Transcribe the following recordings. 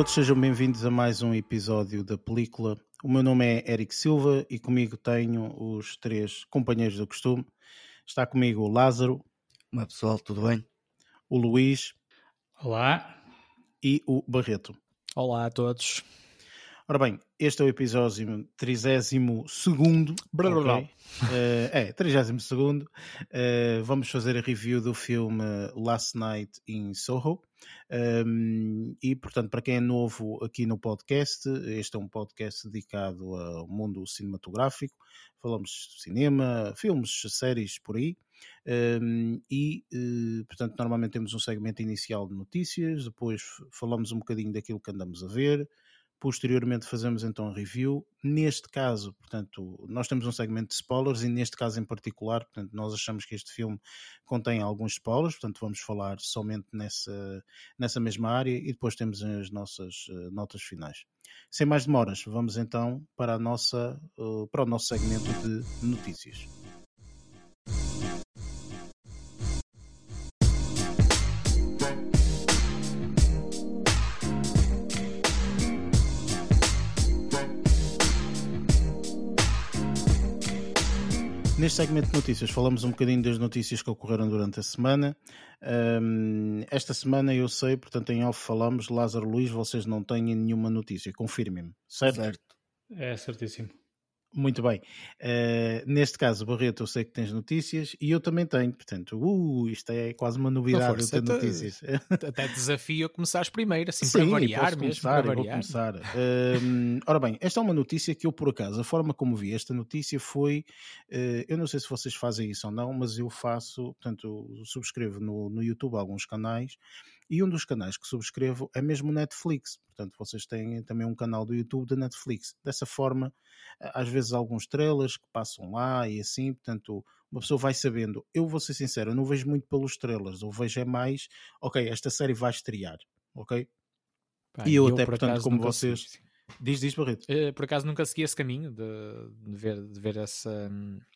todos, sejam bem-vindos a mais um episódio da película. O meu nome é Eric Silva e comigo tenho os três companheiros do costume. Está comigo o Lázaro. Olá pessoal, tudo bem? O Luís. Olá. E o Barreto. Olá a todos. Ora bem, este é o episódio 32. Okay? Uh, é, 32. Uh, vamos fazer a review do filme Last Night in Soho. Um, e, portanto, para quem é novo aqui no podcast, este é um podcast dedicado ao mundo cinematográfico. Falamos de cinema, filmes, séries por aí. Um, e, uh, portanto, normalmente temos um segmento inicial de notícias, depois falamos um bocadinho daquilo que andamos a ver, Posteriormente fazemos então a review. Neste caso, portanto, nós temos um segmento de spoilers e neste caso em particular, portanto, nós achamos que este filme contém alguns spoilers, portanto, vamos falar somente nessa, nessa mesma área e depois temos as nossas uh, notas finais. Sem mais demoras, vamos então para, a nossa, uh, para o nosso segmento de notícias. Neste segmento de notícias, falamos um bocadinho das notícias que ocorreram durante a semana. Um, esta semana eu sei, portanto, em off falamos, Lázaro Luís, vocês não têm nenhuma notícia, confirmem-me, certo? Certo. É certíssimo. Muito bem. Uh, neste caso, Barreto, eu sei que tens notícias e eu também tenho, portanto, uh, isto é quase uma novidade de ter notícias. Até desafio a começar primeiro, assim, Sim, para variar mesmo. Começar, para variar. Começar. Uh, ora bem, esta é uma notícia que eu, por acaso, a forma como vi esta notícia foi, uh, eu não sei se vocês fazem isso ou não, mas eu faço, portanto, subscrevo no, no YouTube alguns canais e um dos canais que subscrevo é mesmo Netflix. Portanto, vocês têm também um canal do YouTube da Netflix. Dessa forma, às vezes alguns trailers que passam lá e assim, portanto, uma pessoa vai sabendo. Eu vou ser sincero, eu não vejo muito pelos trailers, eu vejo é mais, ok, esta série vai estrear, ok? Pá, e eu, eu até, portanto, como vocês. Diz, diz, Barreto. Uh, por acaso nunca segui esse caminho de, de ver, de ver essa,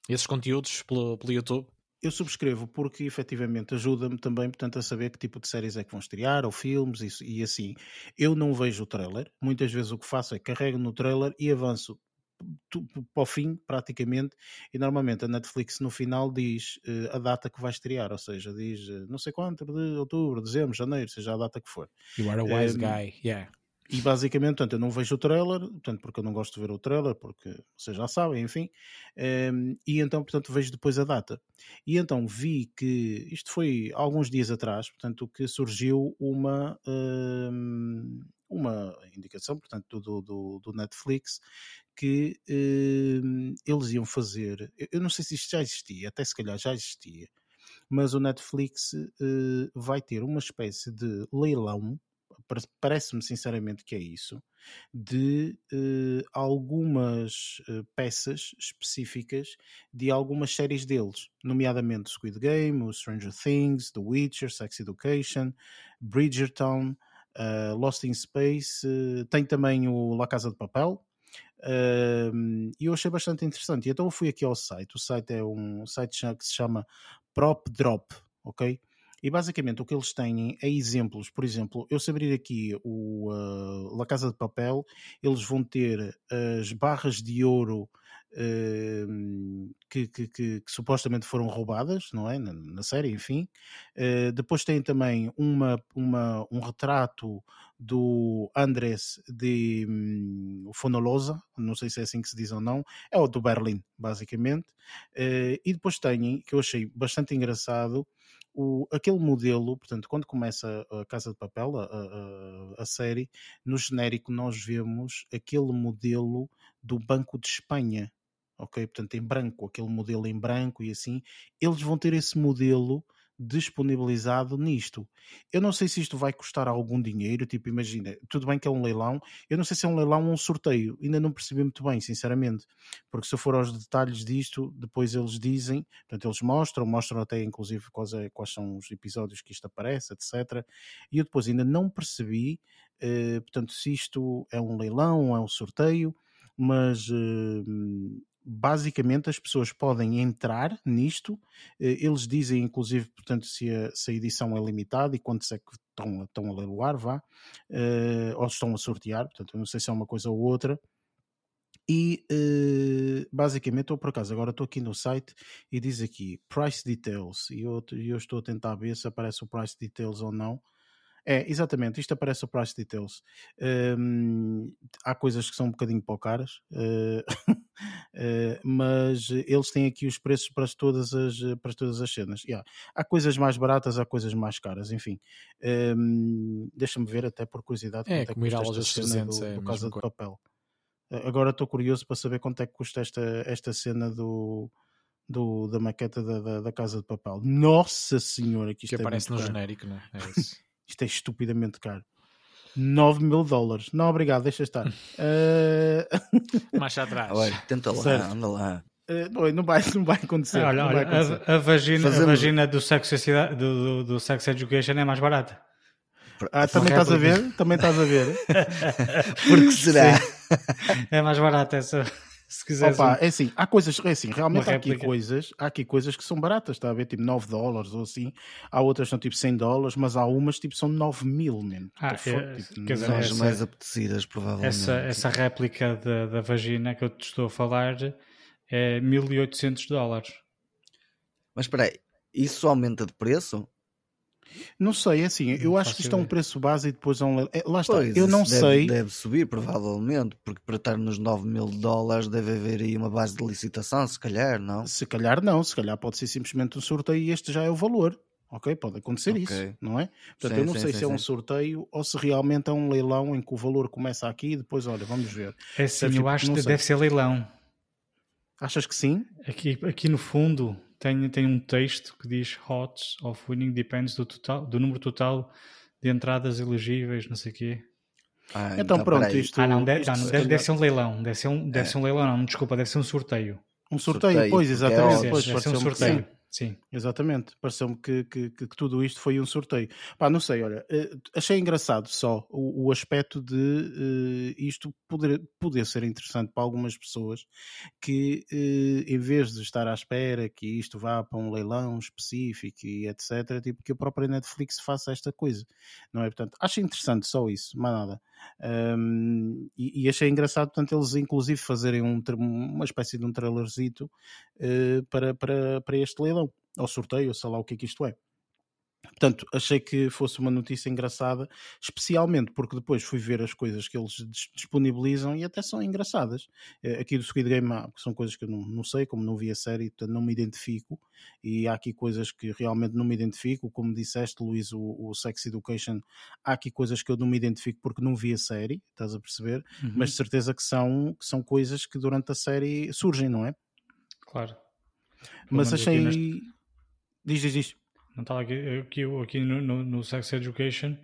esses conteúdos pelo, pelo YouTube eu subscrevo porque efetivamente ajuda-me também, portanto, a saber que tipo de séries é que vão estrear, ou filmes e, e, assim. Eu não vejo o trailer, muitas vezes o que faço é carrego no trailer e avanço para o fim, praticamente, e normalmente a Netflix no final diz uh, a data que vai estrear, ou seja, diz uh, não sei quanto, de outubro, dezembro, janeiro, seja a data que for. You are a wise um, guy, yeah. E basicamente, portanto, eu não vejo o trailer, portanto, porque eu não gosto de ver o trailer, porque vocês já sabem, enfim. Um, ehm, e então, portanto, vejo depois a data. E então vi que, isto foi alguns dias atrás, portanto, que surgiu uma, um, ehm, uma indicação, portanto, do, do, do Netflix, que um, eles iam fazer, eu não sei se isto já existia, até se calhar já existia, mas o Netflix uh, vai ter uma espécie de leilão parece-me sinceramente que é isso, de uh, algumas uh, peças específicas de algumas séries deles, nomeadamente Squid Game, o Stranger Things, The Witcher, Sex Education, Bridgerton, uh, Lost in Space, tem também o La Casa de Papel, ehm, e eu achei bastante interessante. Então eu fui aqui ao site. O site é um site que se chama Prop Drop, ok? E basicamente o que eles têm é exemplos. Por exemplo, eu se abrir aqui o uh, La Casa de Papel, eles vão ter as barras de ouro uh, que, que, que, que, supostamente foram roubadas, não é? Na, na série, enfim. Uh, depois tem também uma, uma, um retrato do Andrés de um, Fonolosa, não sei se é assim que se diz ou não, é o do Berlim, basicamente. Uh, e depois têm, que eu achei bastante engraçado, o, aquele modelo, portanto, quando começa a Casa de Papel, a, a, a, série, no genérico nós vemos aquele modelo do Banco de Espanha, ok? Portanto, em branco, aquele modelo em branco e assim, eles vão ter esse modelo disponibilizado nisto. Eu não sei se isto vai custar algum dinheiro, tipo, imagina, tudo bem que é um leilão, eu não sei se é um leilão ou um sorteio, ainda não percebi muito bem, sinceramente, porque se eu for aos detalhes disto, depois eles dizem, portanto, eles mostram, mostram até inclusive quais, é, quais são os episódios que isto aparece, etc. E eu depois ainda não percebi, eh, portanto, se isto é um leilão, ou é um sorteio, mas uh, basicamente as pessoas podem entrar nisto, eles dizem inclusive, portanto, se a, se a edição é limitada e quantos é que estão, estão a leiloar, vá, ou estão a sortear, portanto, não sei se é uma coisa ou outra, e uh, basicamente, ou por acaso, agora estou aqui no site e diz aqui Price Details, e eu, eu estou a tentar ver se aparece o Price Details ou não. É, exatamente, isto aparece o Price Details. Um, há coisas que são um bocadinho pouco caras, uh, uh, mas eles têm aqui os preços para todas as, para todas as cenas. Yeah. Há coisas mais baratas, há coisas mais caras, enfim. Um, Deixa-me ver, até por curiosidade, é, como ir às 300 do, é do Casa de Papel. Agora estou curioso para saber quanto é que custa esta, esta cena do, do, da maqueta da, da, da, Casa de Papel. Nossa Senhora, que isto que é aparece no caro. genérico, não é? é isto é estupidamente caro. 9 mil dólares. Não, obrigado, deixa estar. uh... Mais atrás. Olha, tenta lá, certo. anda lá. Uh, não, vai, não vai acontecer. Ah, olha, olha, acontecer. A, a, vagina, a vagina do sex, do, do, do sex Education é mais barata. Ah, também estás a ver? Também estás a ver? Porque será? é mais barato essa. Se quiseres. Opa, é assim, há coisas, é assim, realmente há aqui, coisas, há aqui coisas que são baratas, está a ver? Tipo 9 dólares ou assim. Há outras que são tipo 100 dólares, mas há umas tipo são 9 mil, mesmo. Ah, é, tipo, dizer, são as essa, mais apetecidas, provavelmente. Essa, essa réplica da, da vagina que eu te estou a falar é 1800 dólares. Mas espera aí, isso aumenta de preço? Não sei, é assim, eu não acho que isto é um preço base e depois é um. É, lá está, pois, eu não deve, sei. Deve subir, provavelmente, porque para estar nos 9 mil dólares deve haver aí uma base de licitação, se calhar, não? Se calhar não, se calhar pode ser simplesmente um sorteio e este já é o valor. Ok, pode acontecer okay. isso, não é? Portanto, sim, eu não sim, sei sim, se é um sorteio ou se realmente é um leilão em que o valor começa aqui e depois, olha, vamos ver. É sim, eu acho que deve ser leilão. Achas que sim? Aqui, aqui no fundo tem, tem um texto que diz odds of winning depends do, total, do número total de entradas elegíveis, não sei o quê. Ah, então, então pronto, isto, ah, não, deve, isto, não, deve, deve, ser um leilão, deve ser um, deve é. ser um leilão, não, desculpa, deve ser um sorteio. Um sorteio, sorteio pois, exatamente. É, pois, deve ser um sorteio. Sim. Exatamente. Pareceu-me que, que, que, tudo isto foi um sorteio. Pá, não sei, olha, uh, achei engraçado só o, o aspecto de uh, isto poder, poder ser interessante para algumas pessoas que, uh, em vez de estar à espera que isto vá para um leilão específico e etc., tipo, que a própria Netflix faça esta coisa, não é? Portanto, acho interessante só isso, mais nada. Um, e, e, achei engraçado, portanto, eles inclusive fazerem um, uma espécie de um trailerzito para, para, para este leilão ao sorteio, sei lá o que é que isto é. Portanto, achei que fosse uma notícia engraçada, especialmente porque depois fui ver as coisas que eles disponibilizam e até são engraçadas. Eh, aqui do Squid Game há, são coisas que eu não, não sei, como não vi a série, portanto não me identifico. E há aqui coisas que realmente não me identifico, como disseste, Luís, o, o Sex Education. Há aqui coisas que eu não me identifico porque não vi a série, estás a perceber? Uhum. Mas de certeza que são, que são coisas que durante a série surgem, não é? Claro. Mas achei. Neste... Diz, diz, diz. Não estava aqui, aqui, aqui no, no, no Sex Education,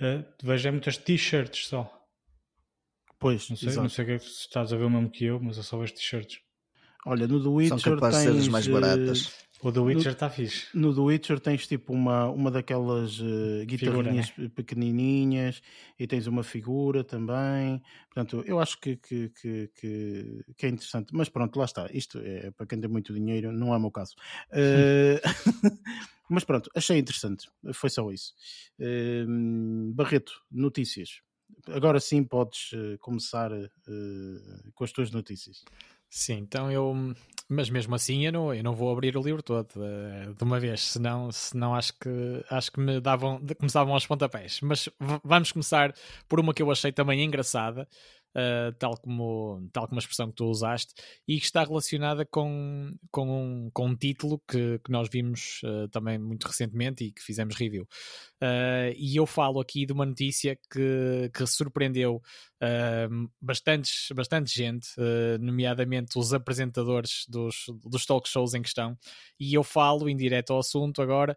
uh, vejo muitas t-shirts só. Pois, não sei, não sei se estás a ver o mesmo que eu, mas eu só vejo t-shirts. Olha, no The Witcher São capazes tens, de ser as mais baratas. O The Witcher está fixe. No The Witcher tens tipo uma, uma daquelas uh, guitarrinhas figura, né? pequenininhas e tens uma figura também. Portanto, eu acho que, que, que, que, que é interessante. Mas pronto, lá está. Isto é para quem tem muito dinheiro, não é o meu caso. Uh, mas pronto, achei interessante. Foi só isso. Uh, Barreto, notícias. Agora sim podes começar com as tuas notícias. Sim, então eu. Mas mesmo assim eu não, eu não vou abrir o livro todo de, de uma vez, senão, senão acho que acho que me davam, começavam aos pontapés. Mas vamos começar por uma que eu achei também engraçada, uh, tal, como, tal como a expressão que tu usaste, e que está relacionada com, com, um, com um título que, que nós vimos uh, também muito recentemente e que fizemos review. Uh, e eu falo aqui de uma notícia que, que surpreendeu bastante, bastante gente, nomeadamente os apresentadores dos, dos talk shows em questão, e eu falo em direto ao assunto agora,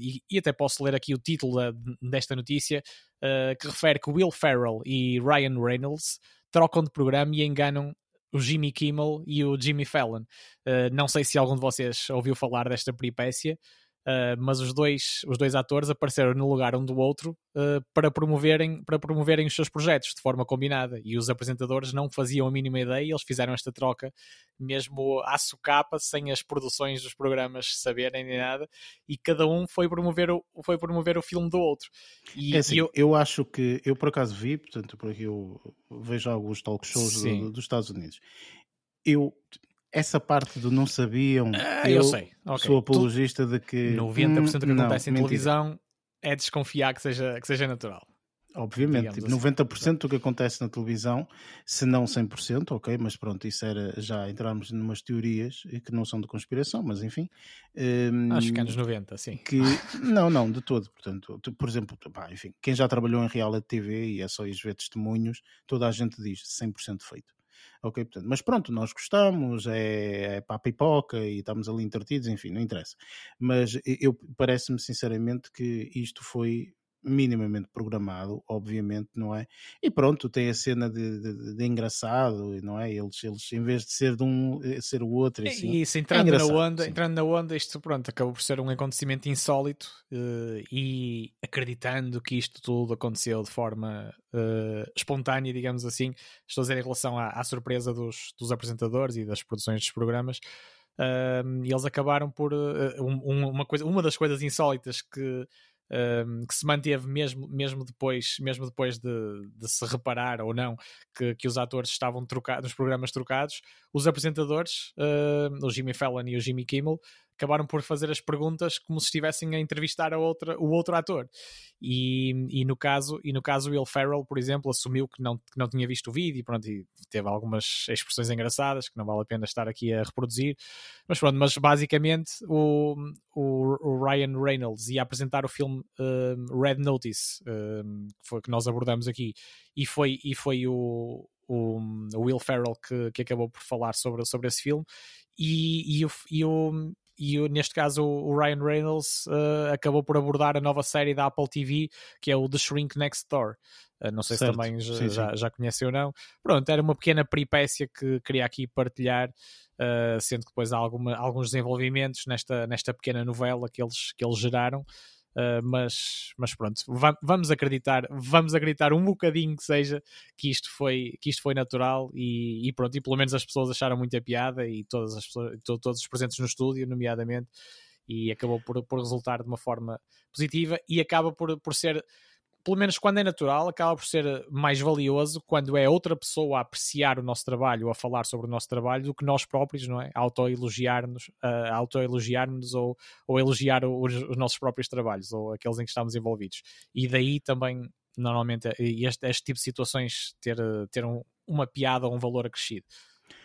e, e, até posso ler aqui o título da, desta notícia, uh, que refere que Will Ferrell e Ryan Reynolds trocam de programa e enganam o Jimmy Kimmel e o Jimmy Fallon. Uh, não sei se algum de vocês ouviu falar desta peripécia. Uh, mas os dois, os dois atores apareceram no lugar um do outro uh, para, promoverem, para promoverem os seus projetos de forma combinada. E os apresentadores não faziam a mínima ideia eles fizeram esta troca mesmo à socapa, sem as produções dos programas saberem nem nada e cada um foi promover o, foi promover o filme do outro. E, é assim, eu, eu acho que, eu por acaso vi portanto, porque eu vejo alguns talk shows do, dos Estados Unidos. Eu essa parte do não sabiam, ah, eu, eu sei. Okay. sou apologista de que 90% do que acontece não, em televisão é desconfiar que seja, que seja natural. Obviamente, tipo, 90% assim. do que acontece na televisão, se não 100%, ok, mas pronto, isso era já entrarmos numas teorias que não são de conspiração, mas enfim. Um, Acho que anos 90, sim. Que, não, não, de todo. Portanto, por exemplo, pá, enfim, quem já trabalhou em reality TV e é só ir ver testemunhos, toda a gente diz 100% feito ok? Portanto, mas pronto, nós gostamos, é, é para a pipoca e estamos ali entretidos, enfim, não interessa. Mas eu parece-me sinceramente que isto foi minimamente programado, obviamente, não é? E pronto, tem a cena de, de, de engraçado, não é? Eles, eles, em vez de ser de um, eh, ser o outro, assim, isso, entrando, é na onda, entrando na onda, isto pronto, acabou por ser um acontecimento insólito uh, e acreditando que isto tudo aconteceu de forma uh, espontânea, digamos assim, estou a dizer em relação à, à surpresa dos, dos apresentadores e das produções dos programas. Uh, e eles acabaram por um, uma, coisa, uma das coisas insólitas que um, que se manteve mesmo, mesmo depois, mesmo depois de, de se reparar ou não que, que os atores estavam trocados, nos programas trocados, os apresentadores, uh, o Jimmy Fallon e o Jimmy Kimmel, acabaram por fazer as perguntas como se estivessem a entrevistar a outra, o outro ator. E, e, no caso, e no caso, Will Ferrell, por exemplo, assumiu que não, que não tinha visto o vídeo e, pronto, e teve algumas expressões engraçadas que não vale a pena estar aqui a reproduzir. Mas pronto, mas basicamente o, o, o Ryan Reynolds ia apresentar o filme um, Red Notice, um, que foi que nós abordamos aqui, e foi, e foi o, o, o Will Ferrell que, que acabou por falar sobre, sobre esse filme. E, e, o, e, o, e neste caso o Ryan Reynolds uh, acabou por abordar a nova série da Apple TV que é o The Shrink Next Door. Uh, não sei certo. se também sim, já, sim. já conheceu ou não. Pronto, era uma pequena peripécia que queria aqui partilhar, uh, sendo que depois há alguma, alguns desenvolvimentos nesta, nesta pequena novela que eles, que eles geraram. Uh, mas, mas pronto, va vamos acreditar, vamos acreditar um bocadinho que seja que isto foi, que isto foi natural e, e pronto, e pelo menos as pessoas acharam muita piada e todas as pessoas, to todos os presentes no estúdio, nomeadamente, e acabou por, por resultar de uma forma positiva e acaba por, por ser pelo menos quando é natural, acaba por ser mais valioso quando é outra pessoa a apreciar o nosso trabalho, a falar sobre o nosso trabalho, do que nós próprios, não é? Autoelogiar-nos, uh, autoelogiar-nos ou, ou elogiar os, os, nossos próprios trabalhos, ou aqueles em que estamos envolvidos. E daí também, normalmente, este, este tipo de situações ter, ter um, uma piada ou um valor acrescido.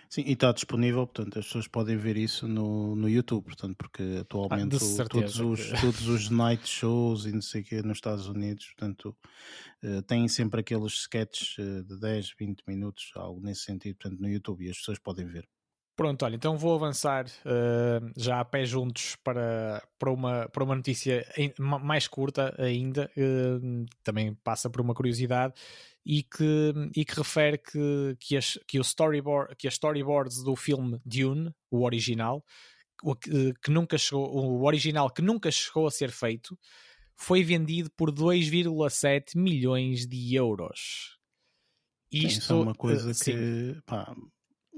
Sim, e está disponível, portanto, as pessoas podem ver isso no, no YouTube, portanto, porque atualmente ah, todos, os, que... todos os night shows e não sei o que nos Estados Unidos, portanto, uh, têm sempre aqueles sketches uh, de 10, 20 minutos, algo nesse sentido, portanto, no YouTube, e as pessoas podem ver. Pronto, olha, então vou avançar uh, já a pé juntos para, para, uma, para uma notícia mais curta ainda, uh, também passa por uma curiosidade, e que, e que refere que, que, as, que, o storyboard, que as storyboards do filme Dune, o original, o, que, que nunca chegou, o original que nunca chegou a ser feito, foi vendido por 2,7 milhões de euros. Isto Sim, é uma coisa uh, que pá,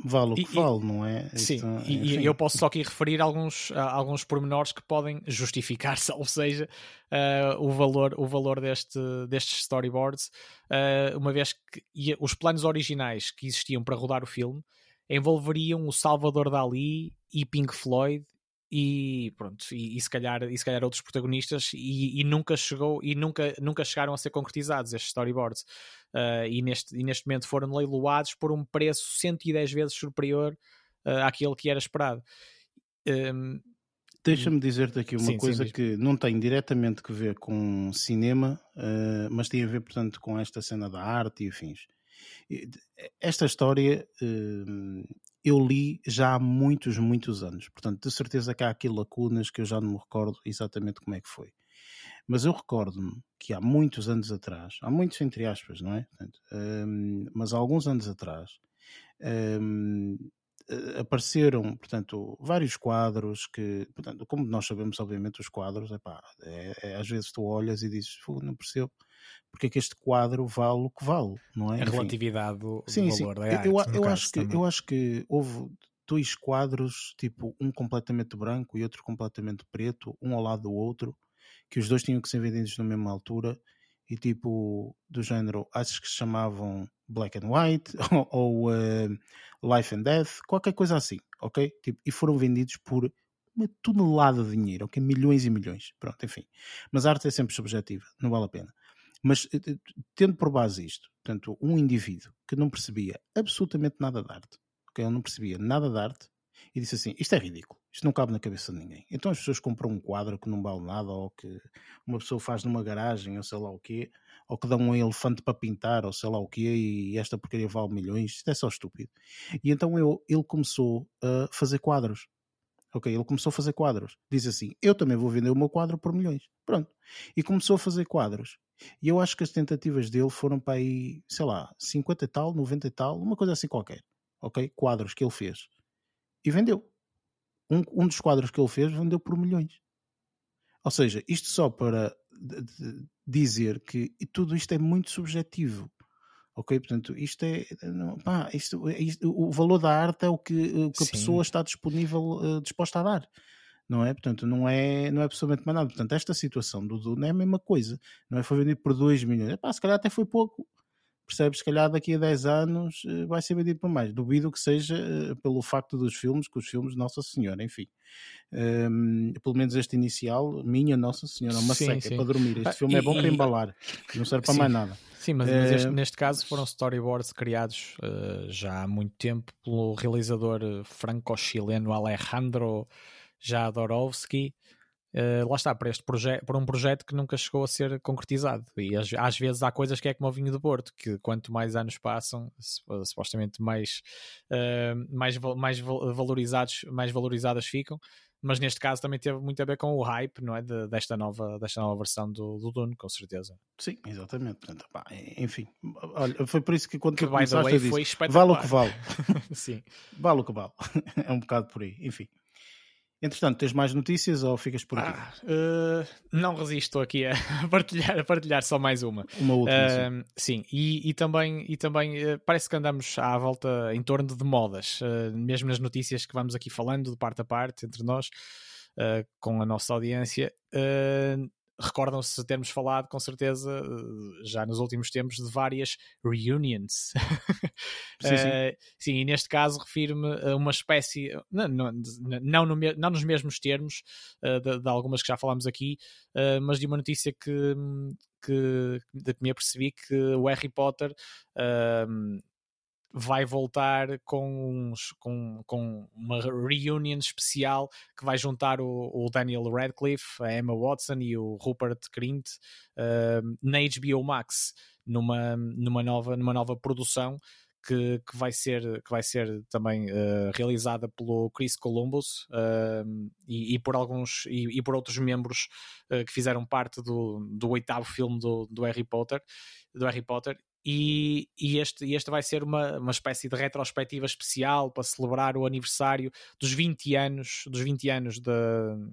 vale o que e, vale, não é? Sim, Isto, e, e, eu posso só aqui referir alguns, alguns pormenores que podem justificar, ou seja, uh, o valor, o valor deste, destes storyboards, uh, uma vez que os planos originais que existiam para rodar o filme envolveriam o Salvador Dali e Pink Floyd e pronto e, e, se calhar e se calhar outros protagonistas e, e, nunca chegou e nunca nunca chegaram a ser concretizados estes storyboards. Uh, e neste e neste momento foram leiloados por um preço 110 vezes superior uh, àquele que era esperado. Um, Deixa-me dizer-te aqui uma sim, coisa sim, que não tem diretamente que ver com cinema, uh, mas tem a ver, portanto, com esta cena da arte e afins. Esta história eu li já há muitos, muitos anos. Portanto, de certeza que há aqui lacunas que eu já não me recordo exatamente como é que foi. Mas eu recordo-me que há muitos anos atrás, há muitos entre aspas, não é? Portanto, um, mas há alguns anos atrás, um, uh, apareceram, portanto, vários quadros que, portanto, como nós sabemos, obviamente, os quadros, epá, é, é, às vezes tu olhas e dizes, não percebo porque é que este quadro vale o que vale, não é? A relatividade do, sim, do sim. valor da arte. Eu, eu acho que, eu acho que houve dois quadros, tipo, um completamente branco e outro completamente preto, um ao lado do outro, que os dois tinham que ser vendidos na mesma altura e tipo do género, acho que se chamavam Black and White ou, ou uh, Life and Death, qualquer coisa assim, ok? Tipo, e foram vendidos por uma tonelada de dinheiro, ok? Milhões e milhões, pronto, enfim. Mas a arte é sempre subjetiva, não vale a pena. Mas eh, eh, tendo por base isto, portanto, um indivíduo que não percebia absolutamente nada de arte, ok? Ele não percebia nada de arte e disse assim: Isto é ridículo, isto não cabe na cabeça de ninguém. Então as pessoas compram um quadro que não vale nada, ou que uma pessoa faz numa garagem, ou sei lá o quê, ou que dão um elefante para pintar, ou sei lá o quê, e esta porcaria vale milhões, isto é só estúpido. E então eu, ele começou a fazer quadros. Ok, ele começou a fazer quadros. Diz assim: Eu também vou vender o meu quadro por milhões. Pronto. E começou a fazer quadros. E eu acho que as tentativas dele foram para aí, sei lá, 50 e tal, 90 e tal, uma coisa assim qualquer. Ok? Quadros que ele fez. E vendeu. Um, um dos quadros que ele fez vendeu por milhões. Ou seja, isto só para dizer que tudo isto é muito subjetivo. Ok? Portanto, isto é. Não, pá, isto, isto, o valor da arte é o que, o que a pessoa está disponível, uh, disposta a dar não é? Portanto, não é, não é absolutamente mais nada. Portanto, esta situação do Dune é a mesma coisa, não é? Foi vendido por 2 milhões, Epá, se calhar até foi pouco, percebes? Se calhar daqui a 10 anos eh, vai ser vendido por mais. Duvido que seja eh, pelo facto dos filmes, que os filmes Nossa Senhora, enfim. Um, pelo menos este inicial, minha Nossa Senhora, uma sim, seca sim. para dormir. Este ah, filme e, é bom para embalar, não serve para sim. mais nada. Sim, mas, mas este, neste caso foram storyboards criados uh, já há muito tempo pelo realizador franco-chileno Alejandro Jadorowsky, uh, lá está, para, este para um projeto que nunca chegou a ser concretizado. E às, às, vezes há coisas que é como o vinho do Porto, que quanto mais anos passam, supostamente mais, uh, mais, mais valorizados, mais valorizadas ficam. Mas neste caso também teve muito a ver com o hype, não é? De, desta, nova, desta nova versão do, do Dune, com certeza. Sim, exatamente. Portanto, pá, enfim, olha, foi por isso que quando que, tu começaste way, eu disse, vale o que vale. Sim. Vale o que vale. é um bocado por aí, enfim. Entretanto, tens mais notícias ou ficas por aqui? Ah, uh, não resisto aqui a partilhar, a partilhar só mais uma. Uma última. Uh, sim, e, e, também, e também uh, parece que andamos à volta em torno de modas, mesmo nas notícias que vamos aqui falando, de parte a parte, entre nós, com a nossa audiência recordam-se termos falado, com certeza, eh, já nos últimos tempos, de várias reunions. Sim, sim. uh, sim e neste caso refiro-me a uma espécie, não, não, não, no, não nos mesmos termos uh, de, de, algumas que já falámos aqui, uh, mas de uma notícia que, que, de que me apercebi que o Harry Potter vai voltar com, uns, com, com uma reunion especial que vai juntar o, o, Daniel Radcliffe, a Emma Watson e o Rupert Grint uh, na HBO Max numa, numa, nova, numa nova produção que, que, vai ser, que vai ser também uh, realizada pelo Chris Columbus uh, e, e, por alguns e, e por outros membros uh, que fizeram parte do, do oitavo filme do, do Harry Potter do Harry Potter e, e, este, este vai ser uma, uma espécie de retrospectiva especial para celebrar o aniversário dos 20 anos dos 20 anos de,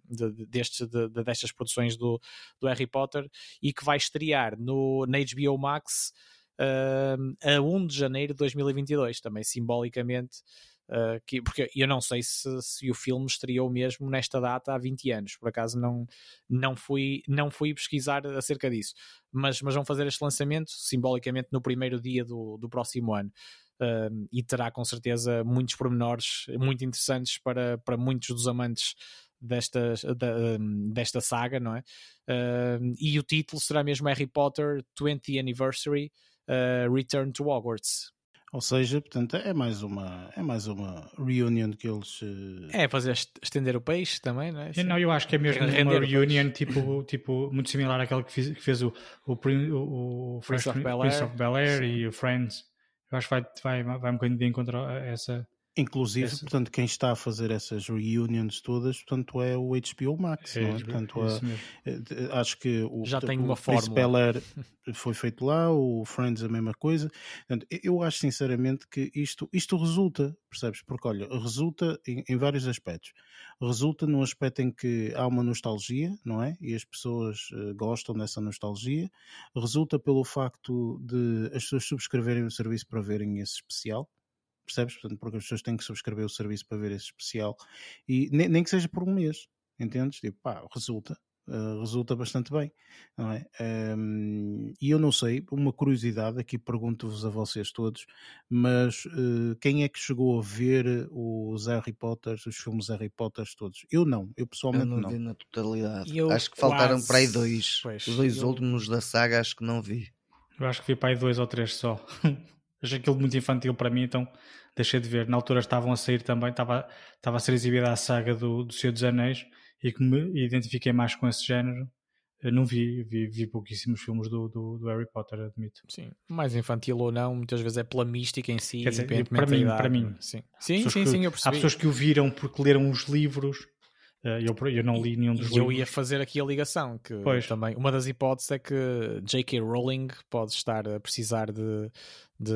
de, de, de, destas produções do, do Harry Potter e que vai estrear no, na HBO Max uh, a 1 de janeiro de 2022, também simbolicamente Uh, que, porque eu não sei se, se, o filme estreou mesmo nesta data há 20 anos, por acaso não, não, fui, não fui pesquisar acerca disso, mas, mas vão fazer este lançamento simbolicamente no primeiro dia do, do próximo ano. Uh, e terá com certeza muitos pormenores muito interessantes para, para muitos dos amantes desta, da, desta saga, não é? Uh, e o título será mesmo Harry Potter 20th Anniversary Return to Hogwarts. Ou seja, portanto, é mais uma, é mais uma reunion que eles. Uh... É fazer estender o peixe também, não é? Sim. Não, eu acho que é mesmo Render uma reunion tipo, tipo, muito similar àquela que fez, que fez o, o, o, o Prince, of Bel Air, e o Friends. Eu acho que vai, vai, vai um bocadinho de encontro a essa, Inclusive, Esse- portanto, quem está a fazer essas reunions todas, portanto, é o HBO Max, É, não é? Portanto, a- mesmo. eh, de- acho que o, Já tem o uma. Bel-Air foi feito lá, o Friends a mesma coisa. Portanto, eu acho sinceramente que isto, isto resulta, percebes? Porque olha, resulta em, em vários aspectos. Resulta no aspecto em que há uma nostalgia, não é? E as pessoas eh, gostam dessa nostalgia. Resulta pelo facto de as pessoas subscreverem o serviço para verem esse especial. Percebes? Portanto, porque as pessoas têm que subscrever o serviço para ver esse especial. E nem, nem que seja por um mês. Entendes? Tipo, pá, resulta. Uh, resulta bastante bem, não é? Um, e eu não sei, uma curiosidade, aqui pergunto-vos a vocês todos, mas uh, quem é que chegou a ver os Harry Potters, os filmes Harry Potters todos? Eu não, eu Eu pessoalmente não, não. vi na totalidade. Eu acho que faltaram quase- para aí dois. Pois, Os dois eu- últimos da saga acho que não vi. Eu acho que vi para aí dois ou três só. Achei aquilo muito infantil para mim, então deixei de ver. Na altura estavam a sair também, estava, estava a ser exibida a saga do, do Senhor dos Anéis e que me identifiquei mais com esse género. Eu não vi, vi, vi pouquíssimos filmes do, do, do Harry Potter, admito. Sim, mais infantil ou não, muitas vezes é pela mística em si, Quer dizer, para mim- para mim. Sim, sim, sim, que- sim, eu Há percebi. pessoas que o viram porque leram os livros. Eh, Eu, eu não li nenhum dos E eu livros. ia fazer aqui a ligação, que Pois. também uma das hipóteses é que J.K. Rowling pode estar a precisar de, de,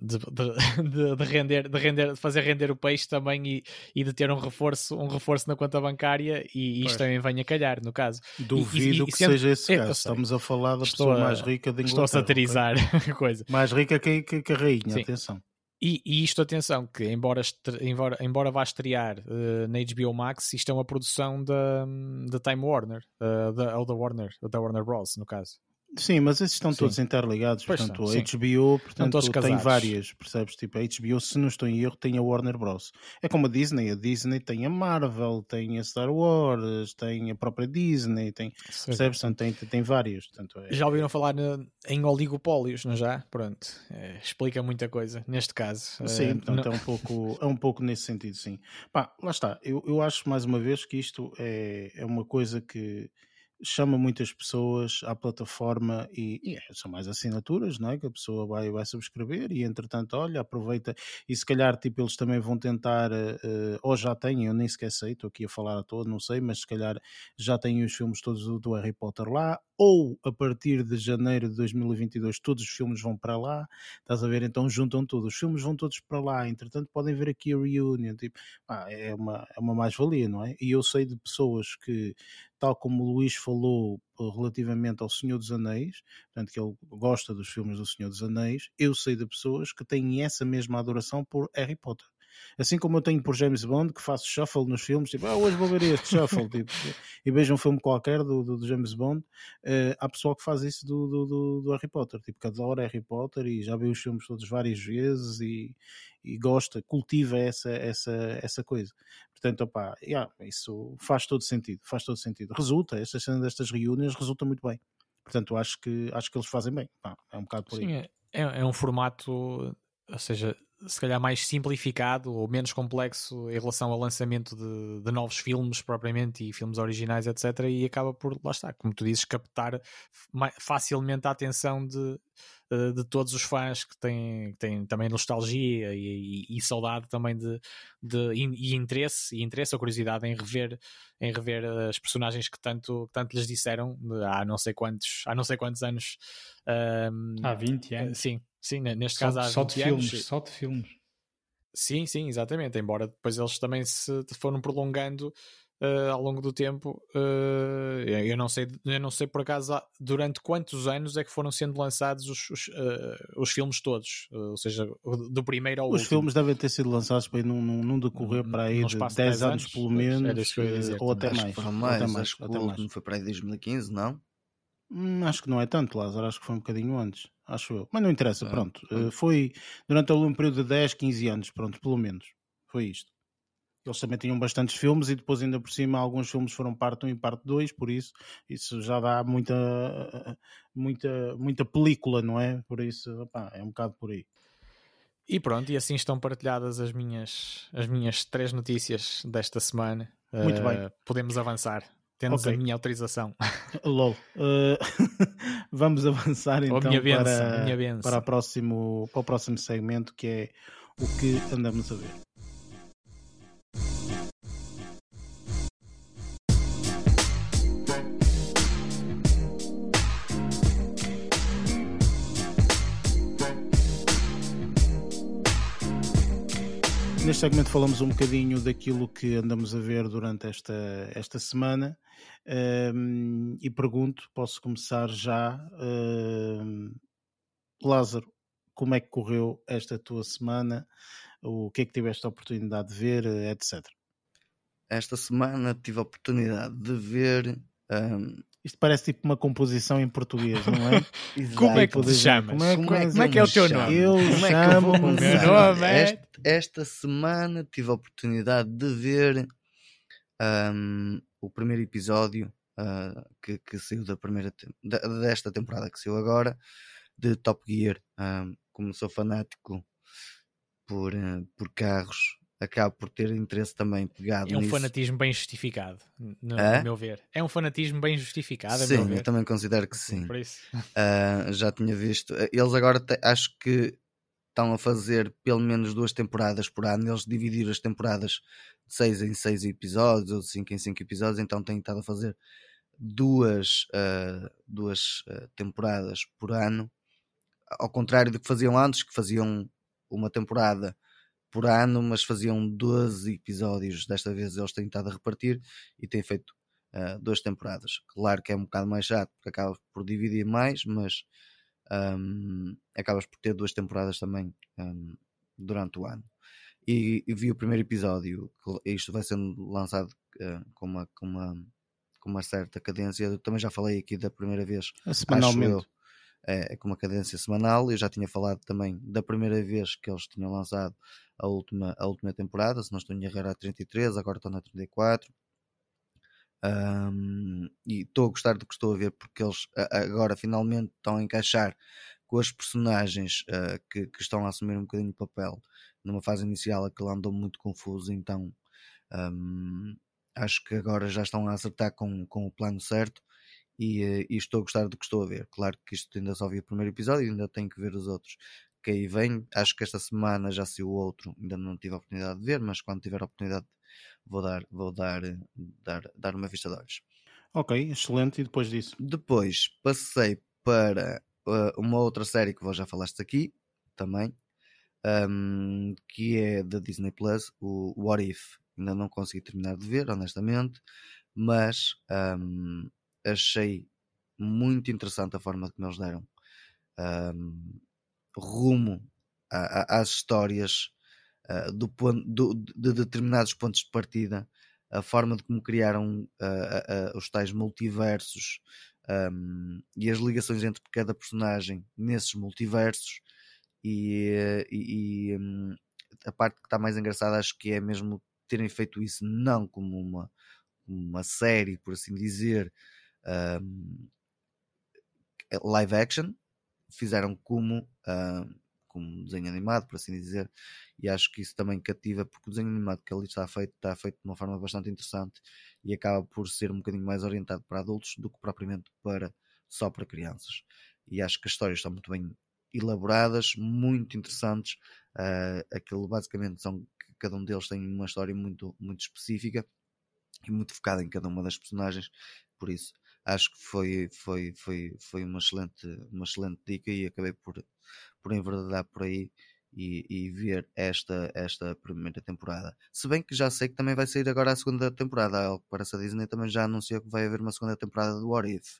de, de- de- de render, de render, de fazer render o peixe também e, e de ter um reforço, um reforço na conta bancária e isto também venha calhar, no caso. Duvido e que sendo- seja esse eu caso. Estamos a falar da Estou pessoa a- mais rica de Estou a Inglaterra. satirizar a coisa. Mais rica que, que, que a rainha, Sim. atenção. E, e isto, atenção, que embora, embora, embora vá estrear eh, na HBO Max, isto é uma produção da, da Time Warner, eh, da, ou da Warner, da Warner Bros, no caso. Sim, mas esses estão Sim. todos interligados. Pois portanto, são, a. HBO portanto, tem várias, percebes? Tipo, a HBO, se não estou em erro, tem a Warner Bros. É como a Disney. A Disney tem a Marvel, tem a Star Wars, tem a própria Disney, tem, percebes? Portanto, tem, tem várias. Portanto, é, Já ouviram falar no- em oligopólios, não já? Pronto, eh, explica muita coisa neste caso. Sim, Eh, portanto, não- é, um pouco, é um pouco nesse sentido, sim. Pá, lá está. Eu, eu acho mais uma vez que isto é, é uma coisa que chama muitas pessoas à plataforma e, e são mais assinaturas, não é? Que a pessoa vai, vai subscrever e entretanto, olha, aproveita e se calhar tipo, eles também vão tentar, eh, ou já têm, eu nem sequer sei, estou aqui a falar a todo, não sei, mas se calhar já têm os filmes todos do, do Harry Potter lá, ou a partir de janeiro de 2022 todos os filmes vão para lá, estás a ver? Então juntam tudo, os filmes vão todos para lá, entretanto podem ver aqui a reunion, tipo, pá, é uma, é uma mais-valia, não é? E eu sei de pessoas que, tal como o Luís falou eh, relativamente ao Senhor dos Anéis, portanto que ele gosta dos filmes do Senhor dos Anéis, eu sei de pessoas que têm essa mesma adoração por Harry Potter. Assim como eu tenho por James Bond, que faço shuffle nos filmes, tipo, ah, hoje vou ver este shuffle, tipo, e vejo um filme qualquer do, do, do James Bond, eh, há pessoal que faz isso do, do, do, Harry Potter, tipo, cada hora é Harry Potter e já vê os filmes todos várias vezes e, e gosta, cultiva essa, essa, essa coisa. Portanto, opá, yeah, isso faz todo sentido, faz todo sentido. Resulta, esta cena destas reuniões resulta muito bem. Portanto, acho que, acho que eles fazem bem. Pá, é um bocado por aí. Sim, é, é é um formato, ou seja, se calhar mais simplificado ou menos complexo em relação ao lançamento de, de novos filmes propriamente e filmes originais, etc. E acaba por, lá está, como tu dizes, captar facilmente a atenção de, eh, de todos os fãs que têm, que têm também nostalgia e, e- e saudade também de, de- e, e interesse, e interesse ou curiosidade em rever, em rever as personagens que tanto, que tanto lhes disseram há não sei quantos, há não sei quantos anos. ahm, Há 20 eh, anos. Sim, sim, ne- neste Só, caso há só de 20 anos. filmes, só de filmes. Sim, sim, exatamente. Embora depois eles também se foram prolongando eh, ao longo do tempo. eh, eu não sei, eu não sei por acaso durante quantos anos é que foram sendo lançados os, os, eh, os filmes todos, ou seja, do primeiro ao Os último. filmes devem ter sido lançados para aí num, num, num decorrer para aí de espaço 10 de 10 anos, anos, pelo menos, dizer ou até mais. foram mais. até mais, até mais. foi para aí 2015, não? Hum, acho que não é tanto, Lázaro. Acho que foi um bocadinho antes. Acho eu. Mas não interessa, Ah, pronto. Eh, foi durante um período de 10, 15 anos, pronto, pelo menos. Foi isto. Eles também tinham bastantes filmes e depois, ainda por cima, alguns filmes foram parte 1 e parte 2, por isso, isso já dá muita, muita, muita película, não é? Por isso, opá, é um bocado por aí. E pronto, e assim estão partilhadas as minhas, as minhas três notícias desta semana. Muito Eh, bem. Podemos avançar. Temos Ok. a minha autorização. LOL. Eh, vamos avançar então benção, para, para, próximo, para o próximo segmento que é o que andamos a ver. Neste segmento falamos um bocadinho daquilo que andamos a ver durante esta, esta semana um, e pergunto, posso começar já, um, Lázaro, como é que correu esta tua semana? O que é que tiveste a oportunidade de ver, etc. Esta semana tive a oportunidade de ver um, isto parece tipo uma composição em português, não é? como é que te chamas? Como é, como é, como é que é o teu nome? Eu Como é que eu chamo vou Meu nome é- Esta, esta semana tive a oportunidade de ver um, o primeiro episódio uh, que, que saiu da primeira da- desta temporada que saiu agora de Top Gear. Um, como sou fanático por, uh, por carros, acabo por ter interesse também pegado É um nisso. fanatismo bem justificado, no, É? meu ver. É um fanatismo bem justificado, Sim, eu também considero que sim. Por isso. Uh, já tinha visto. Uh, Eles agora te- acho que estão a fazer pelo menos duas temporadas por ano. Eles dividiram as temporadas de 6 em 6 episódios ou de 5 em 5 episódios, então têm estado a fazer duas, uh, duas uh, temporadas por ano. Ao contrário do que faziam antes, que faziam uma temporada por ano, mas faziam 12 episódios. Desta vez eles têm estado a repartir e têm feito uh, duas temporadas. Claro que é um bocado mais chato porque acabas por dividir mais, mas um, acabas por ter duas temporadas também um, durante o ano. E, e vi o primeiro episódio, isto vai sendo lançado uh, com, uma, com, uma, com uma certa cadência. Eu também já falei aqui da primeira vez, eu, semanalmente. É, com uma cadência semanal. Eu já tinha falado também da primeira vez que eles tinham lançado a última, a última temporada, se não estou em erro era a 33, agora estão na 34. Um, e estou a gostar do que estou a ver porque eles agora finalmente estão a encaixar com as personagens uh, que, que estão a assumir um bocadinho de papel. Numa fase inicial aquilo andou muito confuso, então um, acho que agora já estão a acertar com, com o plano certo e, eh, e estou a gostar do que estou a ver. Claro que isto ainda só vi o primeiro episódio e ainda tenho que ver os outros que aí vem. Acho que esta semana já saiu o outro, ainda não tive a oportunidade de ver, mas quando tiver a oportunidade vou dar, vou dar, eh, dar, dar uma vista de olhos. Ok, excelente. E depois disso? Depois passei para uh, uma outra série que vós já falaste aqui também, um, que é da Disney Plus, o What If. Ainda não consegui terminar de ver, honestamente, mas um, achei muito interessante a forma como eles deram um, rumo a, a, às histórias uh, do do, de determinados pontos de partida, a forma de como criaram uh, uh, os tais multiversos um, e as ligações entre cada personagem nesses multiversos. E, e, e um, a parte que está mais engraçada acho que é mesmo terem feito isso não como uma, uma série, por assim dizer, um, live action, fizeram como, uh, como desenho animado, por assim dizer, e acho que isso também cativa, porque o desenho animado que ali está feito está feito de uma forma bastante interessante e acaba por ser um bocadinho mais orientado para adultos do que propriamente para só para crianças. E acho que as histórias estão muito bem elaboradas, muito interessantes. Uh, aquilo basicamente são cada um deles tem uma história muito, muito específica e muito focada em cada uma das personagens, por isso acho que foi, foi, foi, foi uma, excelente, uma excelente dica e acabei por, por enverdar por aí e, e, ver esta, esta primeira temporada. Se bem que já sei que também vai sair agora a segunda temporada, ao que parece a Disney também já anunciou que vai haver uma segunda temporada do What If.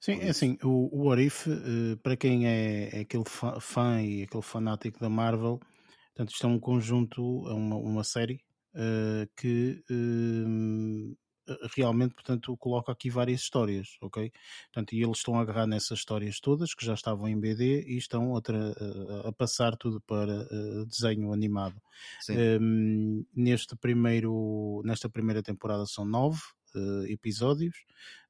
Sim, é assim, o, o What If, uh, para quem é, é aquele fã, fã, e aquele fanático da Marvel, portanto, isto é um conjunto, é uma, uma série uh, que uh, realmente, portanto, coloca aqui várias histórias, ok? Portanto, e eles estão a agarrar nessas histórias todas que já estavam em BD e estão a, a, a passar tudo para uh, desenho animado. Um, neste primeiro, nesta primeira temporada são nove uh, episódios.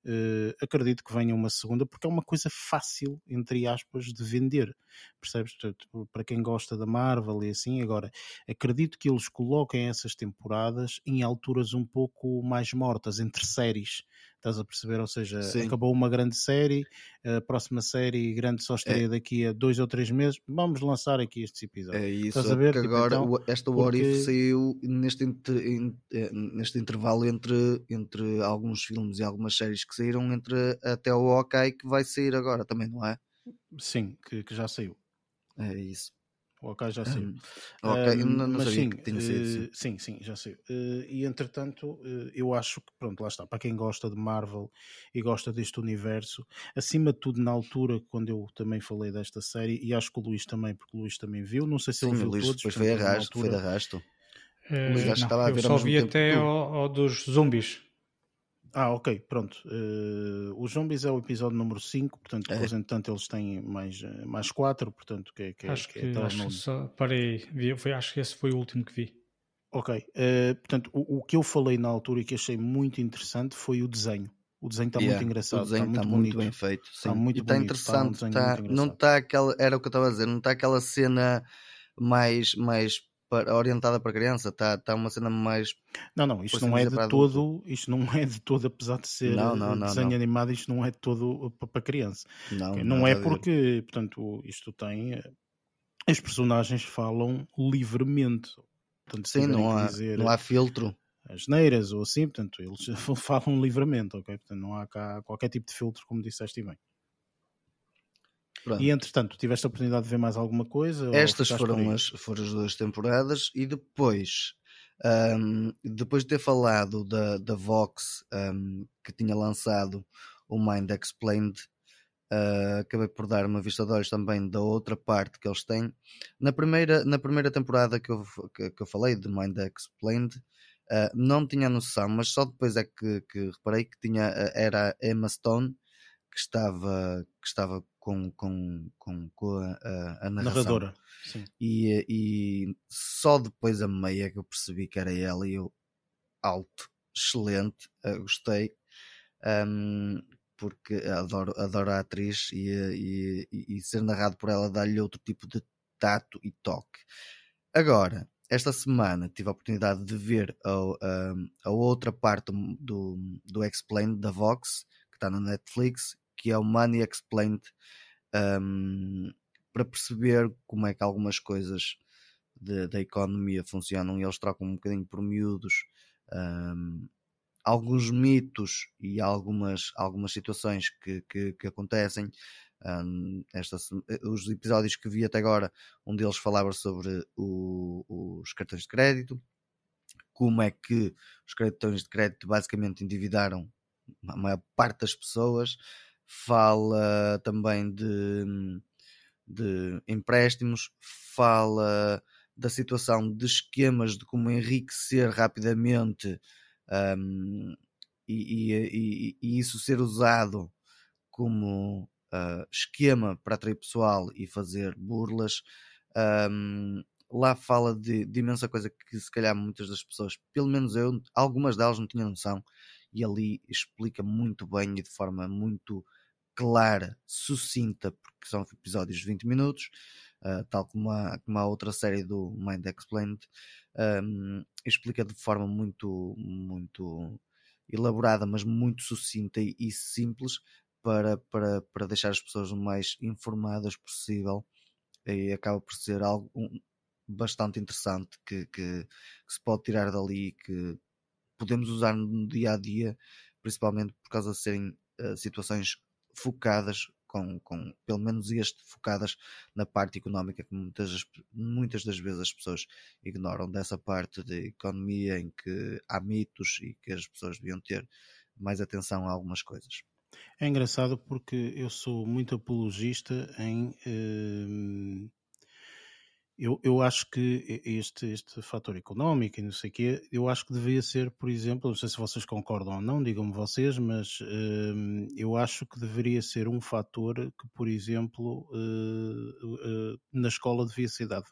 Uh, acredito que venha uma segunda porque é uma coisa fácil, entre aspas, de vender. Percebes? Portanto, para quem gosta da Marvel e assim, agora acredito que eles coloquem essas temporadas em alturas um pouco mais mortas, entre séries. Estás a perceber? Ou seja, Sim. acabou uma grande série, a próxima série grande só estreia é. daqui a dois ou três meses. Vamos lançar aqui estes episódios. É isso, Estás a ver? Tipo, agora então, esta What porque... If saiu neste, inter, neste intervalo entre, entre alguns filmes e algumas séries que saíram, entre até o OK que vai sair agora também, não é? Sim, que, que já saiu. É isso. ok, já sei. Hum, ok, Um, não, não mas sabia sim, que tinha sido. eh, sim. sim, sim, já sei. Eh, e entretanto, eh, eu acho que, pronto, lá está. Para quem gosta de Marvel e gosta deste universo, acima de tudo, na altura, quando eu também falei desta série, e acho que o Luís também, porque o Luís também viu, não sei se Sim, ele o viu Luís todos. depois portanto, foi arrasto, foi de altura- arrasto. Que não, estava a eu só vi até que ao, ao dos zombies. Ah, ok, pronto. Eh, os Zombies é o episódio número 5, portanto, É. depois, entretanto, eles têm mais, eh, mais 4, portanto, que, é- que, é- acho que que, é acho que nono. só parei. Vi, foi, acho que esse foi o último que vi. Ok, eh, portanto, o, o que eu falei na altura e que achei muito interessante foi o desenho. O desenho está Yeah, muito engraçado, o desenho está muito está muito bem feito. Está muito e está bonito, está um interessante. desenho está- muito não está aquela. Era o que eu estava a dizer, não está aquela cena mais, mais para- orientada para criança. Está, está uma cena mais. Não, não, isto assim não é dizer, de para adulto. todo, isto não é de todo, apesar de ser Não, não, não, desenho animado, isto não é de todo pa- para criança. Não, Ok, Não é porque, portanto, isto tem. eh, As personagens falam livremente. Portanto, Sim, não há, dizer não há filtro. as neiras ou assim, portanto, eles falam livremente, ok? Portanto, não há cá qualquer tipo de filtro, como disseste bem. Pronto. E entretanto, tiveste a oportunidade de ver mais alguma coisa? Estas foram as, foram as duas temporadas e depois, ahm, depois de ter falado da, da Vox ahm, que tinha lançado o Mind Explained, ah, acabei por dar uma vista de olhos também da outra parte que eles têm. Na primeira, na primeira temporada que eu, que, que eu falei de Mind Explained, ah, não tinha noção, mas só depois é que, que reparei que tinha, ah, era a Emma Stone que estava, que estava com, com, com, com a, a, Narradora. Sim. e, e só depois a meia que eu percebi que era ela e eu alto, excelente, eh, gostei hum, porque adoro, adoro a atriz e, e, e- e ser narrado por ela dá-lhe outro tipo de tato e toque. Agora, esta semana tive a oportunidade de ver a, a, a outra parte do, do, do Explained da Vox, que está na Netflix, que é o Money Explained, hum, para perceber como é que algumas coisas de- da economia funcionam e eles trocam um bocadinho por miúdos hum, alguns mitos e algumas, algumas situações que, que, que acontecem. Hum, esta se- os episódios que vi até agora, um deles falava sobre o- os cartões de crédito, como é que os cartões de crédito basicamente endividaram a maior parte das pessoas. Fala também de, de empréstimos, fala da situação de esquemas de como enriquecer rapidamente um, e, e- e- e isso ser usado como ah, esquema para atrair pessoal e fazer burlas. Um, lá fala de, de imensa coisa que se calhar muitas das pessoas, pelo menos eu, algumas delas não tinham noção, e ali explica muito bem e de forma muito clara, sucinta, porque são episódios de 20 minutos, ah, tal como a, como a outra série do Mind Explained, um, explica de forma muito, muito elaborada, mas muito sucinta e, e simples para, para, para deixar as pessoas o mais informadas possível e acaba por ser algo um, bastante interessante que, que, que se pode tirar dali e que podemos usar no dia a dia, principalmente por causa de serem eh, situações focadas, com, com pelo menos este, focadas na parte económica, que muitas, das- muitas das vezes as pessoas ignoram dessa parte de economia em que há mitos e que as pessoas deviam ter mais atenção a algumas coisas. É engraçado porque eu sou muito apologista em. hum, eu, eu acho que este, este fator económico e não sei o quê, eu acho que deveria ser, por exemplo, não sei se vocês concordam ou não, digam-me vocês, mas hum, eu acho que deveria ser um fator que, por exemplo, eh, eh, na escola devia ser dado.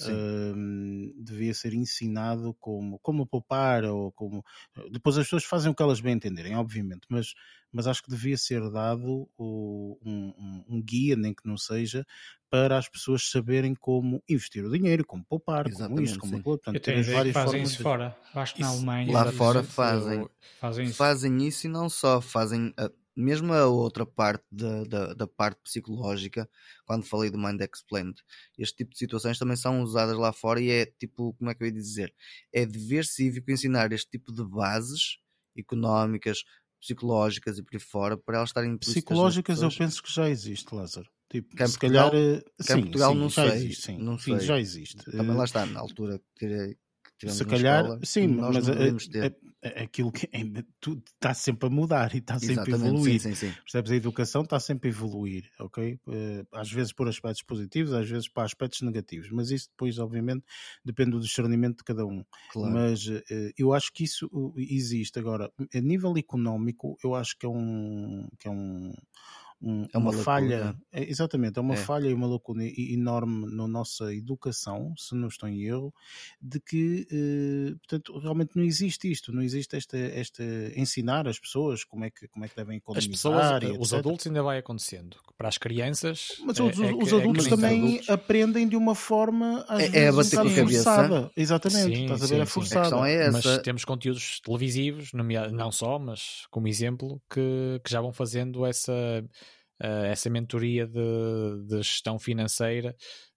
Hum, devia ser ensinado como, como poupar ou como depois as pessoas fazem o que elas bem entenderem, obviamente, mas, mas acho que devia ser dado o- um, um- guia, nem que não seja, para as pessoas saberem como investir o dinheiro, como poupar, como Exatamente, isto, como aquilo. Eu Portanto, que várias fazem formas isso de... fora. Acho que na Isso- Alemanha. Lá fora isso- fazem. Fazem isso. fazem isso e não só, fazem a- mesmo a outra parte da, da, da parte psicológica, quando falei do Mind Explained, este tipo de situações também são usadas lá fora e é tipo, como é que eu ia dizer? É dever cívico ensinar este tipo de bases económicas, psicológicas e por aí fora para elas estarem Psicológicas eu penso que já existe, Lázaro. Tipo, em se calhar, Portugal- eh, cá em sim, Portugal sim, não já sei, existe, sim, não sei. já existe. Também Eh, lá está, na altura que tirei que tivemos se calhar, escola, sim, mas eh, eh, aquilo que ainda tudo está sempre a mudar e está sempre a evoluir. sim, sim, sim. Percebes? A educação está sempre a evoluir, ok? Eh, Às vezes por aspectos positivos, às vezes para aspectos negativos, mas isso depois, obviamente, depende do discernimento de cada um. Claro. Mas eh, eu acho que isso existe. Agora, a nível económico, eu acho que é um. Que é um- É uma uma, falha, lacuna. é, exatamente, é uma É. falha e uma lacuna enorme na nossa educação, se não estou em erro, de que, eh, portanto, realmente não existe isto, não existe esta, esta ensinar as pessoas como é que, como é que devem As economizar pessoas, e os etc. adultos ainda vai acontecendo. Para as crianças. Mas é- os, é os que- é adultos também adultos. aprendem de uma forma às É- é a vezes um bater com a forçada. Exatamente, Sim, estás a ver? sim, é. A forçada. questão é Mas essa. temos conteúdos televisivos, nomea- não só, mas como exemplo, que, que já vão fazendo essa, eh, essa mentoria de, de gestão financeira,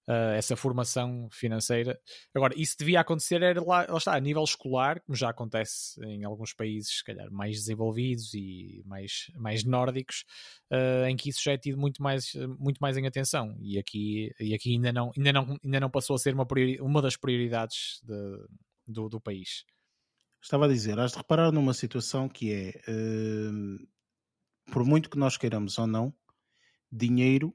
eh, essa formação financeira. Agora, isso devia acontecer era lá, lá está, a nível escolar, como já acontece em alguns países, se calhar, mais desenvolvidos e mais, mais nórdicos, eh, em que isso já é tido muito mais, muito mais em atenção. E aqui, e aqui ainda, não, ainda, não, ainda não passou a ser uma, priori- uma das prioridades de- do, do país. Estava a dizer, has de reparar numa situação que é, hum, por muito que nós queiramos ou não, dinheiro,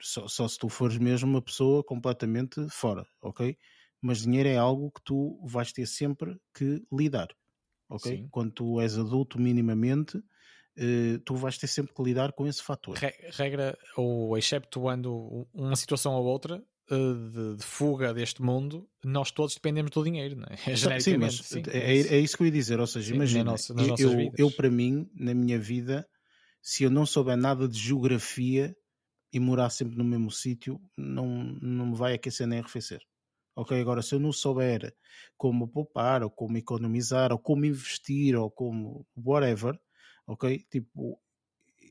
só, só se tu fores mesmo uma pessoa completamente fora, ok? Mas dinheiro é algo que tu vais ter sempre que lidar, ok? Sim. Quando tu és adulto minimamente, eh, tu vais ter sempre que lidar com esse fator. Re- Regra, ou exceptuando uma situação ou outra eh, de, de fuga deste mundo, nós todos dependemos do dinheiro, não é? Sim, mas sim, é, é isso. é isso que eu ia dizer. Ou seja, Sim, imagina, na nossa- nas eu- eu, para mim, na minha vida, se eu não souber nada de geografia e morar sempre no mesmo sítio, não, não me vai aquecer nem arrefecer. Ok, agora se eu não souber como poupar, ou como economizar, ou como investir, ou como whatever, ok, tipo,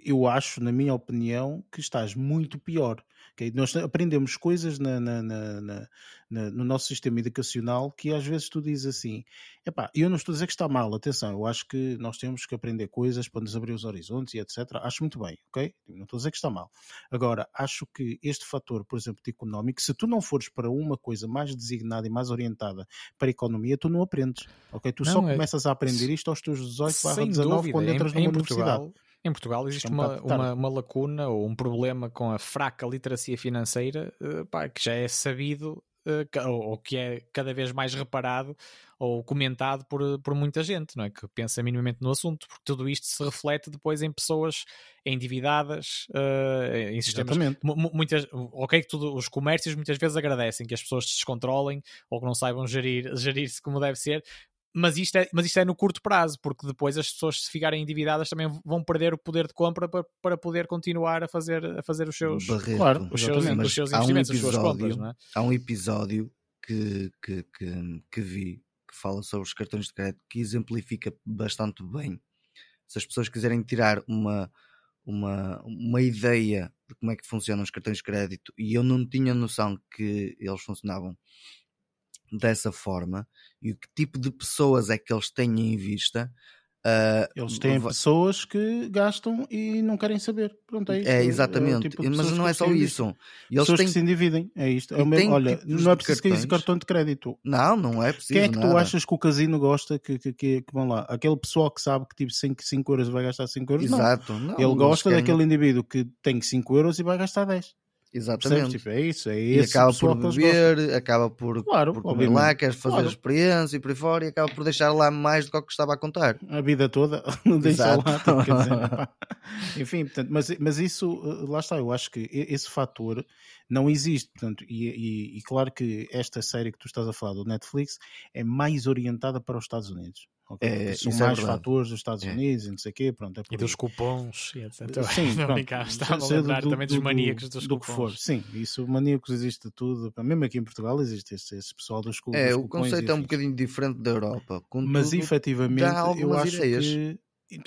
eu acho, na minha opinião, que estás muito pior. ok? Nós aprendemos coisas na- na- na- no nosso sistema educacional que às vezes tu dizes assim: epá, eu não estou a dizer que está mal, atenção, eu acho que nós temos que aprender coisas para nos abrir os horizontes e etc. Acho muito bem, ok? Não estou a dizer que está mal. Agora, acho que este fator, por exemplo, de económico, se tu não fores para uma coisa mais designada e mais orientada para a economia, tu não aprendes, ok? Tu só Não, é- começas a aprender isto aos teus 18 barra Sem 19 dúvida, quando em, entras em numa universidade. Portugal, em Portugal existe é um uma, uma, uma lacuna ou um problema com a fraca literacia financeira eh, pá, que já é sabido eh, ou, que é cada vez mais reparado ou comentado por, por muita gente, não é? Que pensa minimamente no assunto, porque tudo isto se reflete depois em pessoas endividadas, eh, em sistemas muitas, ok que tudo, os comércios muitas vezes agradecem que as pessoas se descontrolem ou que não saibam gerir, gerir-se como deve ser, mas isto, é, mas isto é no curto prazo, porque depois as pessoas se ficarem endividadas também vão perder o poder de compra para, para poder continuar a fazer, a fazer os seus, Barreto. Claro, os seus, os seus há um investimentos, as suas episódio- compras, não é? Há um episódio que, que, que, que vi que fala sobre os cartões de crédito que exemplifica bastante bem. Se as pessoas quiserem tirar uma, uma, uma ideia de como é que funcionam os cartões de crédito, e eu não tinha noção que eles funcionavam dessa forma, e o que tipo de pessoas é que eles têm em vista. ah, Eles têm va- pessoas que gastam e não querem saber. Pronto, é. É, o exatamente. tipo de Mas pessoas não é só isso. E eles pessoas têm... que se endividem. É isto. É o mesmo. Olha, não é preciso cartões. cartão de crédito. Não, não é preciso. Quem é que tu nada. achas que o casino gosta que, que, que, que vão lá? Aquele pessoal que sabe que tipo 5, 5 euros vai gastar 5 euros? Não. Exato. Não, Ele eles gosta daquele indivíduo que tem 5 euros e vai gastar 10. Exatamente. Tipo, é isso. É e esse acaba por beber, acaba por, Claro, por comer lá, quer fazer Claro. a experiência e por aí fora e acaba por deixar lá mais do que o que estava a contar. a vida toda, não deixa lá. tipo, quer dizer. Enfim, portanto, mas, mas isso, eh, lá está, eu acho que e- esse fator não existe. Portanto, e, e- e claro que esta série que tu estás a falar do Netflix é mais orientada para os Estados Unidos. É, São isso é mais verdade. fatores dos Estados É. Unidos e não sei o quê, pronto, é E dos cupons e etc. Sim, brincar, estava a seja lembrar do- também dos do- maníacos dos do que cupons. for. Sim, isso, maníacos existe de tudo. Mesmo aqui em Portugal existe esse, esse pessoal dos, cu- É, dos o cupons e conceito é um bocadinho diferente da Europa. Mas contudo, efetivamente dá eu acho ideias. que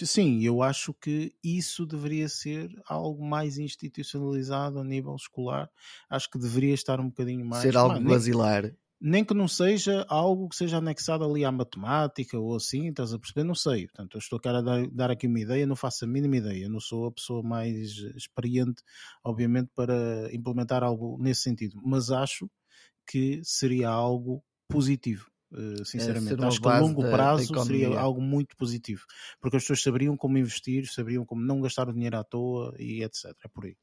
sim, eu acho que isso deveria ser algo mais institucionalizado a nível escolar. Acho que deveria estar um bocadinho mais ser algo Mano, basilar. Nem que não seja algo que seja anexado ali à matemática ou assim, estás a perceber? Não sei. Portanto, eu estou a dar, dar aqui uma ideia, não faço a mínima ideia. Eu não sou a pessoa mais experiente, obviamente, para implementar algo nesse sentido, mas acho que seria algo positivo. Uh, sinceramente, é, acho que a longo da, prazo da seria algo muito positivo, porque as pessoas saberiam como investir, saberiam como não gastar o dinheiro à toa e etc. É por aí.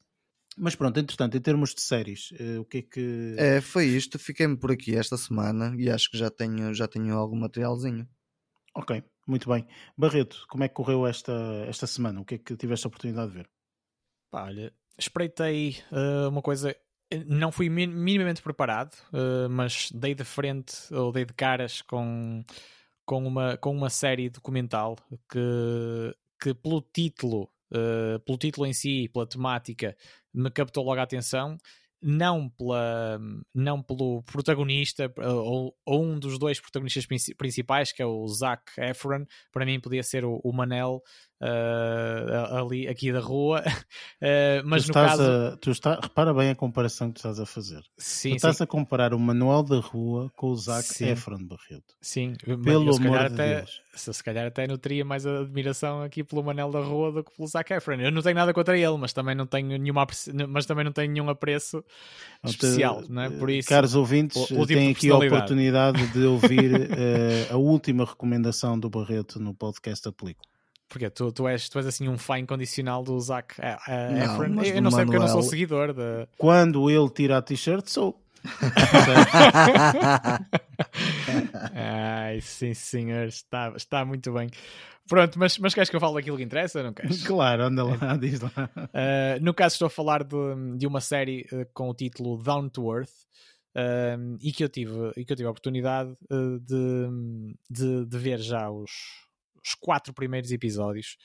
Mas pronto, entretanto, em termos de séries, uh, o que é que. É, foi isto. Fiquei-me por aqui esta semana e acho que já tenho, já tenho algum materialzinho. Ok, muito bem. Barreto, como é que correu esta, esta semana? O que é que tiveste a oportunidade de ver? Pá, olha, espreitei uh, uma coisa. Não fui minimamente preparado, uh, mas dei de frente ou dei de caras com, com, uma, com uma série documental que, que pelo título uh, pelo título em si, pela temática, me captou logo a atenção. Não, pela, não pelo protagonista ou, ou um dos dois protagonistas principais, que é o Zac Efron, para mim podia ser o, o Manel uh, ali, aqui da rua. Uh, mas tu no caso. A, tu está, repara bem a comparação que tu estás a fazer. Sim, tu estás sim. a comparar o Manuel da Rua com o Zac sim. Efron Barreto. Sim, pelo eu, se amor de até, Deus. Se, se calhar até nutria mais admiração aqui pelo Manel da Rua do que pelo Zac Efron. Eu não tenho nada contra ele, mas também não tenho nenhuma mas também não tenho nenhum apreço especial, não é? Por isso, caros ouvintes, o, o têm aqui a oportunidade de ouvir uh, a última recomendação do Barreto no podcast Aplico. Porque tu, tu, és, tu és assim um fã incondicional do Zac uh, Efron. Eu não sei porque eu não sou seguidor. De... Quando ele tira a t-shirt, sou. Ai, sim, senhor, está, está muito bem. Pronto, mas, mas queres que eu fale daquilo que interessa? Não queres? Claro, anda lá, diz lá. Uh, no caso, estou a falar de, de uma série uh, com o título Down to Earth. Uh, e, que eu tive, e que eu tive a oportunidade de, de, de ver já os, os quatro primeiros episódios.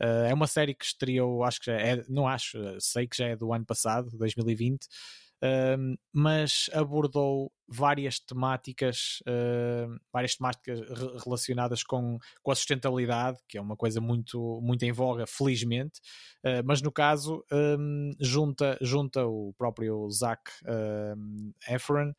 Uh, é uma série que estreou, acho que já é, não acho, sei que já é do ano passado, 2020, uh, mas abordou várias temáticas, uh, várias temáticas re relacionadas com, com a sustentabilidade, que é uma coisa muito, muito em voga, felizmente, uh, mas no caso um, junta, junta o próprio Zac Efron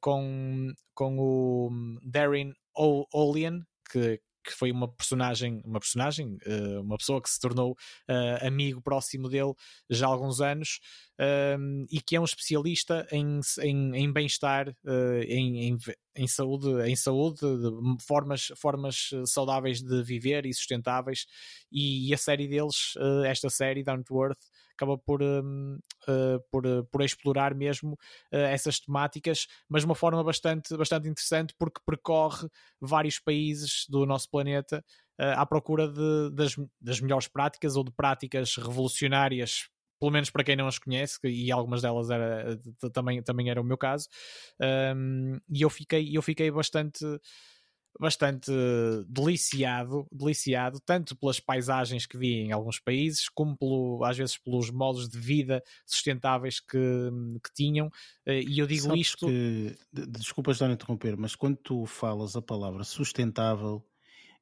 com, com o Darren Olian, que, que foi uma personagem, uma personagem, uh, uma pessoa que se tornou uh, amigo próximo dele já há alguns anos um, e que é um especialista em, em, em bem-estar, uh, em, em, em, saúde, em saúde, formas, formas saudáveis de viver e sustentáveis. E, e a série deles, esta série, Down to Earth, acaba por, uh, por, uh, por explorar mesmo uh, essas temáticas, mas de uma forma bastante, bastante interessante porque percorre vários países do nosso planeta à procura de, das, das melhores práticas ou de práticas revolucionárias pelo menos para quem não as conhece, e algumas delas era, também, também era o meu caso, um, e eu fiquei, eu fiquei bastante bastante deliciado, deliciado, tanto pelas paisagens que vi em alguns países, como pelo, às vezes pelos modos de vida sustentáveis que, que tinham. Eh, e eu digo Sabes isto. Que, desculpa estar a interromper, mas quando tu falas a palavra sustentável,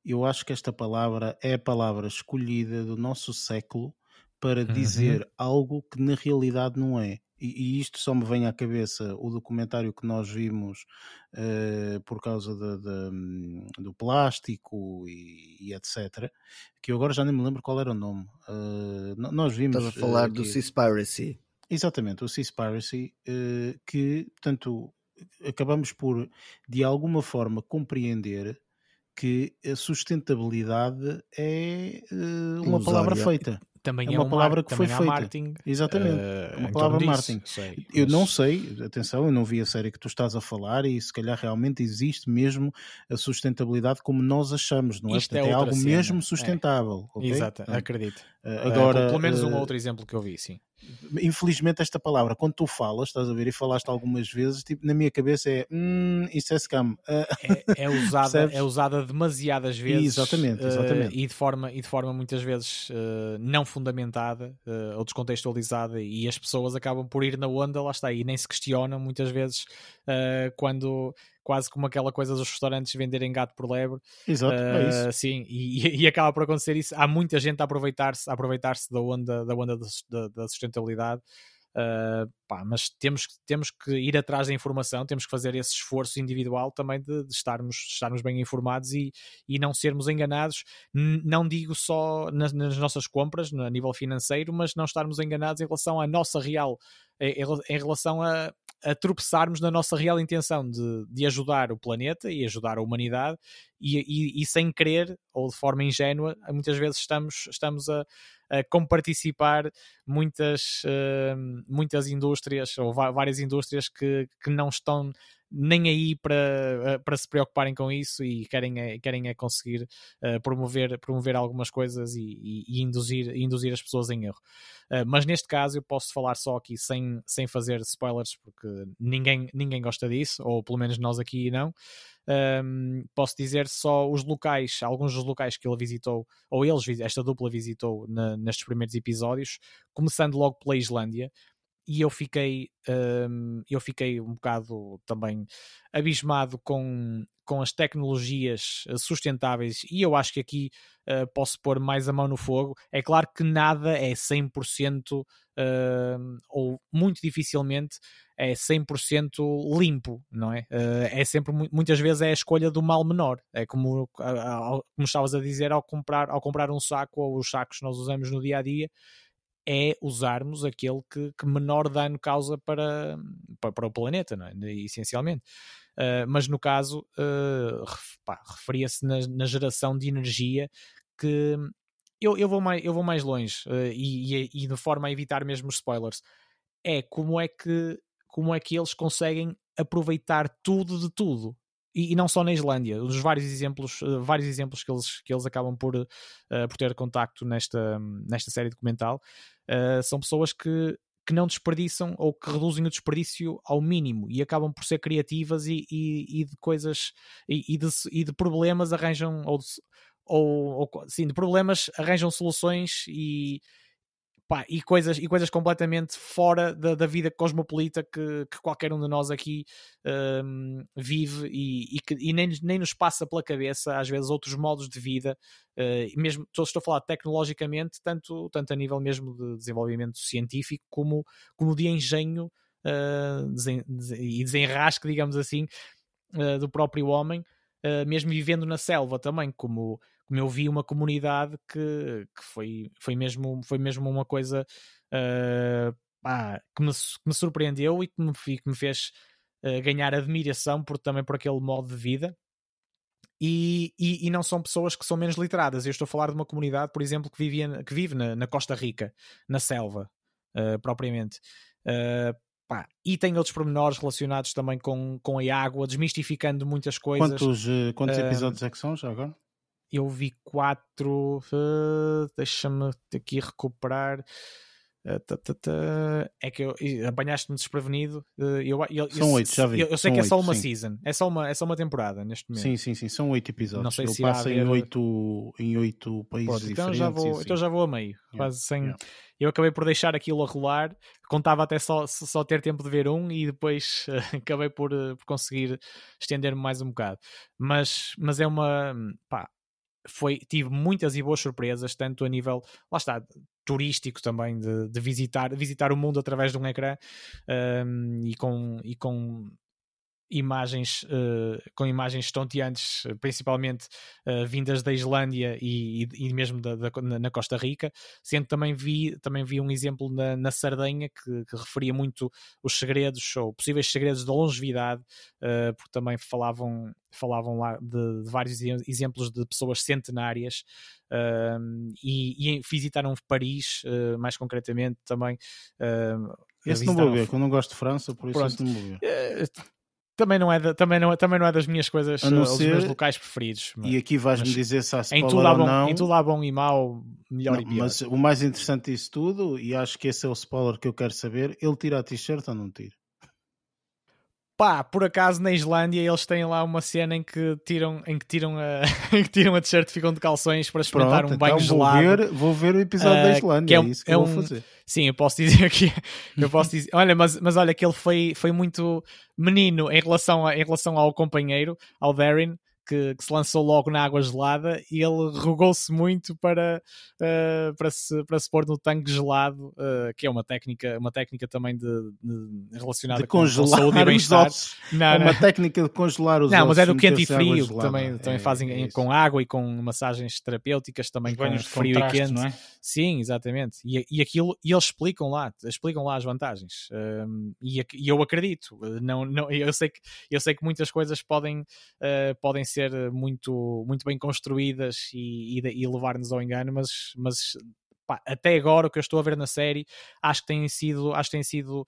eu acho que esta palavra é a palavra escolhida do nosso século para dizer uhum. algo que na realidade não é e, isto só me vem à cabeça o documentário que nós vimos uh, por causa de, de, do plástico e, e, etc. Que eu agora já nem me lembro qual era o nome. Uh, nós vimos. Estás a falar uh, do Seaspiracy. Exatamente, o Seaspiracy, uh, que, portanto, acabamos por, de alguma forma, compreender que a sustentabilidade é uma palavra feita também é, é uma palavra que foi feita. Marketing, Exatamente, uh, uma palavra disso, marketing. Sei, eu não sei, atenção, eu não vi a série que tu estás a falar e se calhar realmente existe mesmo a sustentabilidade como nós achamos, não é? Isto Portanto, é, é algo cena. mesmo sustentável. É. Okay? Exato, acredito. Uh, agora, uh, pelo menos um outro exemplo que eu vi, sim infelizmente esta palavra, quando tu falas, estás a ver, e falaste algumas vezes, tipo, na minha cabeça é hum, isso é scam. É, é usada, é usada demasiadas vezes exatamente, exatamente. Uh, e, de forma, e de forma muitas vezes uh, não fundamentada uh, ou descontextualizada e as pessoas acabam por ir na onda, lá está, e nem se questionam muitas vezes quando quase como aquela coisa dos restaurantes venderem gato por lebre. Exato, uh, é isso. Sim, e, e, acaba por acontecer isso. Há muita gente a aproveitar-se aproveitar da onda, da, onda da, da sustentabilidade. Uh, pá, mas temos, temos que ir atrás da informação, temos que fazer esse esforço individual também de, de estarmos, estarmos bem informados e, e não sermos enganados. N não digo só nas, nas, nossas compras, a nível financeiro, mas não estarmos enganados em relação à nossa real, em, em relação a, a tropeçarmos na nossa real intenção de, de ajudar o planeta e ajudar a humanidade e, e, e sem querer ou de forma ingênua, muitas vezes estamos, estamos a uh, como participar muitas, uh, muitas indústrias ou várias indústrias que, que não estão nem aí para, eh, para se preocuparem com isso e querem é, querem é conseguir uh, promover, promover algumas coisas e, e, e, induzir, induzir as pessoas em erro. Uh, mas neste caso eu posso falar só aqui sem, sem fazer spoilers porque ninguém, ninguém gosta disso, ou pelo menos nós aqui não. Um, posso dizer só os locais, alguns dos locais que ele visitou, ou eles, esta dupla visitou na, nestes primeiros episódios, começando logo pela Islândia, e eu fiquei, um, eu fiquei um bocado também abismado com, com as tecnologias sustentáveis e eu acho que aqui uh, posso pôr mais a mão no fogo. É claro que nada é 100% uh, ou muito dificilmente é 100% limpo, não é? Uh, é sempre, muitas vezes é a escolha do mal menor. É como, como estavas a dizer, ao comprar, ao comprar um saco ou os sacos que nós usamos no dia a dia, é usarmos aquele que, que menor dano causa para, para, para, o planeta, é? essencialmente. Uh, mas no caso, uh, referia-se na, na, geração de energia que eu, eu, vou, mais, eu vou mais longe uh, e, e, e de forma a evitar mesmo spoilers. É como é que como é que eles conseguem aproveitar tudo de tudo. E, e não só na Islândia, os vários exemplos, uh, vários exemplos que eles, que eles acabam por, uh, por ter contacto nesta, nesta série documental, uh, são pessoas que, que não desperdiçam ou que reduzem o desperdício ao mínimo e acabam por ser criativas e, e, e de coisas e, de, e de problemas arranjam ou, ou, ou sim, de problemas arranjam soluções e, Pá, e, coisas, e coisas completamente fora da, da vida cosmopolita que, que, qualquer um de nós aqui um, vive e, e, que, e nem, nem nos passa pela cabeça, às vezes, outros modos de vida, uh, mesmo estou, a falar tecnologicamente, tanto, tanto a nível mesmo de desenvolvimento científico como, como de engenho uh, desen, e desenrasque, digamos assim, uh, do próprio homem. mesmo vivendo na selva também, como, como eu vi uma comunidade que, que foi, foi, mesmo, foi mesmo uma coisa uh, ah, que, me, que me surpreendeu e que me, que me fez uh, ganhar admiração por, também por aquele modo de vida. E, e, e, não são pessoas que são menos literadas. Eu estou a falar de uma comunidade, por exemplo, que, vivia, que vive na, na Costa Rica, na selva, uh, propriamente. Uh, pá, e tem outros pormenores relacionados também com, com a água, desmistificando muitas coisas. Quantos, quantos episódios é que são já agora? Eu vi quatro. Uh, Deixa-me aqui recuperar. Uh, É que apanhaste-me desprevenido. Uh, eu, eu, são oito, já vi. Eu, eu sei são que é só 8, uma sim. season, é só uma, é só uma temporada neste momento. Sim, sim, sim, são oito episódios. Não sei Ele se passa haver... em, oito, em oito países diferentes. Então já, vou, sim, então já vou a meio, yeah. quase sem. Yeah. Eu acabei por deixar aquilo a rolar, contava até só, só ter tempo de ver um e depois uh, acabei por, por conseguir estender-me mais um bocado. Mas, mas é uma. Pá, foi, tive muitas e boas surpresas, tanto a nível, lá está, turístico também, de, de visitar, visitar o mundo através de um ecrã um, e, com, e com imagens uh, com imagens estonteantes, principalmente uh, vindas da Islândia e, e, e mesmo da, da, na Costa Rica, sendo também vi, também vi um exemplo na, na Sardenha que, que, referia muito os segredos ou possíveis segredos da longevidade, uh, porque também falavam, falavam lá de, de vários exemplos de pessoas centenárias e, e, visitaram Paris, mais concretamente também. esse não vou ver, que eu não gosto de França, por isso Pronto. não vou ver também não é, da, também não, também não é das minhas coisas, ser- meus locais preferidos. mas E aqui vais-me dizer se há em, spoiler tudo há ou bom, não. em tudo há bom e mau, melhor Não, e pior. mas o mais interessante disso tudo, e acho que esse é o spoiler que eu quero saber, ele tira a t-shirt ou não tira? Pá, por acaso na Islândia eles têm lá uma cena em que tiram, em que tiram a, em que tiram a t-shirt e ficam de calções para experimentar Pronto, um banho então vou gelado. ver, vou ver o episódio da Ah, Islândia, que é é, isso que é eu um- vou fazer. Sim, eu posso dizer que eu posso dizer, olha, mas, mas olha que ele foi, foi muito menino em relação, a, em relação ao companheiro, ao Darren, que, que, se lançou logo na água gelada e ele rogou-se muito para, uh, para, se, para se pôr no tanque gelado, uh, que é uma técnica, uma técnica também de, de relacionada de com, congelar com saúde e bem-estar. Não, é uma técnica de congelar os não. Não, mas é do quente e frio, que também, também é, fazem é com água e com massagens terapêuticas, também com frio e quente. Não é? Sim, exatamente. E, e aquilo, e eles explicam lá, explicam lá as vantagens. Um, e, e, eu acredito. Não, não, eu, sei que, eu sei que muitas coisas podem, uh, podem ser muito, muito bem construídas e, e, e levar-nos ao engano, mas, mas pá, até agora o que eu estou a ver na série acho que têm sido, acho que têm sido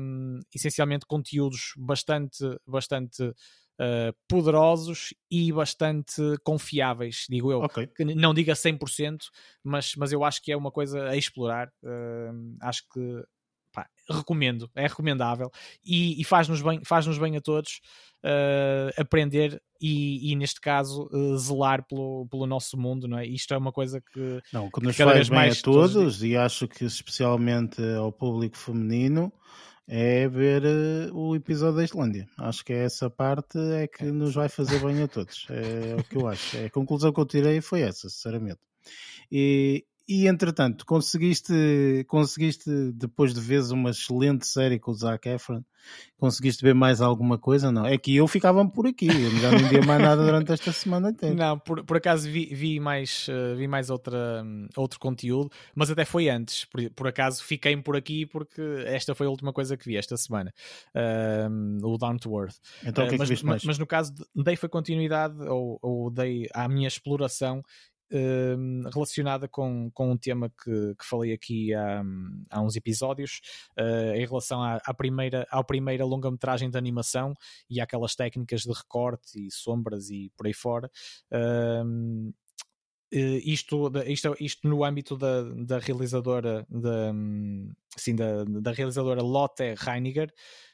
um, essencialmente conteúdos bastante, bastante Uh, poderosos e bastante confiáveis, digo eu. Okay. Não diga 100%, mas, mas eu acho que é uma coisa a explorar. Uh, acho que pá, recomendo, é recomendável e, e faz-nos bem, faz bem a todos uh, aprender e, e, neste caso uh, zelar pelo, pelo nosso mundo, não é? Isto é uma coisa que, não, que nos que faz bem a todos, todos e acho que especialmente ao público feminino é ver uh, o episódio da Islândia. Acho que é essa parte é que nos vai fazer bem a todos. É, é o que eu acho. É a conclusão que eu tirei foi essa, sinceramente. E, e entretanto, conseguiste, conseguiste, depois de veres uma excelente série com o Zac Efron, conseguiste ver mais alguma coisa? Não, é que eu ficava por aqui, eu já não via mais nada durante esta semana inteira. Não, por, por acaso vi, vi mais, uh, vi mais outra, um, outro conteúdo, mas até foi antes, por, por acaso fiquei por aqui porque esta foi a última coisa que vi esta semana, uh, o Down to Earth. Então o que é que mas, viste mais? Mas no caso, dei foi continuidade ou, ou dei à minha exploração uh, relacionada com, com um tema que, que falei aqui há, há uns episódios, uh, em relação à, à, primeira, à primeira longa-metragem de animação e àquelas técnicas de recorte e sombras e por aí fora. Uh, isto, isto, isto no âmbito da, da realizadora da, assim, da, da realizadora Lotte Reiniger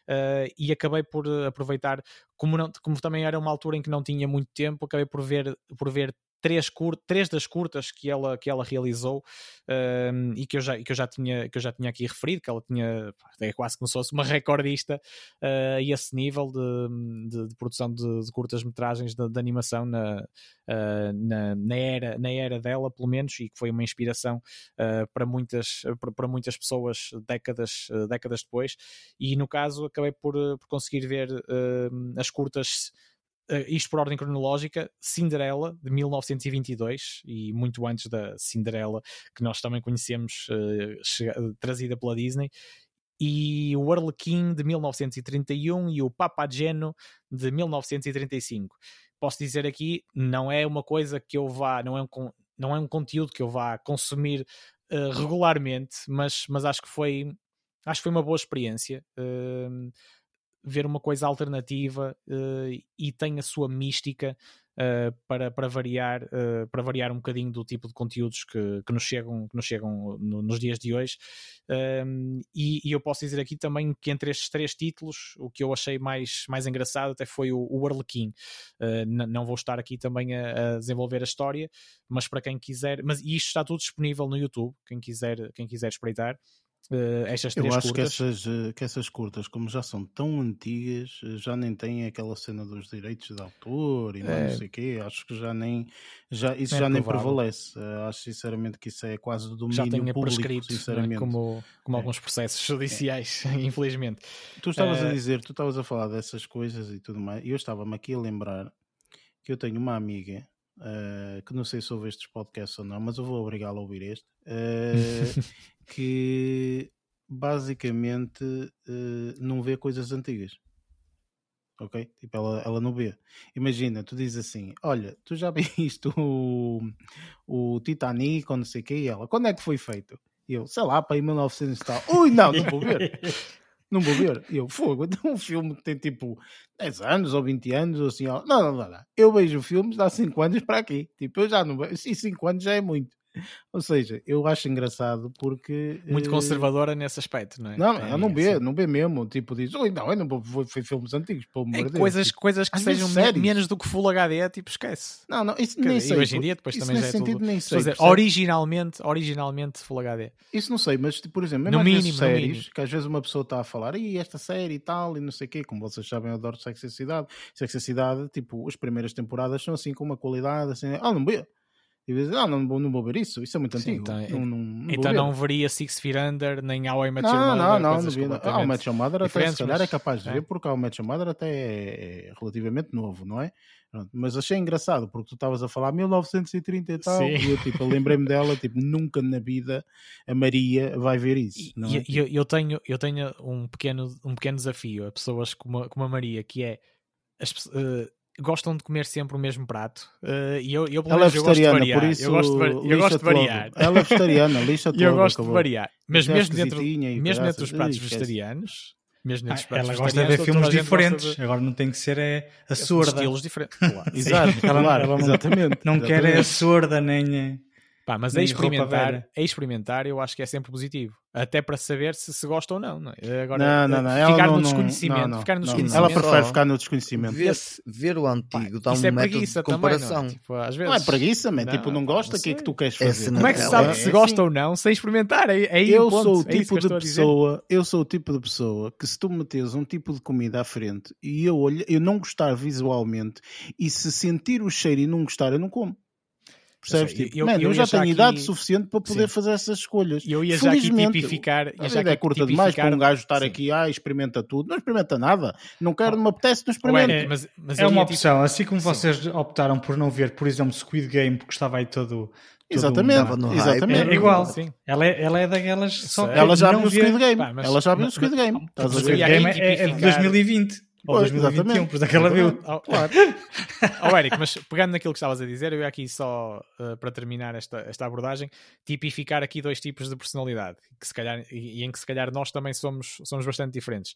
uh, e acabei por aproveitar como, não, como também era uma altura em que não tinha muito tempo acabei por ver, por ver três, cur três das curtas que ela, que ela realizou um, e que eu, já, que, eu já tinha, que eu já tinha aqui referido, que ela tinha é quase como se fosse uma recordista uh, a esse nível de, de, de produção de, de curtas-metragens de, de, animação na, uh, na, na, era, na era dela, pelo menos, e que foi uma inspiração uh, para, muitas, para, para, muitas pessoas décadas, décadas depois. E no caso, acabei por, por conseguir ver as curtas uh, isto por ordem cronológica, Cinderela, de 1922, e muito antes da Cinderela, que nós também conhecemos, uh, trazida pela Disney, e o Arlequim, de 1931, e o Papageno, de 1935. Posso dizer aqui, não é uma coisa que eu vá, não é um, não é um conteúdo que eu vá consumir uh, regularmente, mas, mas acho que foi acho que foi uma boa experiência. Uh, ver uma coisa alternativa uh, e tem a sua mística uh, para, para, variar, uh, para variar um bocadinho do tipo de conteúdos que, que nos chegam, que nos chegam no, nos dias de hoje. Um, e, e, eu posso dizer aqui também que entre estes três títulos, o que eu achei mais, mais engraçado até foi o, o Arlequim. não vou estar aqui também a, a, desenvolver a história, mas para quem quiser, mas isto está tudo disponível no YouTube, quem quiser, quem quiser espreitar. Uh, estas três Eu acho curtas. Que, essas, eh, que essas curtas, como já são tão antigas, eh, já nem têm aquela cena dos direitos de autor e é... não sei o quê. Acho que já nem já, isso é já nem prevalece. Acho sinceramente que isso é quase do domínio já tem público, prescrito, é? sinceramente. Como, como é. alguns processos judiciais, é. infelizmente. Tu estavas a dizer, tu estavas a falar dessas coisas e tudo mais, e eu estava-me aqui a lembrar que eu tenho uma amiga Uh, que não sei se ouve estes podcasts ou não, mas eu vou obrigá-lo a ouvir este, uh, que basicamente uh, não vê coisas antigas. Ok? Tipo, ela, ela não vê. Imagina, tu dizes assim: Olha, tu já viste o, o Titanic ou não sei o que, e ela, quando é que foi feito? E eu, sei lá, para aí 1900 e tal. Ui, não, não vou ver. não vou ver. E eu, fogo, então um filme que tem tipo 10 anos ou 20 anos, ou assim. Não, não, não, não. Eu vejo filmes há 5 anos para aqui. Tipo, eu já não vejo. E 5 anos já é muito. Ou seja, eu acho engraçado porque. Muito eh, conservadora nesse aspecto, não é? Não, eu não vê, essa- não vê mesmo. Tipo, diz, oi, não, eu não vou ver filmes antigos, pelo amor É de Deus. coisas, Tipo, coisas que vezes sejam séries. menos do que Full HD, tipo, esquece. Não, não, isso Quer nem sei. e hoje em dia depois também já é sentido tudo. nem sei. dizer, originalmente, originalmente Full HD. Isso não sei, mas tipo, por exemplo, mesmo No mínimo, no séries, mínimo. que às vezes uma pessoa está a falar, e esta série e tal, e não sei o quê, como vocês sabem, eu adoro Sex and Cidade. Sex and Cidade, tipo, as primeiras temporadas são assim com uma qualidade, assim, ah, não vê. E dizes, ah, não, vou- não vou ver isso, isso é muito Sim, antigo. então, não, não, não Então não veria Six Feet Under, nem How I Met Your Não, Mother, não, não, não vi. O completamente Match Your Mother até se calhar é mas- capaz de é. ver, porque o Match Your Mother até é, é relativamente novo, não é? Mas achei engraçado, porque tu estavas a falar 1930 e tal, Sim. e eu tipo, lembrei-me dela, tipo, nunca na vida a Maria vai ver isso. E- não e- é? eu, eu tenho, eu tenho um, pequeno, um pequeno desafio a pessoas como a, como a Maria, que é as, eh, gostam de comer sempre o mesmo prato. eh, e eu, eu, pelo Ela é menos, eu gosto de vegetariana, variar. por isso eu gosto de, eu gosto de variar. Ela é vegetariana, lixa-te E eu gosto de variar. Mas é mesmo dentro, mesmo dentro dos pratos vegetarianos, mesmo Ah, dentro dos pratos ela gosta de ver filmes diferentes. de- Agora não tem que ser é a de surda. estilos diferentes. Claro. Exato, Ela- claro, ela não- exatamente. Não quer é a exatamente. surda nem. É- Pá, mas a Nem experimentar, a experimentar eu acho que é sempre positivo. Até para saber se se gosta ou não. não é? Agora, Não, não, não. Ela ficar não, no não- desconhecimento. não, não, ficar no não. desconhecimento. Ela prefere Só ficar no desconhecimento. Ver, ver o Pá, antigo dá um é método preguiça de comparação. também, não? Tipo, às vezes. Não é preguiça, man. tipo, não gosta, o que é que tu queres É fazer? Como é que se Ela sabe é se gosta assim. ou não sem experimentar? É, é eu ponto. sou o É tipo de pessoa, eu sou o tipo de pessoa que se tu meteres um tipo de comida à frente e eu olho, eu não gostar visualmente e se sentir o cheiro e não gostar, eu não como. Percebes? sei, Tipo, eu- man, eu eu, já tenho aqui- idade suficiente para poder Sim. fazer essas escolhas. E eu ia já aqui tipificar. Ia A já vida é curta demais para um gajo estar Sim. aqui, ah, experimenta tudo. Não experimenta nada. Não quero, não me apetece, não Ou experimenta. Eric, mas, mas É uma ia, tipo, opção. Assim como Sim. vocês optaram por não ver, por exemplo, Squid Game, porque estava aí todo. todo Exatamente, hype. exatamente. É igual. Sim. Ela é, ela é daquelas. Só Ela já não viu o Squid Game. Pá, mas- ela já viu o Squid Game. Mas ia Squid Game é, é de tipificar- 2020 ou Pois, 2021, exatamente. por isso é que ela viu. Claro. oh, Eric, mas pegando naquilo que estavas a dizer, eu ia aqui só uh, para terminar esta, esta abordagem, tipificar aqui dois tipos de personalidade que se calhar, e, e em que se calhar nós também somos, somos bastante diferentes.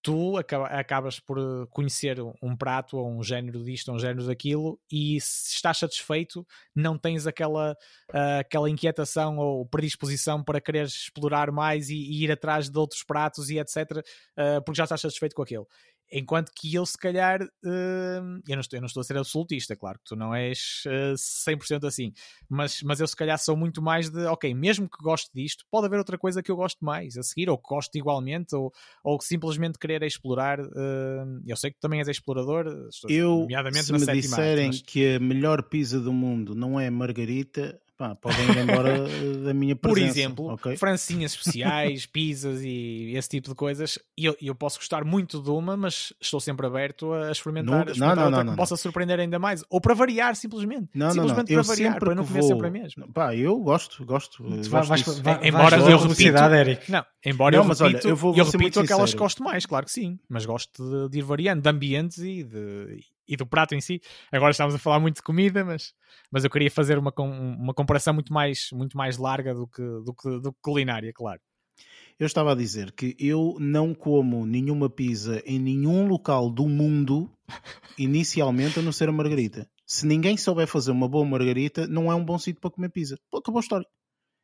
Tu acaba- acabas por uh, conhecer um prato ou um género disto ou um género daquilo e se estás satisfeito, não tens aquela, uh, aquela inquietação ou predisposição para quereres explorar mais e, e ir atrás de outros pratos e etc. uh, porque já estás satisfeito com aquele. Enquanto que eu, se calhar, hum, eu, não estou, eu não estou a ser absolutista, claro que tu não és uh, 100% assim, mas, mas eu, se calhar, sou muito mais de, ok, mesmo que goste disto, pode haver outra coisa que eu gosto mais a seguir, ou que gosto igualmente, ou, ou que simplesmente querer explorar. hum, eu sei que tu também és explorador, estou, Eu, nomeadamente se na me disserem mas- que a melhor pizza do mundo não é margarita, pá, podem ir embora eh, da minha Por presença. exemplo, ok? francinhas especiais, pizzas e esse tipo de coisas. E eu, eu posso gostar muito de uma, mas estou sempre aberto a experimentar, Nunca- a experimentar não, não, outra não, que não, possa surpreender ainda mais. Ou para variar, simplesmente. Não, não, não. simplesmente Eu para variar, sempre para não comer vou... sempre a mesma. Pá, eu gosto, gosto. eh, Tu vai- gosto vais, disso. vai, Embora eu repito- Eric. Não, embora Não, eu mas repito, olha, eu vou- eu repito aquelas que gosto mais, claro que sim, mas gosto de, de ir variando, de ambientes e, de, e do prato em si. Agora estamos a falar muito de comida, mas, mas eu queria fazer uma, uma comparação muito mais, muito mais larga do que, do, que, do que culinária, claro. Eu estava a dizer que eu não como nenhuma pizza em nenhum local do mundo, inicialmente, a não ser a margarita. Se ninguém souber fazer uma boa margarita, não é um bom sítio para comer pizza. Pô, acabou a história.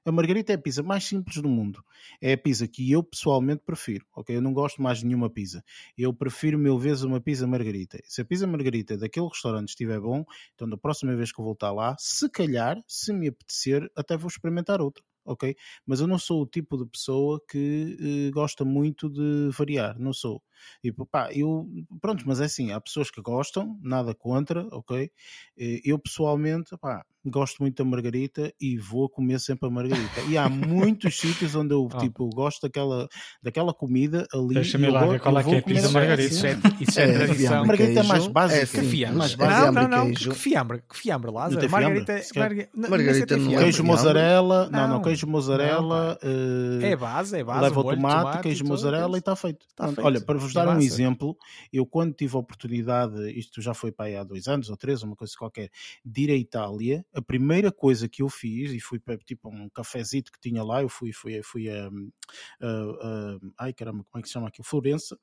A margarita é a pizza mais simples do mundo. É a pizza que eu pessoalmente prefiro. Ok? Eu não gosto mais de nenhuma pizza. Eu prefiro mil vezes uma pizza margarita. Se a pizza margarita daquele restaurante estiver bom, então da próxima vez que eu voltar lá, se calhar, se me apetecer, até vou experimentar outra. Ok? Mas eu não sou o tipo de pessoa que eh, gosta muito de variar. Não sou. Tipo, pá, eu, pronto, mas é assim, há pessoas que gostam, nada contra, ok? Eh, Eu pessoalmente, pá, gosto muito da margarita e vou comer sempre a margarita. E há muitos sítios onde eu, Oh. tipo, gosto daquela, daquela comida ali. Deixa-me e lá ver qual é que é a pizza margarita. Isso é, isso é, É, tradição. fiambre, A margarita é mais queijo, básica. é sim, Que fiambre? mais base Não, não, não. Que fiambre, que fiambre, Não Lázaro. Margarita, Margarita ter não é. Queijo fiambre. mozzarella, não, não, Não. queijo mozzarella, eh, É base, é base. leva o molho, tomate, queijo e mozzarella e isso. está feito. Tá feito. Olha, para vos E dar um exemplo, eu quando tive a oportunidade, isto já foi para aí há dois anos ou três, uma coisa qualquer, de ir à Itália, a primeira coisa que eu fiz, e fui para tipo um cafezito que tinha lá, eu fui, fui, fui a, a- a- ai caramba, como é que se chama aquilo? Florença,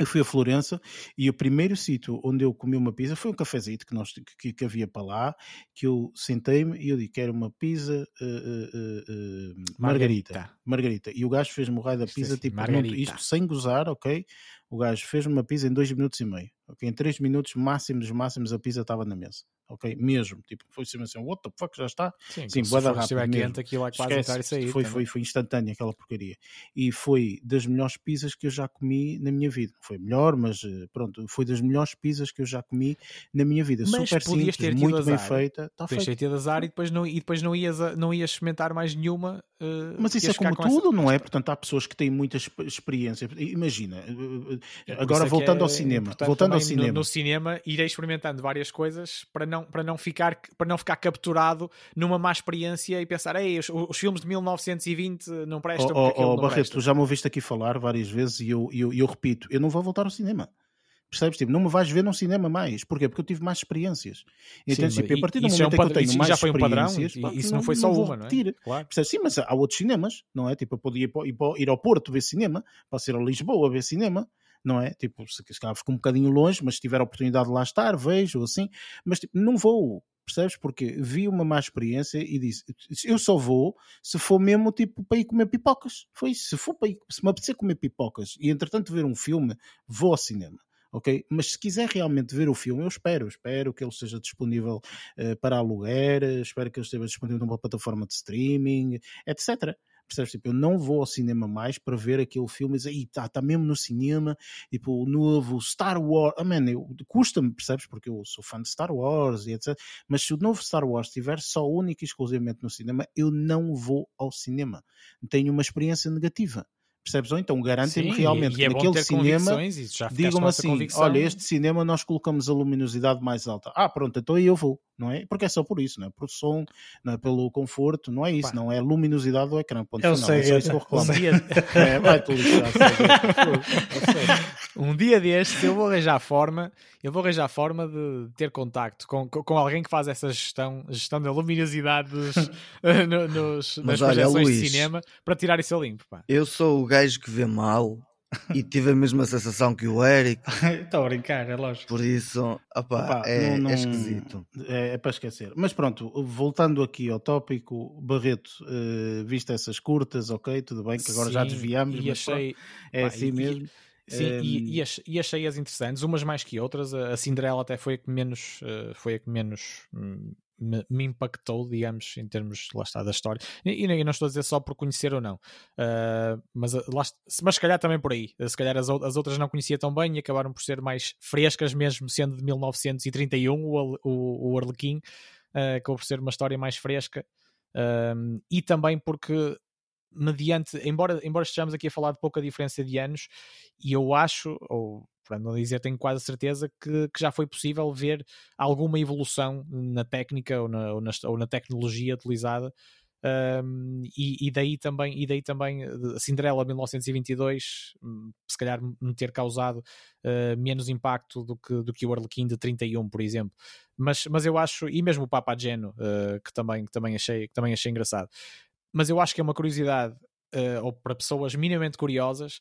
eu fui a Florença e o primeiro sítio onde eu comi uma pizza foi um cafezito que, nós, que, que havia para lá, que eu sentei-me e eu disse, quero uma pizza uh, uh, uh, margarita. margarita. E o gajo fez-me o raio da pizza, sim, tipo, margarita. isto sem gozar, ok? O gajo fez-me uma pizza em dois minutos e meio. Okay? Em três minutos, máximos, máximos, a pizza estava na mesa ok? Mesmo, tipo, foi assim, assim what the fuck, já está? Sim, Sim boa da rápida quente, aquilo é quase Esquece, sair, foi, foi, foi instantâneo aquela porcaria. E foi das melhores pizzas que eu já comi na minha vida. Foi melhor, mas eh, pronto, foi das melhores pizzas que eu já comi na minha vida. Mas Super simples, muito bem feita. Tá Deixei ter azar e depois não, e depois não, ias, não ias experimentar mais nenhuma. Uh, mas isso é como tudo, essa... não é? Portanto, há pessoas que têm muita experiência. Imagina, é agora voltando é ao cinema. Voltando ao cinema. No, no cinema, irei experimentando várias coisas para não, para não ficar para não ficar capturado numa má experiência e pensar, ei, os, os filmes de 1920 não prestam. Oh, oh, oh Barreto, tu já me ouviste aqui falar várias vezes e eu, eu, eu repito, eu não vou voltar ao cinema. Percebes? Tipo, não me vais ver num cinema mais. Porquê? Porque eu tive mais experiências. Então, Sim, tipo, a partir do momento é um que eu tenho mais já foi um padrão, e, pá, isso não, não foi só uma, não é? Claro. Percebes? Sim, mas há outros cinemas, não é? Tipo, eu podia ir, ao Porto ver cinema, posso ir a Lisboa ver cinema, não é? Tipo, se, se calhar fico um bocadinho longe, mas se tiver a oportunidade de lá estar, vejo assim, mas tipo, não vou. Percebes? Porque vi uma má experiência e disse: eu só vou se for mesmo tipo para ir comer pipocas. Foi isso. Se for para ir, se me apetecer comer pipocas e entretanto ver um filme, vou ao cinema. Ok? Mas se quiser realmente ver o filme, eu espero, espero que ele esteja disponível uh, para aluguer, espero que ele esteja disponível numa plataforma de streaming, etc. Percebes? Tipo, eu não vou ao cinema mais para ver aquele filme e dizer, está tá mesmo no cinema, tipo, o novo Star Wars. Ah, man, custa-me, percebes? Porque eu sou fã de Star Wars e etc. Mas se o novo Star Wars estiver só único e exclusivamente no cinema, eu não vou ao cinema. Tenho uma experiência negativa. Percebes? Ou então garantem-me realmente que é naquele cinema digam assim: olha, este cinema nós colocamos a luminosidade mais alta. Ah, pronto, então aí eu vou não é? Porque é só por isso, não é? Por som, não é? pelo conforto, não é isso, Pá. não é a luminosidade do ecrã. Ponto eu final. sei, é isso Um dia... é, lixar, um dia destes eu vou arranjar forma, eu vou arranjar forma de ter contacto com, com alguém que faz essa gestão, gestão da luminosidade dos, nos, nas olha, projeções Luís, de cinema para tirar isso a limpo. Pá. Eu sou o gajo que vê mal e tive a mesma sensação que o Eric. Estou a brincar, é lógico. Por isso, opa, opa é, não, não, é, esquisito. É, é, para esquecer. Mas pronto, voltando aqui ao tópico, Barreto, uh, viste essas curtas, ok, tudo bem, que agora Sim, já desviamos, mas achei... é pá, assim e, mesmo. Sim, um... e, e, achei-as interessantes, umas mais que outras. A Cinderela até foi a que menos, uh, foi a que menos hum, me, me, impactou, digamos, em termos lá está, da história. E, e, não estou a dizer só por conhecer ou não, uh, mas, lá, mas se calhar também por aí. Se calhar as, as, outras não conhecia tão bem e acabaram por ser mais frescas, mesmo sendo de 1931 o, o, o Arlequim, uh, acabou por ser uma história mais fresca. E também porque mediante, embora, embora estejamos aqui a falar de pouca diferença de anos, e eu acho, ou para não dizer tenho quase certeza que, que, já foi possível ver alguma evolução na técnica ou na, ou na, ou na tecnologia utilizada um, e, e, daí também e daí também a Cinderela 1922 hum, se calhar me ter causado uh, menos impacto do que, do que o Arlequim de 31 por exemplo. Mas, mas eu acho e mesmo o Papa Geno uh, que, também, que, também achei, que também achei engraçado. Mas eu acho que é uma curiosidade uh, ou para pessoas minimamente curiosas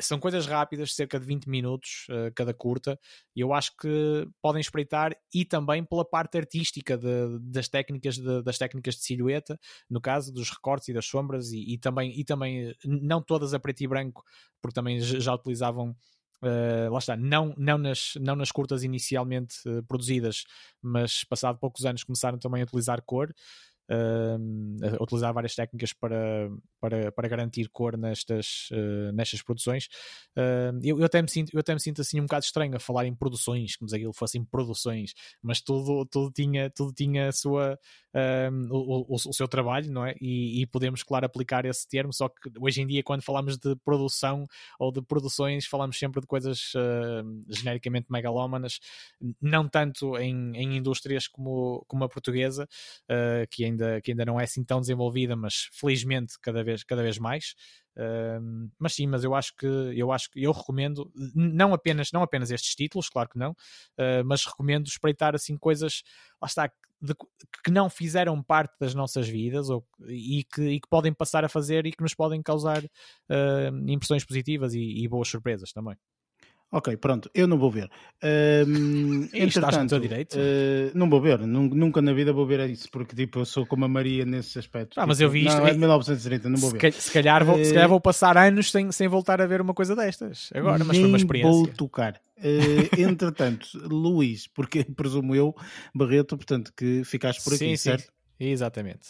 são coisas rápidas, cerca de 20 minutos uh, cada curta, e eu acho que podem espreitar e também pela parte artística de, das técnicas de, das técnicas de silhueta, no caso dos recortes e das sombras, e, e, também, e também não todas a preto e branco, porque também já utilizavam Uh, lá está, não, não, nas, não nas curtas inicialmente uh, produzidas, mas passado poucos anos começaram também a utilizar cor uh, utilizar várias técnicas para, para, para garantir cor nestas, uh, nestas produções. Uh, eu, eu, até me sinto, eu até me sinto assim um bocado estranho a falar em produções, como se aquilo fossem produções, mas tudo, tudo, tinha, tudo tinha a sua, o, o, o, seu trabalho, não é? E, e, podemos, claro, aplicar esse termo, só que hoje em dia, quando falamos de produção ou de produções, falamos sempre de coisas genericamente megalómanas, não tanto em, em indústrias como, como a portuguesa, uh, que ainda ainda, que ainda não é assim tão desenvolvida, mas felizmente cada vez, cada vez mais. Uh, mas sim, mas eu acho que eu acho que eu recomendo não apenas não apenas estes títulos, claro que não, uh, mas recomendo espreitar assim coisas lá está de, que não fizeram parte das nossas vidas ou, e, que, e que podem passar a fazer e que nos podem causar uh, impressões positivas e, e boas surpresas também. Ok, pronto, eu não vou ver. Um, teu direito. Uh, não vou ver, nunca na vida vou ver isso, porque tipo, eu sou como a Maria nesse aspecto. Ah, tipo, mas eu vi isto. Não, é de 1930, não vou ver. Se calhar vou, uh, se calhar vou passar anos sem, sem voltar a ver uma coisa destas. Agora, mas foi uma experiência. vou tocar. Uh, entretanto, Luís, porque presumo eu, Barreto, portanto, que ficaste por aqui, sim, certo? Sim, exatamente.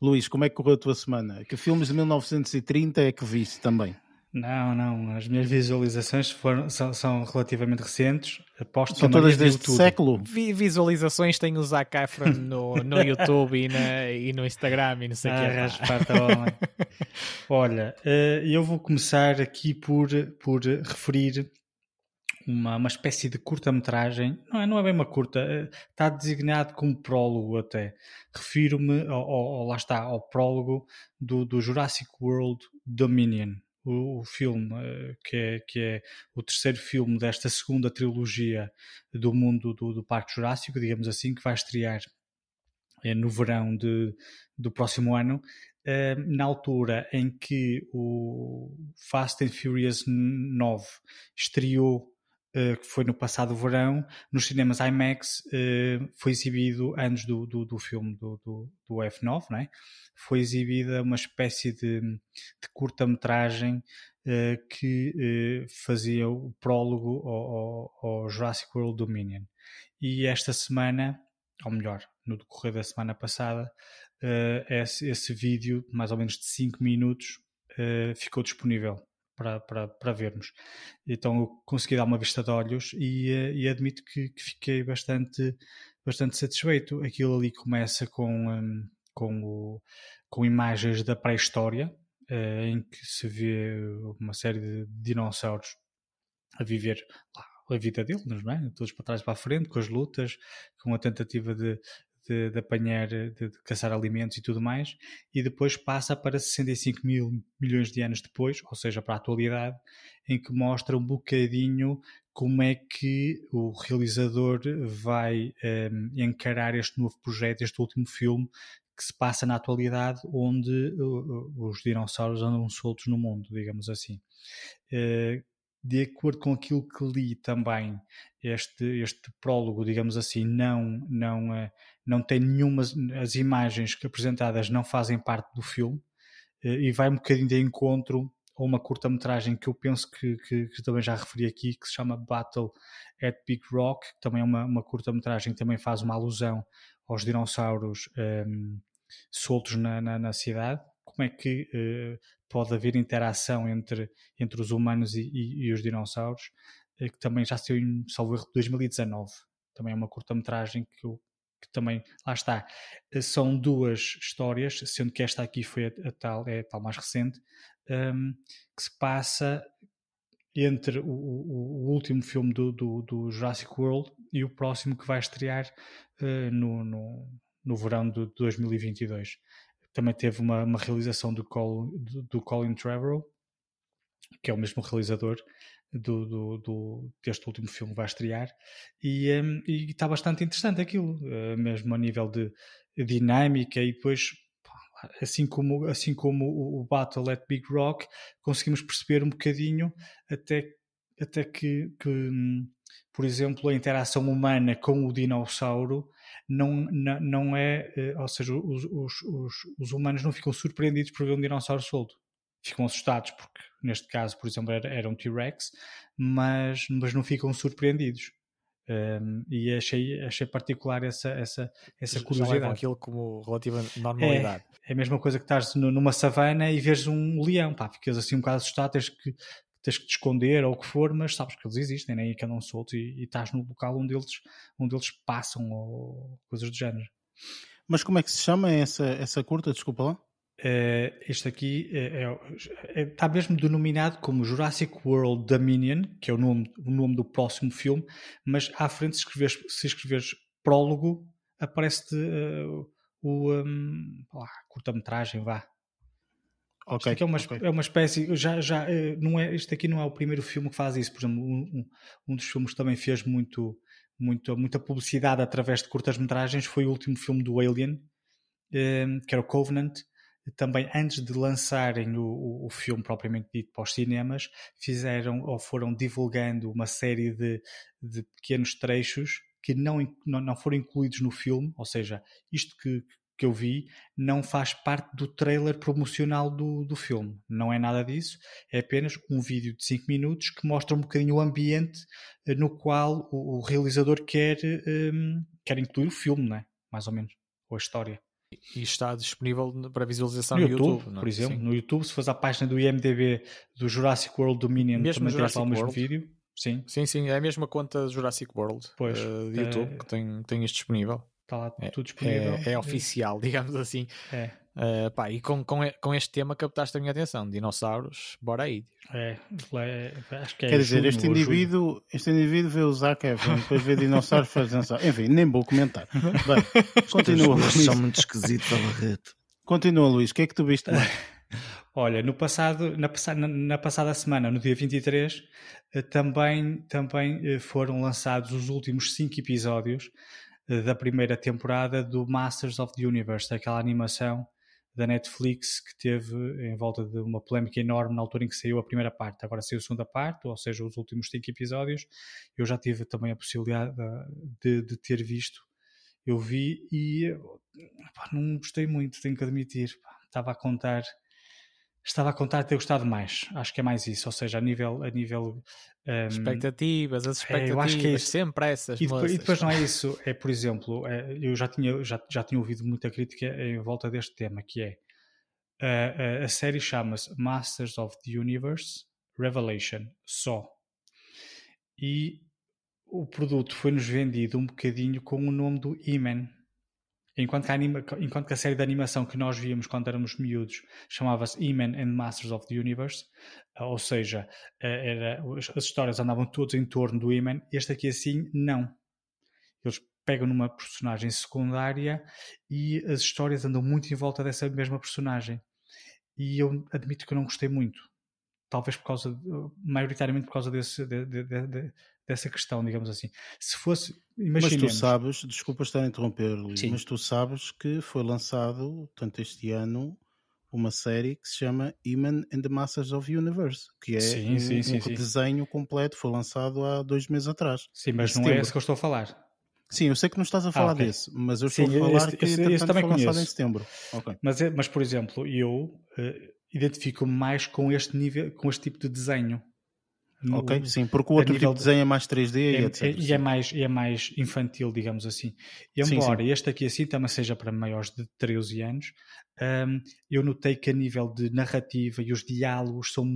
Luís, como é que correu a tua semana? Que filmes de 1930 é que viste também? Não, não. As minhas visualizações foram, são, são relativamente recentes. Aposto são todas deste tudo. século. Vi, visualizações tem o Zac Efron no, no YouTube e, na, e, no Instagram e não sei o ah, que. Olha, eh, eu vou começar aqui por, por referir uma, uma espécie de curta-metragem. Não é, não é bem uma curta, eh, está designado como prólogo até. Refiro-me, ao, ao, lá está, ao prólogo do, do Jurassic World Dominion o, o filme, uh, que, é, que é o terceiro filme desta segunda trilogia do mundo do, do Parque Jurássico, digamos assim, que vai estrear é, no verão de, do próximo ano, uh, na altura em que o Fast and Furious 9 estreou eh, que foi no passado verão, nos cinemas IMAX, uh, foi exibido, antes do, do, do filme do, do, do, F9, não é? foi exibida uma espécie de, de curta-metragem uh, que fazia o prólogo ao, ao, ao, Jurassic World Dominion. E esta semana, ou melhor, no decorrer da semana passada, esse, esse vídeo, mais ou menos de 5 minutos, ficou disponível para, para, para vermos. Então eu consegui dar uma vista de olhos e, eh, e admito que, que, fiquei bastante, bastante satisfeito. Aquilo ali começa com, um, com, o, com imagens da pré-história, uh, em que se vê uma série de dinossauros a viver lá a vida deles, não é? Todos para trás e para a frente, com as lutas, com a tentativa de, de, de apanhar, de, de, caçar alimentos e tudo mais, e depois passa para 65 mil milhões de anos depois, ou seja, para a atualidade, em que mostra um bocadinho como é que o realizador vai um, encarar este novo projeto, este último filme, que se passa na atualidade, onde uh, os dinossauros andam soltos no mundo, digamos assim. Uh, de acordo com aquilo que li também, este, este prólogo, digamos assim, não, não, eh, não tem nenhuma. As imagens que apresentadas não fazem parte do filme eh, e vai um bocadinho de encontro a uma curta-metragem que eu penso que, que, que, também já referi aqui, que se chama Battle at Big Rock, que também é uma, uma curta-metragem que também faz uma alusão aos dinossauros um, ehm, soltos na, na, na, cidade. Como é que uh, pode haver interação entre, entre os humanos e, e, e os dinossauros, eh, que também já saiu em, salvo erro, 2019. Também é uma curta-metragem que, que também, lá está, eh, são duas histórias, sendo que esta aqui foi a, a tal, é a tal mais recente, um, ehm, que se passa entre o, o, o último filme do, do, do, Jurassic World e o próximo que vai estrear uh, no, no, no verão de 2022 também teve uma, uma realização do, Col, do, do, Colin Trevorrow, que é o mesmo realizador do, do, do deste último filme vai estrear, e, um, está bastante interessante aquilo, uh, mesmo a nível de dinâmica e depois assim como, assim como o, o Battle at Big Rock, conseguimos perceber um bocadinho até, até que, que, hum, por exemplo, a interação humana com o dinossauro não, não, não é, eh, ou seja, os, os, os, os, humanos não ficam surpreendidos por ver um dinossauro solto. Ficam assustados, porque neste caso, por exemplo, era, era um T-Rex, mas, mas não ficam surpreendidos. Um, e achei, achei particular essa, essa, essa curiosidade. Já aquilo como relativa normalidade. É, é, a mesma coisa que estás numa savana e vês um leão, pá, ficas assim um bocado assustado, tens que, tens que te esconder ou o que for, mas sabes que eles existem né? e que andam soltos e, e estás no local onde eles, onde eles passam ou coisas do género. Mas como é que se chama essa, essa curta? Desculpa lá. Uh, este aqui é, é, é, está mesmo denominado como Jurassic World Dominion, que é o nome, o nome do próximo filme, mas à frente, se escreveres, se escreveres prólogo, aparece-te uh, o um, curta-metragem, vá, Isto é uma, okay. é uma espécie, já, já, eh, não é, este aqui não é o primeiro filme que faz isso, por exemplo, um, um dos filmes que também fez muito, muito, muita publicidade através de curtas-metragens foi o último filme do Alien, eh, que era o Covenant, também antes de lançarem o, o, o, filme propriamente dito para os cinemas, fizeram ou foram divulgando uma série de, de pequenos trechos que não, não, não foram incluídos no filme, ou seja, isto que, que eu vi não faz parte do trailer promocional do, do filme. Não é nada disso. É apenas um vídeo de 5 minutos que mostra um bocadinho o ambiente eh, no qual o, o realizador quer, um, ehm, quer incluir o filme, né? mais ou menos, ou a história. E está disponível para visualização no, no YouTube, YouTube por exemplo. Sim. No YouTube, se fores à página do IMDB do Jurassic World Dominion, mesmo também Jurassic tem o mesmo vídeo. Sim. sim, sim, é a mesma conta Jurassic World pois, uh, de YouTube é... que tem, tem isto disponível. Está lá é, tudo disponível. É, é oficial, digamos assim. É. Uh, pá, e com, com, com este tema captaste a minha atenção, dinossauros, bora aí. É, é acho que é Quer dizer, este indivíduo, este indivíduo vê o Zac Efron, depois vê dinossauros faz dançar. Enfim, nem vou comentar. Bem, continua, Luís. São muito esquisitos, Barreto. Continua, Luís. O que é que tu viste mais? Olha, no passado, na, na, na, passada semana, no dia 23, eh, também, também eh, foram lançados os últimos cinco episódios da primeira temporada do Masters of the Universe, aquela animação da Netflix que teve em volta de uma polémica enorme na altura em que saiu a primeira parte. Agora saiu a segunda parte, ou seja, os últimos cinco episódios. Eu já tive também a possibilidade de, de ter visto. Eu vi e pá, não gostei muito, tenho que admitir. Pá, estava a contar estava a contar ter gostado mais. Acho que é mais isso, ou seja, a nível. A nível um, expectativas, as expectativas, é, eu acho que é sempre essas. E depois, e depois, não é isso, é por exemplo, é, eu já tinha, já, já tinha ouvido muita crítica em volta deste tema, que é a, a, a série chama-se Masters of the Universe Revelation, só. E o produto foi-nos vendido um bocadinho com o nome do Iman Enquanto que, a anima, enquanto que a série de animação que nós víamos quando éramos miúdos chamava-se E-Man and Masters of the Universe, eh, ou seja, eh, era, as histórias andavam todas em torno do E-Man, este aqui assim, não. Eles pegam numa personagem secundária e as histórias andam muito em volta dessa mesma personagem. E eu admito que eu não gostei muito. Talvez por causa, maioritariamente por causa desse, de, de, de, dessa questão, digamos assim. Se fosse, imaginemos... Mas tu sabes, desculpa estar a interromper, Luís, mas tu sabes que foi lançado, tanto este ano, uma série que se chama Iman and the Masters of Universe, que é sim, um, sim, sim, um desenho completo, foi lançado há dois meses atrás. Sim, mas não é esse que eu estou a falar. Sim, eu sei que não estás a falar ah, okay. desse, mas eu estou a falar este, que este, este também foi lançado em setembro. Okay. Mas, é, mas, por exemplo, eu uh, identifico-me mais com este nível, com este tipo de desenho. No, ok, sim, porque o outro tipo de desenho é mais 3D é, e etc. E é, mais, é mais infantil, digamos assim. E embora sim, sim. este aqui assim também seja para maiores de 13 anos, um, eu notei que a nível de narrativa e os diálogos são,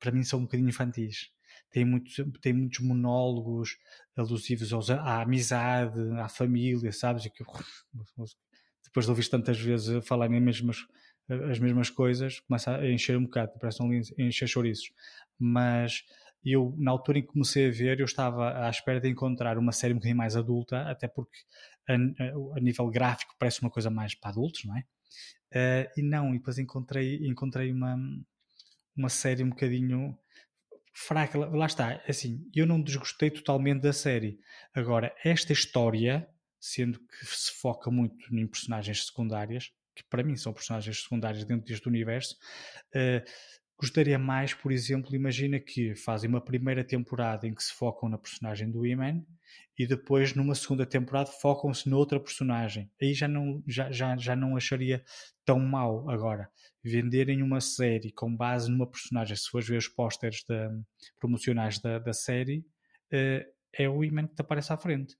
para mim, são um bocadinho infantis. Tem muitos, tem muitos monólogos alusivos aos, à amizade, à família, sabes? Que, depois de ouvir tantas vezes falarem as mesmas, as mesmas coisas, começa a encher um bocado, parece um encher chouriços mas eu, na altura em que comecei a ver, eu estava à espera de encontrar uma série um bocadinho mais adulta, até porque a, a, nível gráfico parece uma coisa mais para adultos, não é? Uh, e não, e depois encontrei, encontrei uma, uma série um bocadinho fraca. Lá está, assim, eu não desgostei totalmente da série. Agora, esta história, sendo que se foca muito em personagens secundárias, que para mim são personagens secundárias dentro deste universo, uh, Gostaria mais, por exemplo, imagina que fazem uma primeira temporada em que se focam na personagem do Iman e depois numa segunda temporada focam-se noutra personagem. Aí já não, já, já, já não acharia tão mal agora. Venderem uma série com base numa personagem, se fores ver os pósteres promocionais da, da série, uh, é o Iman que te aparece à frente.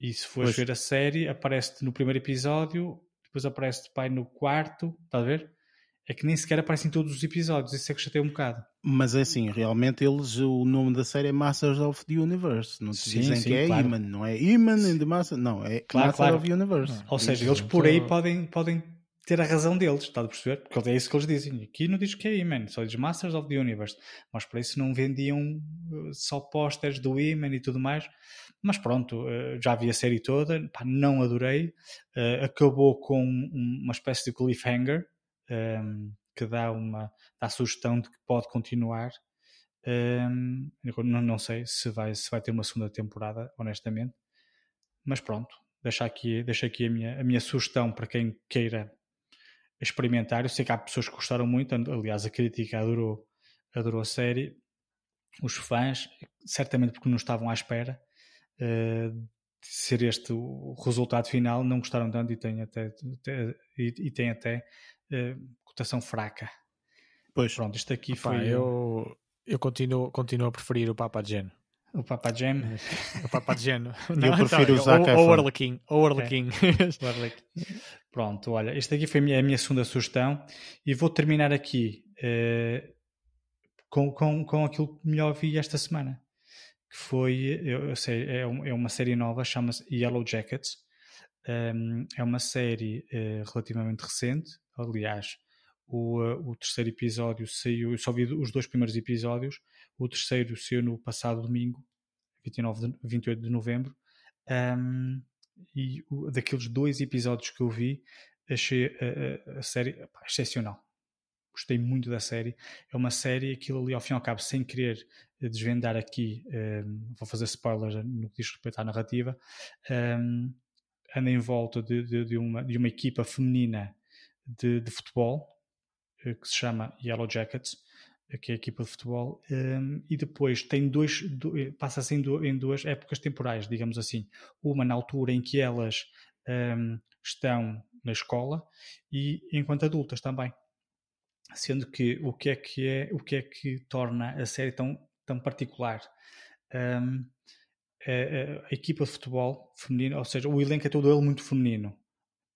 E se fores pois. ver a série, aparece-te no primeiro episódio, depois aparece-te pai no quarto, estás a ver? É que nem sequer aparecem todos os episódios, isso é que chateia um bocado. Mas é assim, realmente eles, o nome da série é Masters of the Universe, não te sim, dizem sim, que é claro. Iman, não é Iman in the Master, não, é claro, Master claro. of the Universe. Não. Ou seja, eles por aí podem, podem ter a razão deles, está a perceber? Porque é isso que eles dizem. Aqui não diz que é Iman, só diz Masters of the Universe. Mas por isso não vendiam uh, só posters do Iman e tudo mais. Mas pronto, uh, já vi a série toda, pá, não adorei. Uh, acabou com uma espécie de cliffhanger. Um, que dá uma dá sugestão de que pode continuar. Um, não, não sei se vai, se vai ter uma segunda temporada, honestamente. Mas pronto, deixa aqui, deixa aqui a, minha, a minha sugestão para quem queira experimentar. Eu sei que há pessoas que gostaram muito, aliás, a crítica adorou, adorou a série. Os fãs, certamente porque não estavam à espera uh, de ser este o resultado final, não gostaram tanto e têm até, até e, e têm até cotação fraca. Pois. Pronto, isto aqui Opa, foi. eu, eu continuo, continuo a preferir o Papa Gen. O Papa Jam. O Papa Gen. Eu prefiro o Zac ou, ou Efron. Arlequim. Ou Arlequim. Pronto, olha, esta aqui foi a minha, a minha segunda sugestão e vou terminar aqui eh, com, com, com aquilo que melhor vi esta semana. Que foi, eu, eu sei, é, um- é uma série nova, chama-se Yellow Jackets. Um, é uma série eh, relativamente recente. Aliás, o, eh, o terceiro episódio saiu, eu só vi os dois primeiros episódios. O terceiro saiu no passado domingo, 29 de, 28 de novembro. Um, e o- daqueles dois episódios que eu vi, achei a, a- a série pá, excepcional. Gostei muito da série. É uma série, aquilo ali ao fim e ao cabo, sem querer eh, desvendar aqui, um, vou fazer spoilers no que diz respeito à narrativa, um, anda em volta de, de- de uma, de uma equipa feminina de, de futebol eh, que se chama Yellow Jackets, eh, que é a equipa de futebol, um, e depois tem dois, do- eh, passa-se em, du- em duas épocas temporais, digamos assim. Uma na altura em que elas um, estão na escola e enquanto adultas também. Sendo que o que é que é, o que é que torna a série tão, tão particular? Um, a, a- a equipa de futebol feminina, ou seja, o elenco é todo ele muito feminino.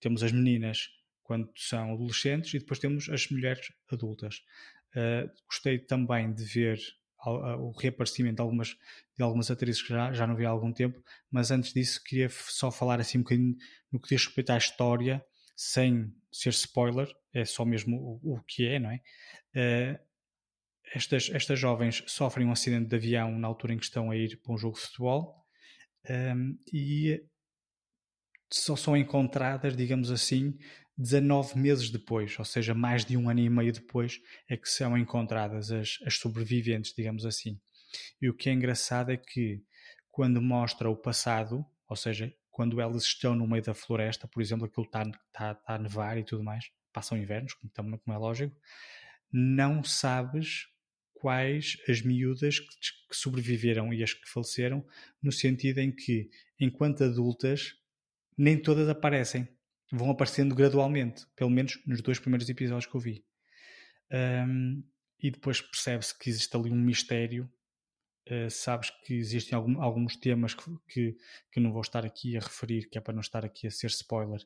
Temos as meninas quando são adolescentes e depois temos as mulheres adultas. Uh, gostei também de ver al- a- o reaparecimento de algumas, de algumas atrizes que já, já não vi há algum tempo, mas antes disso queria só falar assim um bocadinho no que diz respeito à história, sem ser spoiler, é só mesmo o, o que é, não é? Uh, estas, estas jovens sofrem um acidente de avião na altura em que estão a ir para um jogo de futebol um, e só são encontradas, digamos assim, 19 meses depois, ou seja, mais de um ano e meio depois, é que são encontradas as, as sobreviventes, digamos assim. E o que é engraçado é que quando mostra o passado, ou seja, quando elas estão no meio da floresta, por exemplo, aquilo está, está, a nevar e tudo mais, passam invernos, como, como é lógico, não sabes quais as miúdas que, que sobreviveram e as que faleceram, no sentido em que, enquanto adultas, nem todas aparecem. Vão aparecendo gradualmente, pelo menos nos dois primeiros episódios que eu vi. Um, e depois percebe-se que existe ali um mistério. Uh, sabes que existem algum, alguns temas que, que, que não vou estar aqui a referir, que é para não estar aqui a ser spoiler,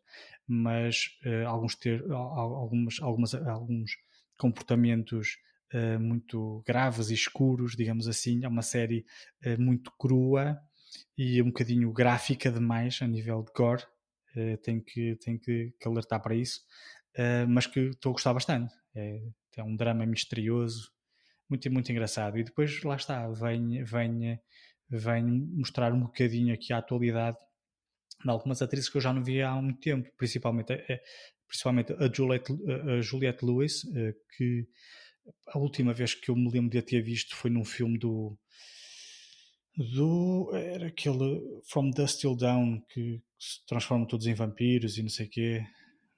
mas uh, alguns, ter, algumas, algumas, alguns comportamentos uh, muito graves e escuros, digamos assim. É uma série muito crua e um bocadinho gráfica demais a nível de gore. Uh, tenho que, tenho que, que alertar para isso, uh, mas que estou a gostar bastante. É, é um drama misterioso, muito, muito engraçado. E depois lá está, vem, vem, vem mostrar um bocadinho aqui a atualidade de algumas atrizes que eu já não via há muito tempo, principalmente, é, principalmente a Juliette, a Juliette Lewis, que a última vez que eu me lembro de a ter visto foi num filme do do era aquele From Dust Till Down que se transformam todos em vampiros e não sei o quê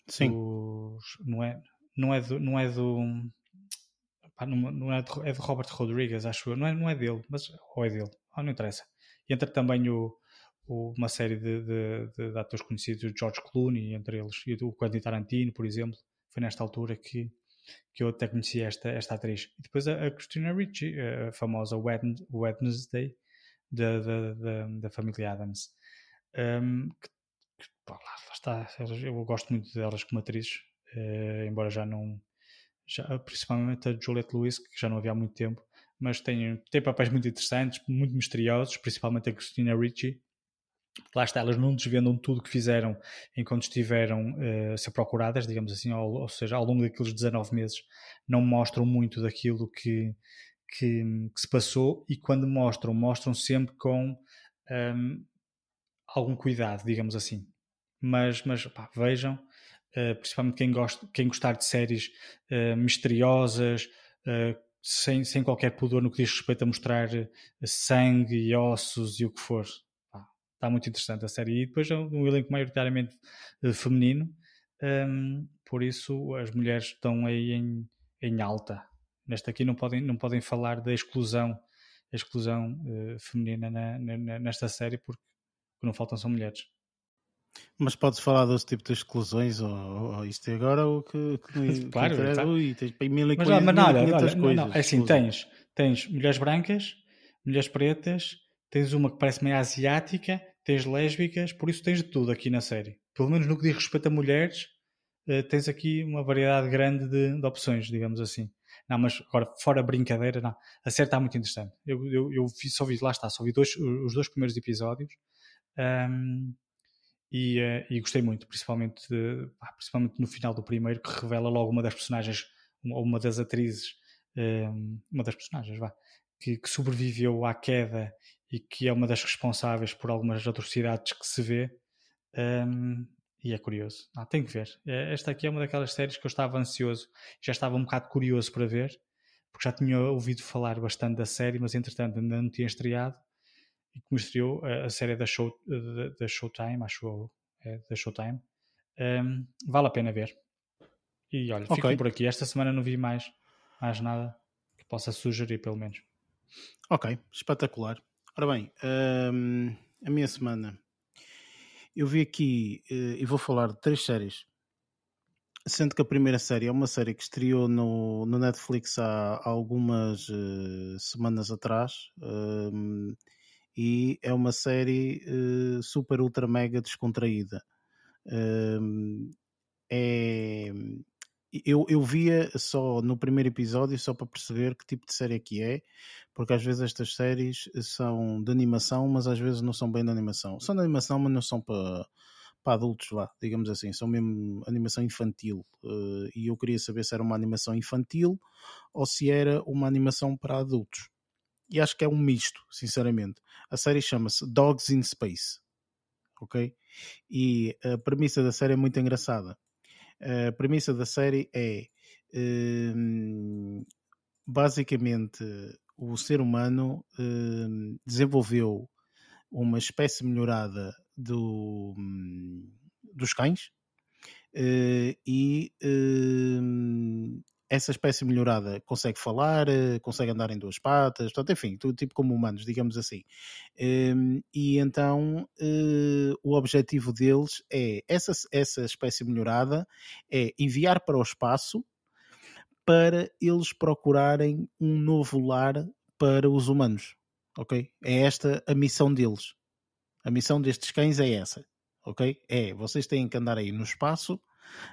Sim. Dos, não é não é do não é do pá, não, não é, de, é de Robert Rodriguez acho eu não é, não é dele mas ou é dele ah, não interessa e entra também o, o uma série de, de, de, de atores conhecidos George Clooney entre eles e o Quentin Tarantino por exemplo foi nesta altura que que eu até conhecia esta, esta atriz e depois a, a Christina Ricci a famosa Wednesday da, da, da, da família Adams. Um, que, que, lá, lá, está, eu gosto muito delas como atrizes, uh, embora já não. Já, principalmente a Juliette Lewis, que já não havia há muito tempo, mas tem, tem papéis muito interessantes, muito misteriosos, principalmente a Christina Ricci. Lá está, elas não desvendam tudo que fizeram enquanto estiveram uh, a ser procuradas, digamos assim, ou, ou seja, ao longo daqueles 19 meses, não mostram muito daquilo que, que, que, se passou e quando mostram, mostram sempre com um, algum cuidado, digamos assim. Mas, mas pá, vejam, uh, principalmente quem, gosta, quem gostar de séries uh, misteriosas, uh, sem, sem qualquer pudor no que diz respeito a mostrar sangue e ossos e o que for. Pá, está muito interessante a série. E depois é um elenco maioritariamente feminino. um, por isso as mulheres estão aí em, em alta. Nesta aqui não podem, não podem falar da exclusão, exclusão uh, feminina na, na, nesta série porque não faltam são mulheres. Mas podes falar desse tipo de exclusões ou, ou isto é agora o que, que claro, que claro. Ui, tens mil e mas, mas quinhentas olha, não, coisas. não, é assim, tens, tens mulheres brancas, mulheres pretas, tens uma que parece meio asiática, tens lésbicas, por isso tens de tudo aqui na série. Pelo menos no que diz respeito a mulheres, eh, tens aqui uma variedade grande de, de opções, digamos assim. Não, mas agora, fora brincadeira, não. A série está muito interessante. Eu, eu, eu vi- só vi, lá está, só vi dois, os dois primeiros episódios ahm, e, eh, e gostei muito, principalmente, de- principalmente no final do primeiro, que revela logo uma das personagens, uma, uma das atrizes, ahm, uma das personagens, vá, que, que sobreviveu à queda e que é uma das responsáveis por algumas atrocidades que se vê. ahm, e é curioso. Ah, tem que ver. Eh, Esta aqui é uma daquelas séries que eu estava ansioso, já estava um bocado curioso para ver, porque já tinha ouvido falar bastante da série, mas entretanto ainda não tinha estreado. E como estreou a, a série da, show, da, da Showtime, acho eu, é, da Showtime, ahm, vale a pena ver. E olha, Ok. fico por aqui. Esta semana não vi mais, mais nada que possa sugerir, pelo menos. Ok, espetacular. Ora bem, hum, a minha semana. Eu vi aqui eh, e vou falar de três séries. Sendo que a primeira série é uma série que estreou no, no Netflix há, há algumas eh, semanas atrás hum, e é uma série eh, super, ultra, mega descontraída. Hum, é, eu, eu via só no primeiro episódio só para perceber que tipo de série é que é, porque às vezes estas séries são de animação, mas às vezes não são bem de animação. São de animação, mas não são para, para adultos, vá, digamos assim, são mesmo animação infantil. Eh, e eu queria saber se era uma animação infantil ou se era uma animação para adultos. E acho que é um misto, sinceramente. A série chama-se Dogs in Space. Ok? E a premissa da série é muito engraçada. A premissa da série é hum, basicamente o ser humano hum, desenvolveu uma espécie melhorada do, hum, dos cães eh, e hum, essa espécie melhorada consegue falar, eh, consegue andar em duas patas, portanto, enfim, tudo tipo como humanos, digamos assim. Hum, e então eh, o objetivo deles é essa, essa espécie melhorada é enviar para o espaço para eles procurarem um novo lar para os humanos. Ok? É esta a missão deles. A missão destes cães é essa. Ok? É, vocês têm que andar aí no espaço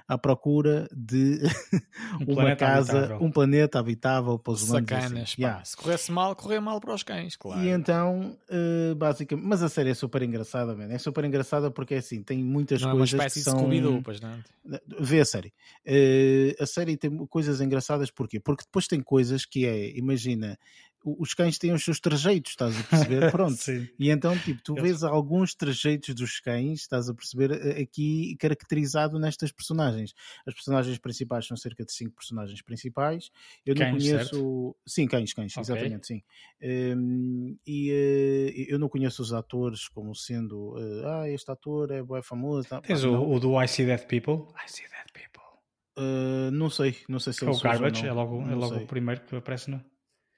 à procura de Um uma casa, habitável. um planeta habitável para os humanos. assim. Sacanas, pá. Yeah. Se corresse mal, correr mal para os cães, claro. E então, eh, basicamente, mas a série é super engraçada, man. é super engraçada porque é assim, tem muitas não é uma coisas espécie que de são... Scooby-Doo, pois não? Vê a série. Eh, a série tem coisas engraçadas porquê? Porque depois tem coisas que é, imagina, os cães têm os seus trejeitos, estás a perceber? Pronto. E então, tipo, tu vês alguns trejeitos dos cães, estás a perceber, eh, aqui caracterizado nestas personagens. As personagens principais são cerca de cinco personagens principais. Eu não Cães, conheço. Sim, cães, cães, Ok. exatamente, sim. Hum, e eh, eu não conheço os atores como sendo, eh, ah, este ator é bué famoso. tá, Tens pá, o, não. o do I See Dead People. I See Dead People. Eh, não sei, não sei se É ele o Garbage, não. é logo, é Não logo o primeiro que aparece no.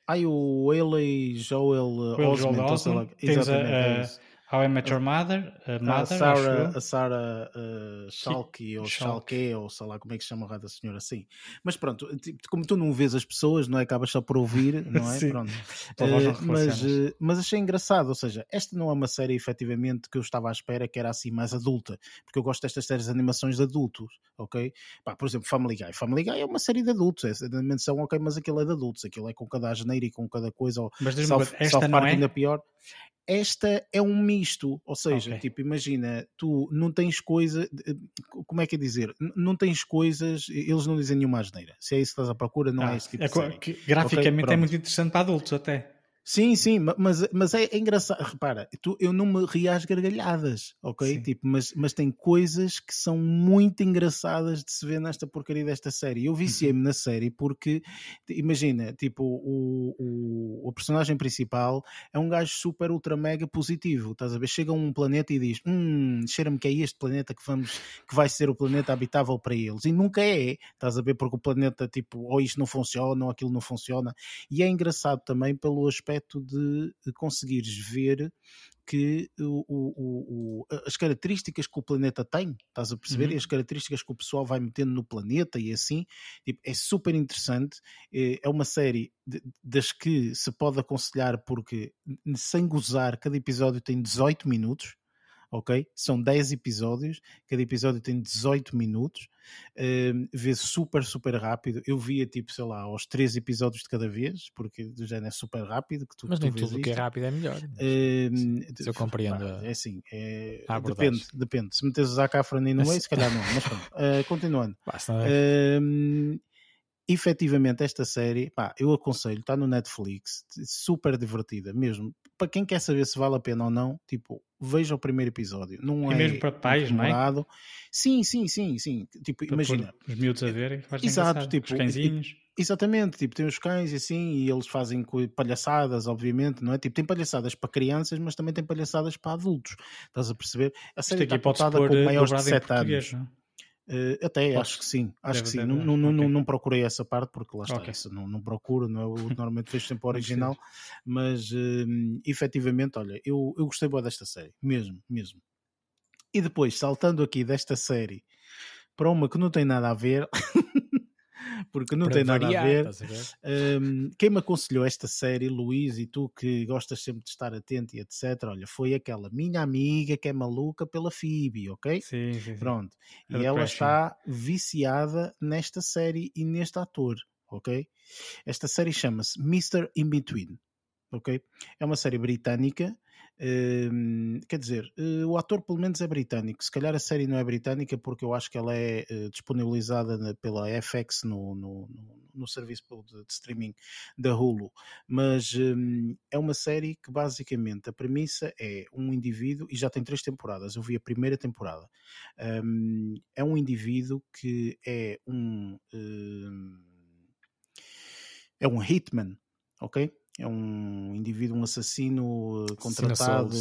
Ai, o Haley Joel Will Osment, Joel ou sei lá- Osment. Tens a, exatamente, é a isso. How I Met Your Mother, a a Mother, Sarah, a Sarah uh, Schalke ou Schalke. Ou sei lá como é que se chama a da senhora assim. Mas pronto, como tu não vês as pessoas, não é? Acabas só por ouvir, não é? Sim. Pronto. Eh, mas, eh, mas achei engraçado, ou seja, esta não é uma série efetivamente que eu estava à espera que era assim mais adulta, porque eu gosto destas séries de animações de adultos, ok? Pá, por exemplo, Family Guy. Family Guy é uma série de adultos, é de animação, ok, mas aquilo é de adultos, aquilo é com cada asneira e com cada coisa, ou Mas coisa, esta South não é? ainda pior. Esta é um misto, ou seja, Ok. tipo, imagina, tu não tens coisa, como é que é dizer? Não tens coisas, eles não dizem nenhuma asneira. Se é isso que estás à procura, não Ah, é esse tipo é de co- série. que graficamente é pronto. muito interessante para adultos até. Sim, sim, mas, mas é, é engraçado. Repara, tu, eu não me ri às gargalhadas, ok? Tipo, mas, mas tem coisas que são muito engraçadas de se ver nesta porcaria desta série. Eu viciei-me uhum. na série porque, imagina, tipo, o, o, o, personagem principal é um gajo super, ultra, mega positivo. Estás a ver? Chega a um planeta e diz: Hum, cheira-me que é este planeta que, vamos, que vai ser o planeta habitável para eles. E nunca é, estás a ver? Porque o planeta, tipo, ou isto não funciona, ou aquilo não funciona. E é engraçado também pelo aspecto aspecto de, conseguires ver que o, o, o, as características que o planeta tem, estás a perceber? Uhum. E as características que o pessoal vai metendo no planeta e assim, tipo, é super interessante. É, é uma série de, das que se pode aconselhar porque, sem gozar, cada episódio tem 18 minutos ok? São 10 episódios, cada episódio tem 18 minutos, uh, vê super, super rápido. Eu via tipo, sei lá, aos 3 episódios de cada vez, porque do género é super rápido. Que tu, mas nem tudo que é rápido é melhor. Se eu compreendo. Pá, é assim, é, depende, depende. Se metes o Zac Efron no meio, se calhar não, mas pronto. Uh, continuando. Basta, uh, efetivamente esta série, pá, eu aconselho, está no Netflix, super divertida mesmo. Para quem quer saber se vale a pena ou não, tipo, veja o primeiro episódio. Não e é mesmo para pais, não é? Sim, sim, sim, sim. Tipo, para imagina. Os miúdos a verem, Exato, tipo, os cãezinhos. Exatamente, tipo, tem os cães e assim, e eles fazem palhaçadas, obviamente, não é? Tipo, tem palhaçadas para crianças, mas também tem palhaçadas para adultos. Estás a perceber? A série está contada com maiores de 7 anos. Não? Uh, até Posso? acho que sim, acho que sim. Não, não, okay. não, não, procurei essa parte porque lá está, okay. isso, não, não procuro, não é o normalmente vejo sempre o original, mas uh, efetivamente, olha, eu, eu gostei boa desta série, mesmo, mesmo. E depois, saltando aqui desta série para uma que não tem nada a ver, porque não Para tem nada variar, a ver. A ver? Um, quem me aconselhou esta série, Luís, e tu que gostas sempre de estar atento e etc., olha, foi aquela minha amiga que é maluca pela Phoebe, ok? Sim, sim. sim. Pronto. e ela está viciada nesta série e neste ator, ok? Esta série chama-se Mr. In Between, ok? É uma série britânica Uh, quer dizer, uh, o ator pelo menos é britânico. Se calhar a série não é britânica porque eu acho que ela é uh, disponibilizada pela FX no, no, no, no serviço de, de, streaming da Hulu. Mas um, é uma série que basicamente a premissa é um indivíduo, e já tem três temporadas, eu vi a primeira temporada. Um, é um indivíduo que é um. Hum, é um hitman, ok? É um indivíduo, um assassino eh, contratado,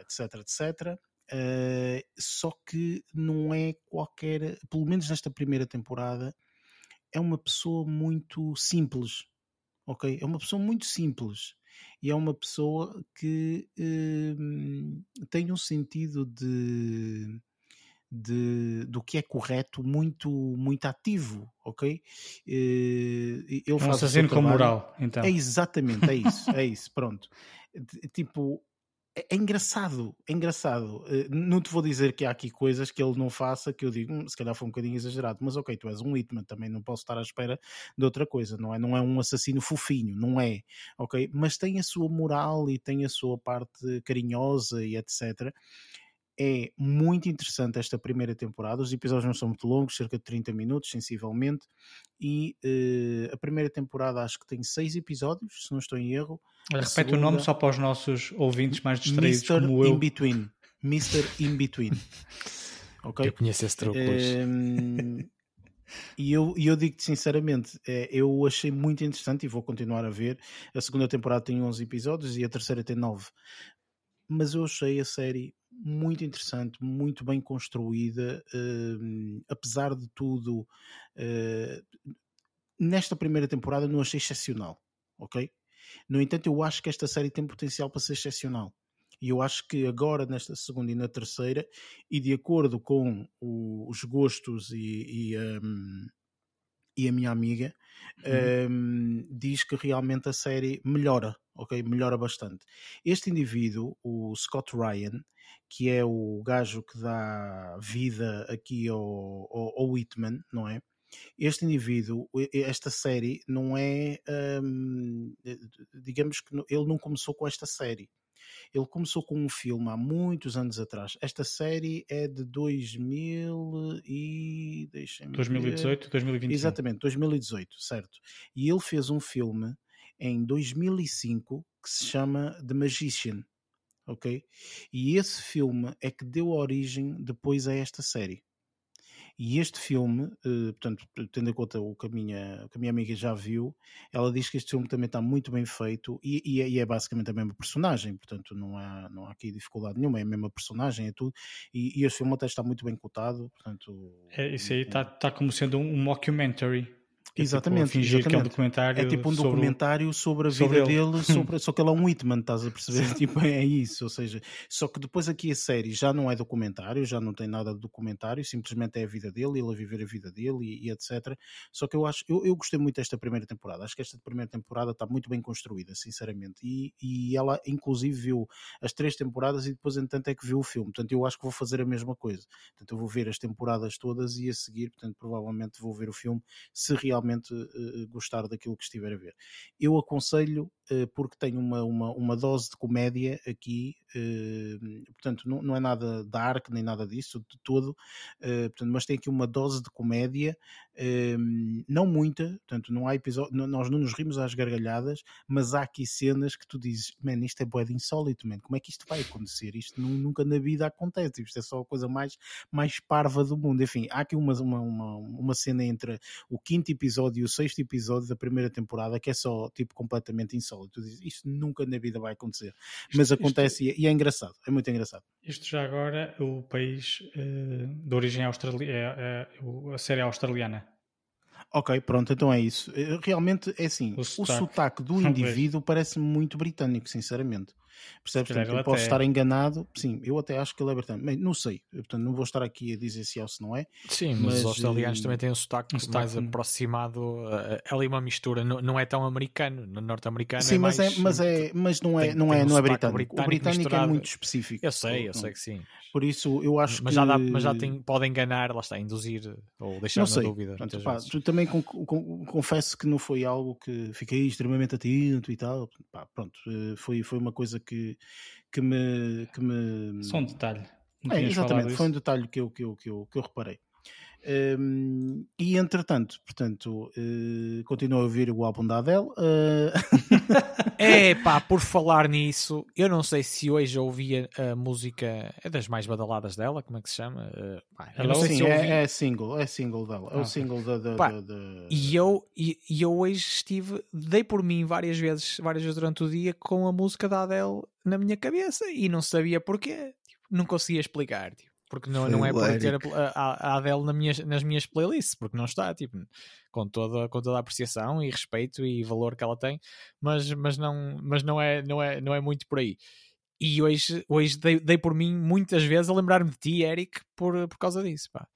etc, etc. Uh, só que não é qualquer, pelo menos nesta primeira temporada, é uma pessoa muito simples, ok? É uma pessoa muito simples e é uma pessoa que uh, tem um sentido de de, do que é correto muito, muito ativo, ok? Eh, ele é um faz assassino com moral, então. É exatamente, é isso, é isso, pronto. Tipo, é, é engraçado, é engraçado. Eh, não te vou dizer que há aqui coisas que ele não faça que eu digo, hum, se calhar foi um bocadinho exagerado, mas ok, tu és um Hitman, também não posso estar à espera de outra coisa, não é? Não é um assassino fofinho, não é, ok? Mas tem a sua moral e tem a sua parte carinhosa e etc é muito interessante esta primeira temporada. Os episódios não são muito longos, cerca de 30 minutos, sensivelmente. E uh, a primeira temporada acho que tem seis episódios, se não estou em erro. Repete segunda... o nome só para os nossos ouvintes mais distraídos Mr. como eu. In Between. Mr. In Between. ok? Eu conheço esse truque um, E eu, eu digo-te sinceramente, é, eu achei muito interessante e vou continuar a ver. A segunda temporada tem 11 episódios e a terceira tem 9. Mas eu achei a série muito interessante, muito bem construída, uh, apesar de tudo. Uh, nesta primeira temporada não achei excepcional, ok? No entanto, eu acho que esta série tem potencial para ser excepcional. E eu acho que agora, nesta segunda e na terceira, e de acordo com o, os gostos e, e, um, e, a minha amiga, uhum. um, diz que realmente a série melhora, ok? Melhora bastante. Este indivíduo, o Scott Ryan, que é o gajo que dá vida aqui ao, ao, ao Whitman, não é? Este indivíduo, esta série, não é. Hum, digamos que ele não começou com esta série. Ele começou com um filme há muitos anos atrás. Esta série é de 2000 e. 2018, 2021. Exatamente, 2018, certo. E ele fez um filme em 2005 que se chama The Magician, ok? E esse filme é que deu origem depois a esta série. E este filme, eh, portanto, tendo em conta o que a, minha, o que a minha amiga já viu, ela diz que este filme também está muito bem feito e, e, é, e é basicamente a mesma personagem, portanto, não há, não há aqui dificuldade nenhuma, é a mesma personagem, é tudo. E, e este filme até está muito bem cotado, portanto. É, isso aí está tá como sendo um mockumentary. É exatamente, tipo, fingir exatamente. que é um documentário. É tipo um documentário sobre, sobre a vida sobre dele, sobre, só que ele é um Whitman, estás a perceber? tipo, é isso, ou seja, só que depois aqui a série já não é documentário, já não tem nada de documentário, simplesmente é a vida dele, ele a viver a vida dele e, e etc. Só que eu acho, eu, eu gostei muito desta primeira temporada, acho que esta primeira temporada está muito bem construída, sinceramente, e, e ela inclusive viu as três temporadas e depois, entanto, é que viu o filme, portanto, eu acho que vou fazer a mesma coisa, portanto, eu vou ver as temporadas todas e a seguir, portanto, provavelmente vou ver o filme se realmente uh, gostar daquilo que estiver a ver. Eu aconselho, uh, porque tem uma, uma, uma, dose de comédia aqui, portanto, não, não, é nada dark nem nada disso, de todo, portanto, mas tem aqui uma dose de comédia, não muita, portanto, não há episódio, nós não nos rimos às gargalhadas, mas há aqui cenas que tu dizes, man, isto é boeda insólito, man, como é que isto vai acontecer? Isto nunca na vida acontece, isto é só a coisa mais, mais parva do mundo. Enfim, há aqui uma, uma, uma, uma cena entre o quinto episódio e o sexto episódio da primeira temporada que é só tipo completamente insólito. Dizes, isto nunca na vida vai acontecer. Isto, Mas acontece isto, e é engraçado, é muito engraçado. Isto já agora, o país uh, de origem australiana, é, é, a série australiana. Ok, pronto, então é isso. Eh, realmente é assim, o sotaque, o sotaque do indivíduo parece muito britânico, sinceramente. Percebes? Portanto, eu posso até... estar enganado. Sim, eu até acho que ele é britânico. Não sei. Portanto, não vou estar aqui a dizer se é ou se não é. Sim, mas, mas os australianos uh... também têm um sotaque, um sotaque mais aproximado. É ali uma mistura. Não, não é tão americano. No norte-americano Sim, é mas, mais... é, mas, é, mas não é, tem, não é, um não é britânico. britânico. O britânico é misturado. é muito específico. Eu sei, eu sei que sim. Por isso, eu acho mas que... Já dá, mas já tem, pode enganar, lá está, induzir ou deixar não na dúvida. Pá, também com, com, confesso que não foi algo que fiquei extremamente atento e tal. Pá, pronto, eh, foi, foi uma coisa que que me. Que me... Só um detalhe. É, exatamente, foi um detalhe que eu, que eu, que eu, que eu reparei. Um, e entretanto, portanto, uh, continuo a ouvir o álbum da Adele. Uh... é pá, por falar nisso, eu não sei se hoje ouvi a, música, é das mais badaladas dela, como é que se chama? Uh, pá, eu não sei Sim, se ouvi... é, é, single, é single dela, é o ah, single da. da, pá, da, da... E, eu, e, e, eu hoje estive, dei por mim várias vezes, várias vezes durante o dia com a música da Adele na minha cabeça e não sabia porquê, tipo, não conseguia explicar. Tipo porque não, não é por ter a, a, a Adele na minhas, nas minhas playlists, porque não está, tipo, com toda, com toda a apreciação e respeito e valor que ela tem, mas, mas, não, mas não, é, não, é, não é muito por aí. E hoje, hoje dei, dei por mim muitas vezes a lembrar-me de ti, Eric, por, por causa disso, pá.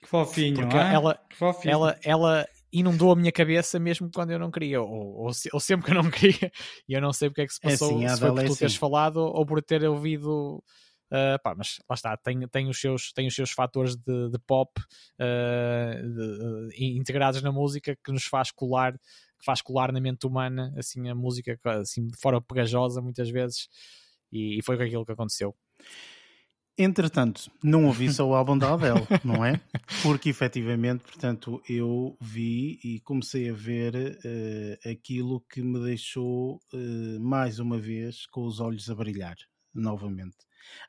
Que fofinho, porque ah? ela, fofinho. ela, ela inundou a minha cabeça mesmo quando eu não queria, ou, ou, ou, sempre que eu não queria, e eu não sei porque é que se é passou, é assim, se foi por é tu assim. teres falado ou por ter ouvido Uh, pá, mas lá está, tem, tem, os, seus, tem os seus fatores de, de pop uh, de, integrados na música que nos faz colar, que faz colar na mente humana assim, a música assim, de fora pegajosa muitas vezes, e, e foi aquilo que aconteceu. Entretanto, não ouvi só o álbum da Adele, não é? Porque efetivamente, portanto, eu vi e comecei a ver uh, aquilo que me deixou uh, mais uma vez com os olhos a brilhar novamente.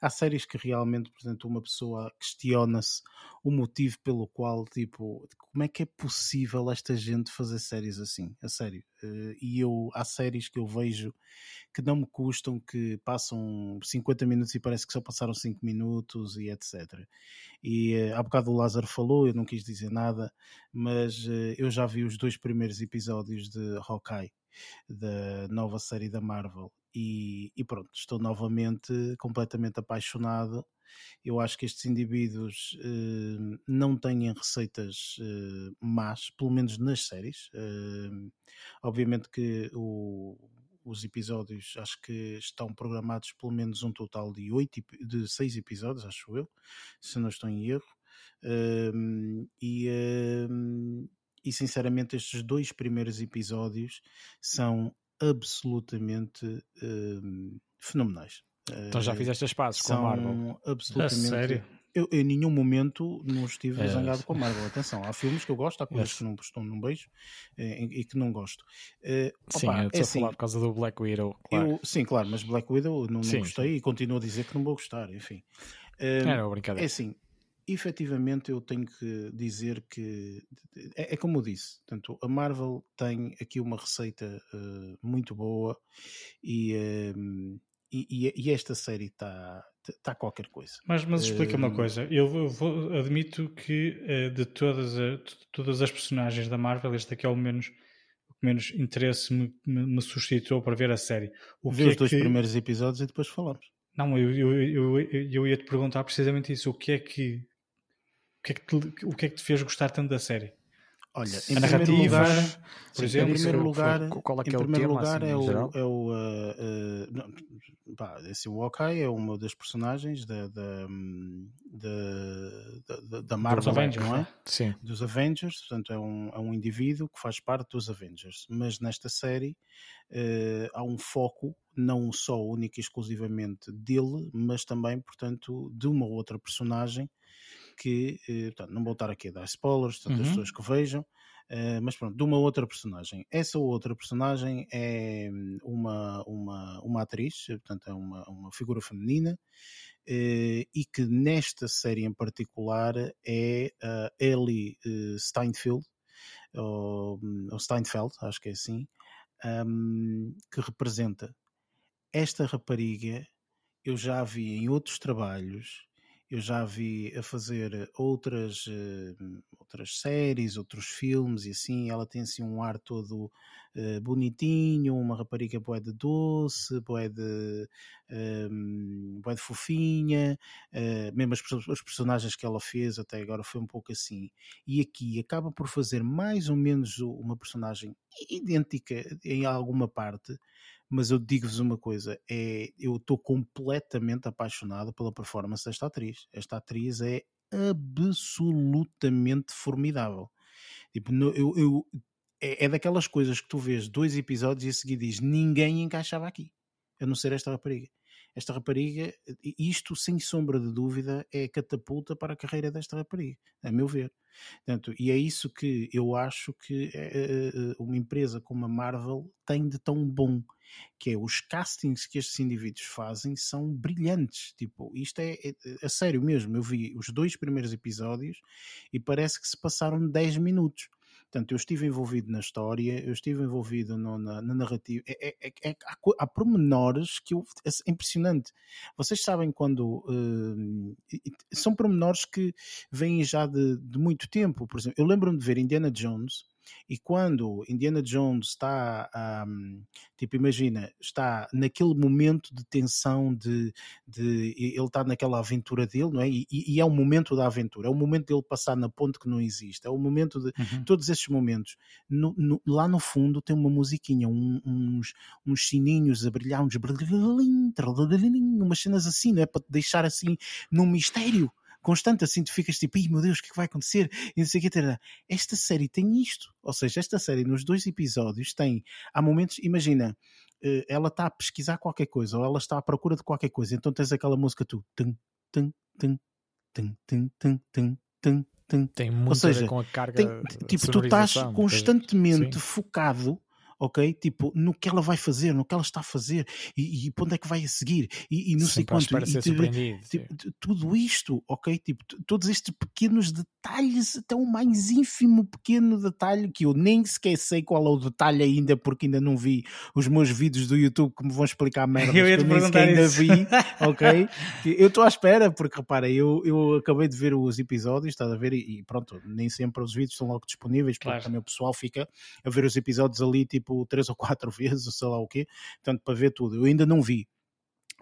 Há séries que realmente, portanto, uma pessoa questiona-se o motivo pelo qual, tipo, como é que é possível esta gente fazer séries assim? A sério. Eh, e eu, há séries que eu vejo que não me custam, que passam 50 minutos e parece que só passaram 5 minutos e etc. E uh, há bocado o Lázaro falou, eu não quis dizer nada, mas uh, eu já vi os dois primeiros episódios de Hawkeye, da nova série da Marvel, e, e, pronto, estou novamente completamente apaixonado. Eu acho que estes indivíduos uh, não têm receitas uh, más, pelo menos nas séries. Uh, obviamente que o, os episódios acho que estão programados pelo menos um total de oito, de seis episódios, acho eu, se não estou em erro. e, e sinceramente estes dois primeiros episódios são absolutamente uh, fenomenais. Então já fizeste as pazes com a Marvel? Absolutamente. A sério? eu em nenhum momento não estive É, zangado com a Marvel. Atenção, há filmes que eu gosto, há coisas Yes. que não estou num beijo eh, e que não gosto. Eh, Sim, opa, eu é estou a assim, falar por causa do Black Widow. Claro. eu, sim, claro, mas Black Widow não, não Sim, gostei e continuo a dizer que não vou gostar, enfim. Eh, Era uma é brincadeira. assim, efetivamente eu tenho que dizer que é, é como eu disse, portanto, a Marvel tem aqui uma receita eh, muito boa e, eh, e, e- esta série está tá qualquer coisa. Mas, mas explica uma Hum. coisa. Eu vou- vou- admito que eh, de todas, a- de todas as personagens da Marvel, este aqui é o menos, menos interesse me, me, me suscitou para ver a série. O Vê que os é dois que... primeiros episódios e depois falamos. Não, eu, eu, eu, eu, ia te perguntar precisamente isso. O que é que que é que, te, o que, é que te fez gostar tanto da série? Olha, A em narrativa, primeiro lugar, por exemplo, em primeiro lugar, foi- qual é que é o tema, lugar assim, é em o, é o uh, uh, não, pá, esse, Hawkeye é uma das personagens da, da, da, da, da Marvel, Avengers, não é? vá. Sim. Dos Avengers, portanto é um, é um indivíduo que faz parte dos Avengers, mas nesta série eh, há um foco não só único e exclusivamente dele, mas também, portanto, de uma outra personagem que, eh, portanto, não vou estar aqui a dar spoilers, portanto, as Uhum. pessoas que vejam, eh, mas pronto, de uma outra personagem. Essa outra personagem é uma, uma, uma atriz, portanto, é uma, uma figura feminina, eh, e que nesta série em particular é a Ellie Steinfeld, ou, ou Steinfeld, acho que é assim, ahm, que representa esta rapariga. Eu já a vi em outros trabalhos, eu já vi a fazer outras, eh, outras séries, outros filmes e assim. Ela tem assim um ar todo eh, bonitinho, uma rapariga boé de doce, boé de, um, bué de fofinha, eh, mesmo as, os personagens que ela fez até agora foi um pouco assim. E aqui acaba por fazer mais ou menos uma personagem idêntica em alguma parte, mas eu digo-vos uma coisa: é, eu estou completamente apaixonado pela performance desta atriz. Esta atriz é absolutamente formidável. Tipo, eu, eu- é, é daquelas coisas que tu vês dois episódios e a seguir diz ninguém encaixava aqui, a não ser esta rapariga. Esta rapariga, isto sem sombra de dúvida, é catapulta para a carreira desta rapariga, a meu ver. Portanto, e é isso que eu acho que eh, eh, eh, uma empresa como a Marvel tem de tão bom, que é os castings que estes indivíduos fazem são brilhantes. Tipo, isto é, é, é a sério mesmo. Eu vi os dois primeiros episódios e parece que se passaram 10 minutos. Portanto, eu estive envolvido na história, eu estive envolvido no- na, na narrativa. É, é- é- é- há, há pormenores que eu, é impressionante. Vocês sabem quando. e são pormenores que vêm já de, de muito tempo. Por exemplo, eu lembro-me de ver Indiana Jones e quando Indiana Jones está, hum, tipo, imagina, está naquele momento de tensão, de, de ele está naquela aventura dele, não é? E, e é o momento da aventura, é o momento dele passar na ponte que não existe, é o momento de Uhum. todos esses momentos. No- no- lá no fundo tem uma musiquinha, um- uns, uns sininhos a brilhar, uns umas cenas assim, não é? Para deixar assim num mistério constante, assim tu ficas tipo, meu Deus, o que é que vai acontecer? E não sei o que, esta série tem isto, ou seja, esta série nos dois episódios tem, há momentos, imagina, eh, ela está a pesquisar qualquer coisa, ou ela está à procura de qualquer coisa, então tens aquela música tu, tum, tum, tum, tum, tum, tum, tum, tum, Tem muito a seja, ver com a carga. tem, tipo, tu estás constantemente focado, ok? Tipo, no que ela vai fazer, no que ela está a fazer e, e para onde é que vai a seguir e, e não sei quanto. E, tipo, tudo isto, ok? Tipo, todos estes pequenos detalhes, até o mais ínfimo pequeno detalhe que eu nem sequer sei qual é o detalhe ainda, porque ainda não vi os meus vídeos do YouTube que me vão explicar merdas Eu ia te eu nem sequer perguntar ainda vi, ok? Eu estou à espera, porque repara, eu, eu acabei de ver os episódios, estás a ver, e, e pronto, nem sempre os vídeos estão logo disponíveis, porque Claro. também o pessoal fica a ver os episódios ali tipo três ou quatro vezes, ou sei lá o quê, portanto, para ver tudo. Eu ainda não vi.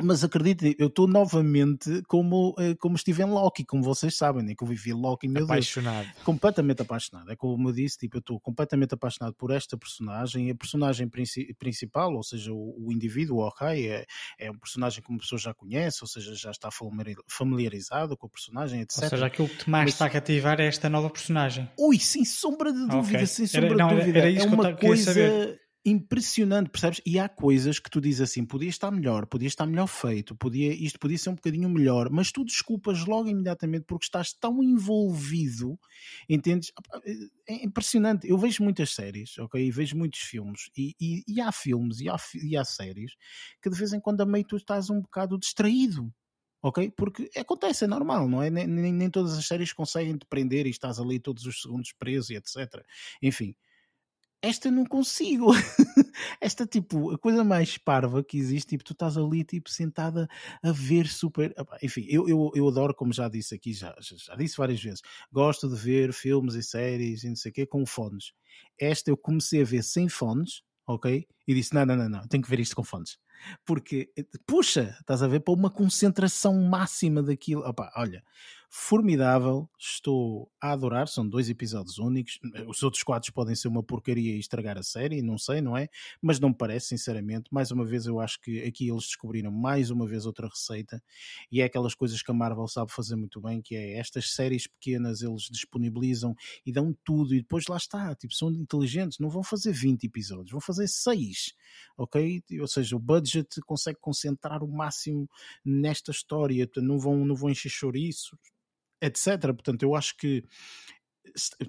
Mas acredite, eu estou novamente como, eh, como estive em Loki, como vocês sabem, né? que eu vivi Loki, meu Deus Apaixonado. completamente apaixonado. É como eu disse, tipo, eu estou completamente apaixonado por esta personagem. A personagem princi- principal, ou seja, o, o indivíduo, o Hawkeye, é, é um personagem que uma pessoa já conhece, ou seja, já está famili- familiarizado com a personagem, etc. Ou seja, aquilo que te mais Mas- está a cativar é esta nova personagem. Ui, sem sombra de dúvida, Ok. sem Era- sombra não, de era- dúvida. era isso é que eu uma ta- queria coisa. saber. Impressionante, percebes? E há coisas que tu dizes assim, podia estar melhor, podia estar melhor feito, podia, isto podia ser um bocadinho melhor, mas tu desculpas logo imediatamente porque estás tão envolvido, entendes? É impressionante. Eu vejo muitas séries, ok? E vejo muitos filmes, e, e, e há filmes e há, e há séries que de vez em quando a meio tu estás um bocado distraído. Ok? Porque acontece, é normal, não é? Nem, nem, nem todas as séries conseguem te prender e estás ali todos os segundos preso e etc. Enfim, esta não consigo. esta, tipo, a coisa mais parva que existe, tipo, tu estás ali, tipo, sentada a ver super. Enfim, eu, eu, eu adoro, como já disse aqui, já, já, já disse várias vezes, gosto de ver filmes e séries e não sei o quê com fones. Esta eu comecei a ver sem fones, ok? E disse: não, não, não, não, tenho que ver isto com fones. Porque, eh, puxa, estás a ver, para uma concentração máxima daquilo. Opa, olha, formidável, estou a adorar, são dois episódios únicos, os outros quatro podem ser uma porcaria e estragar a série, não sei, não é? Mas não me parece, sinceramente, mais uma vez eu acho que aqui eles descobriram mais uma vez outra receita, e é aquelas coisas que a Marvel sabe fazer muito bem, que é estas séries pequenas eles disponibilizam e dão tudo, e depois lá está, tipo, são inteligentes, não vão fazer 20 episódios, vão fazer 6, ok? Ou seja, o budget consegue concentrar o máximo nesta história, não vão, não vão encher chouriços, etc. Portanto, eu acho que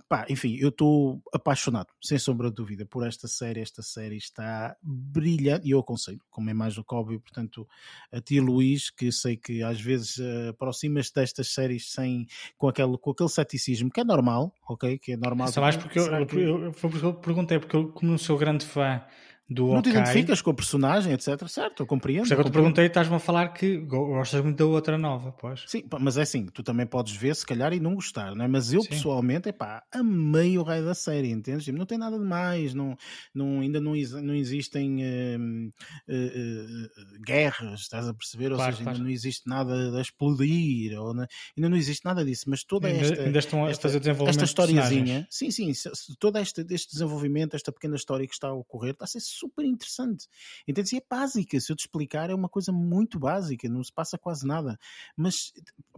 Pá, enfim, eu estou apaixonado, sem sombra de dúvida, por esta série. Esta série está brilhante e eu aconselho, como é mais do que óbvio. Portanto, a ti, Luís, que sei que às vezes uh, aproximas destas séries sem, com, aquele, com aquele ceticismo, que é normal, ok? Que é normal. Só mais porque eu, que... eu, porque eu perguntei, porque eu, como não sou grande fã do Não te identificas com o personagem, etc. Certo, eu compreendo. Por isso é que eu te perguntei, estás-me a falar que gostas muito da outra nova, pois. Sim, mas é assim, tu também podes ver, se calhar, e não gostar, não é? Mas eu, Sim. pessoalmente, é pá, amei o raio da série, entendes? Não tem nada de mais, não, não, ainda não, não existem uh, uh, uh, guerras, estás a perceber? Ou claro, seja, claro. ainda não existe nada a explodir, ou ainda não existe nada disso, mas toda esta... Ainda estão a fazer desenvolvimento esta historiazinha, sim, sim, todo este, este desenvolvimento, esta pequena história que está a ocorrer, está a ser super interessante. Entende? E é básica, se eu te explicar, é uma coisa muito básica, não se passa quase nada. Mas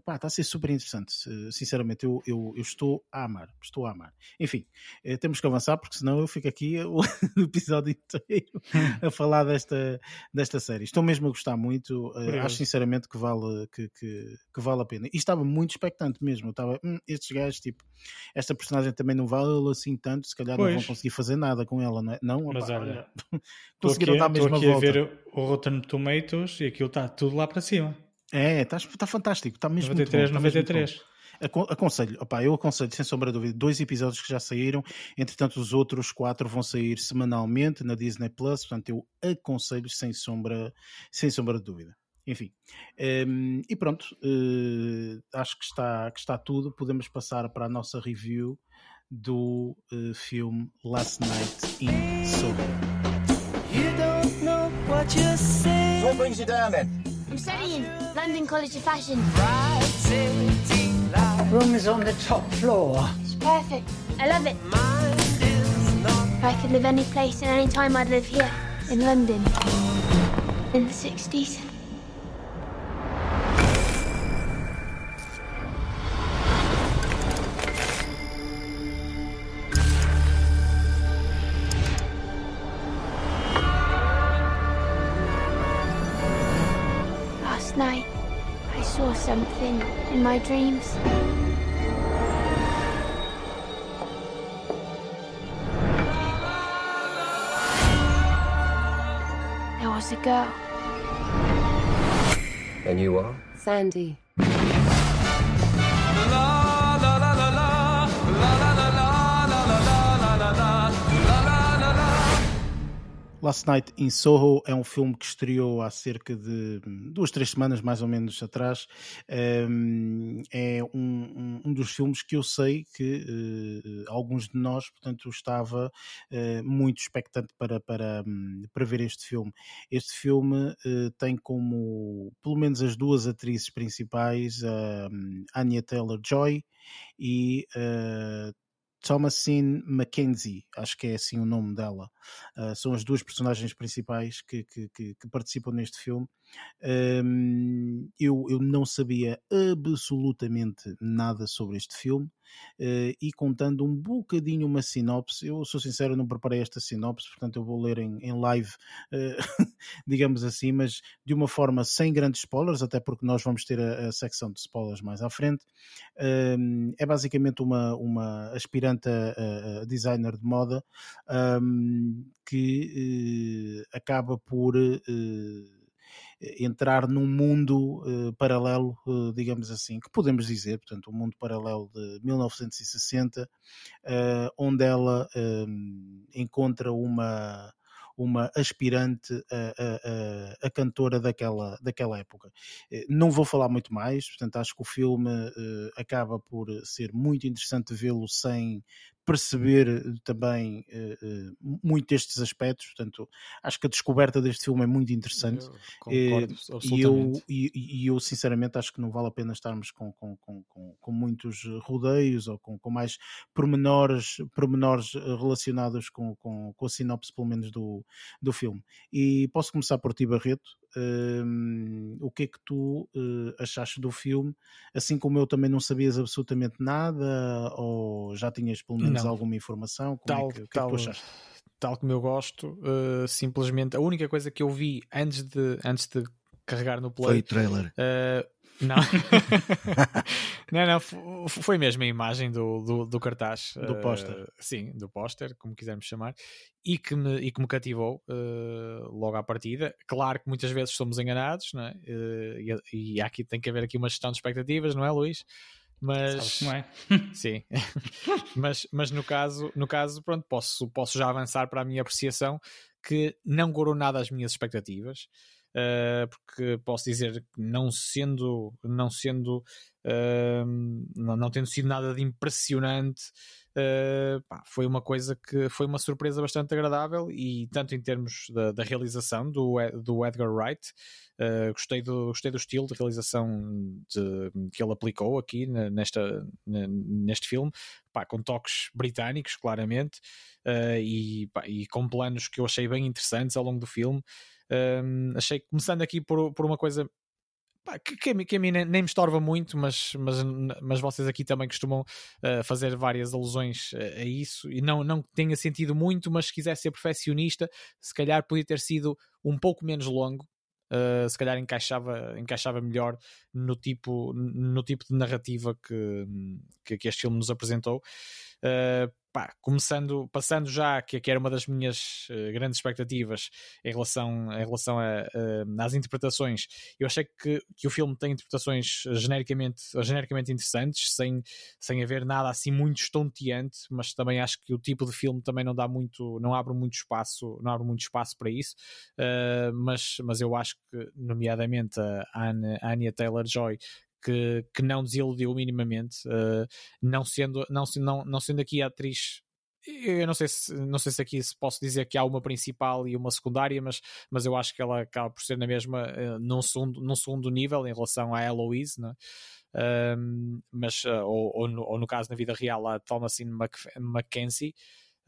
pá, está a ser super interessante. Sinceramente, eu, eu, eu, estou a amar, estou a amar. Enfim, eh, temos que avançar, porque senão eu fico aqui o episódio inteiro a falar desta, desta série. Estou mesmo a gostar muito, uh, acho sinceramente que vale, que, que, que, vale a pena. E estava muito expectante mesmo. Eu estava, hum, estes gajos, tipo, esta personagem também não vale assim tanto, se calhar pois. não vão conseguir fazer nada com ela, não é? Não, Mas opa, olha, conseguiram dar mesmo aqui a, volta. a ver o Rotten Tomatoes e aquilo está tudo lá para cima. É, está tá fantástico, está mesmo 93, muito bom, 93. Aconselho, opa, eu aconselho, sem sombra de dúvida, dois episódios que já saíram, entretanto os outros quatro vão sair semanalmente na Disney Plus, portanto eu aconselho sem sombra, sem sombra de dúvida. Enfim, um, ehm, e pronto, uh, acho que está, que está tudo. Podemos passar para a nossa review do uh, filme Last Night in Soho. What you're saying. So what brings you down then? I'm studying London College of Fashion. Room is on the top floor. It's perfect. I love it. If I could live any place and any time, I'd live here in London in the 60s. Something in my dreams. There was a girl. And you are? Sandy. Last Night in Soho é um filme que estreou há cerca de duas, três semanas mais ou menos atrás. Ehm, é um, um dos filmes que eu sei que uh, alguns de nós, portanto, estava uh, muito expectante para, para, para ver este filme. Este filme uh, tem como, pelo menos, as duas atrizes principais, a Anya Taylor-Joy e Thomasine Mackenzie, acho que é assim o nome dela. Uh, são as duas personagens principais que, que, que, que participam neste filme. Um, eu, eu não sabia absolutamente nada sobre este filme. Uh, e contando um bocadinho uma sinopse. Eu sou sincero, não preparei esta sinopse, portanto eu vou ler em, em live, uh, digamos assim, mas de uma forma sem grandes spoilers, até porque nós vamos ter a, a secção de spoilers mais à frente. É basicamente uma, uma aspirante a, a designer de moda que acaba por entrar num mundo uh, paralelo, uh, digamos assim, que podemos dizer, portanto, um mundo paralelo de 1960, uh, eh, onde ela encontra uma uma aspirante a, a, a, cantora daquela, daquela época. Não vou falar muito mais, portanto, acho que o filme acaba por ser muito interessante vê-lo sem perceber eh, também uh, muito estes aspectos. Portanto, acho que a descoberta deste filme é muito interessante. Eu e, eu, e, e, eu, sinceramente, acho que não vale a pena estarmos com, com, com, com, com muitos rodeios ou com, com mais pormenores, pormenores relacionados com, com, com a sinopse, pelo menos, do, do filme. E posso começar por ti, Barreto. Uh, o que é que tu uh, achaste do filme? Assim como eu também não sabias absolutamente nada, ou já tinhas pelo menos não. alguma informação? Como tal, é que, que, tal, é que tal como eu gosto, uh, simplesmente a única coisa que eu vi antes de, antes de carregar no play foi o trailer. Uh, não. não, não, foi mesmo a imagem do, do, do cartaz. Do póster. Uh, sim, do póster, como quisermos chamar, e que me, e que me cativou uh, logo à partida. Claro que muitas vezes somos enganados, não é? Uh, e, e aqui tem que haver aqui uma gestão de expectativas, não é, Luís? Mas é? sim, mas, mas no caso, no caso, pronto, posso, posso já avançar para a minha apreciação que não gorou nada as minhas expectativas uh, porque posso dizer que não sendo, não sendo, uh, não, não, tendo sido nada de impressionante, uh, pá, foi uma coisa que foi uma surpresa bastante agradável e tanto em termos da, da realização do, do Edgar Wright, gostei, do, gostei do estilo de realização de, que ele aplicou aqui nesta, neste filme, pá, com toques britânicos, claramente. E, pá, e, com planos que eu achei bem interessantes ao longo do filme. Um, achei que começando aqui por, por uma coisa pá, que, que, que, a mim nem, nem, me estorva muito, mas, mas, mas vocês aqui também costumam uh, fazer várias alusões a, a, isso e não, não tenha sentido muito, mas se quiser ser perfeccionista, se calhar podia ter sido um pouco menos longo. Uh, se calhar encaixava, encaixava melhor no tipo, no tipo de narrativa que, que, que este filme nos apresentou. Uh, pá, começando, passando já, que, que era uma das minhas uh, grandes expectativas em relação, em relação a, uh, às interpretações, eu achei que, que o filme tem interpretações genericamente, genericamente interessantes, sem, sem haver nada assim muito estonteante, mas também acho que o tipo de filme também não dá muito, não abre muito espaço, não abre muito espaço para isso, uh, mas, mas eu acho que, nomeadamente a Anya Taylor-Joy, que, que não desiludiu minimamente, uh, não, sendo, não, não, não sendo aqui a atriz eu não sei se não sei se aqui se posso dizer que há uma principal e uma secundária, mas, mas eu acho que ela acaba por ser na mesma uh, num, segundo, num segundo nível em relação à Eloise, né? Uh, mas, uh, ou, ou, no, ou, no, caso na vida real a Thomasine Mackenzie,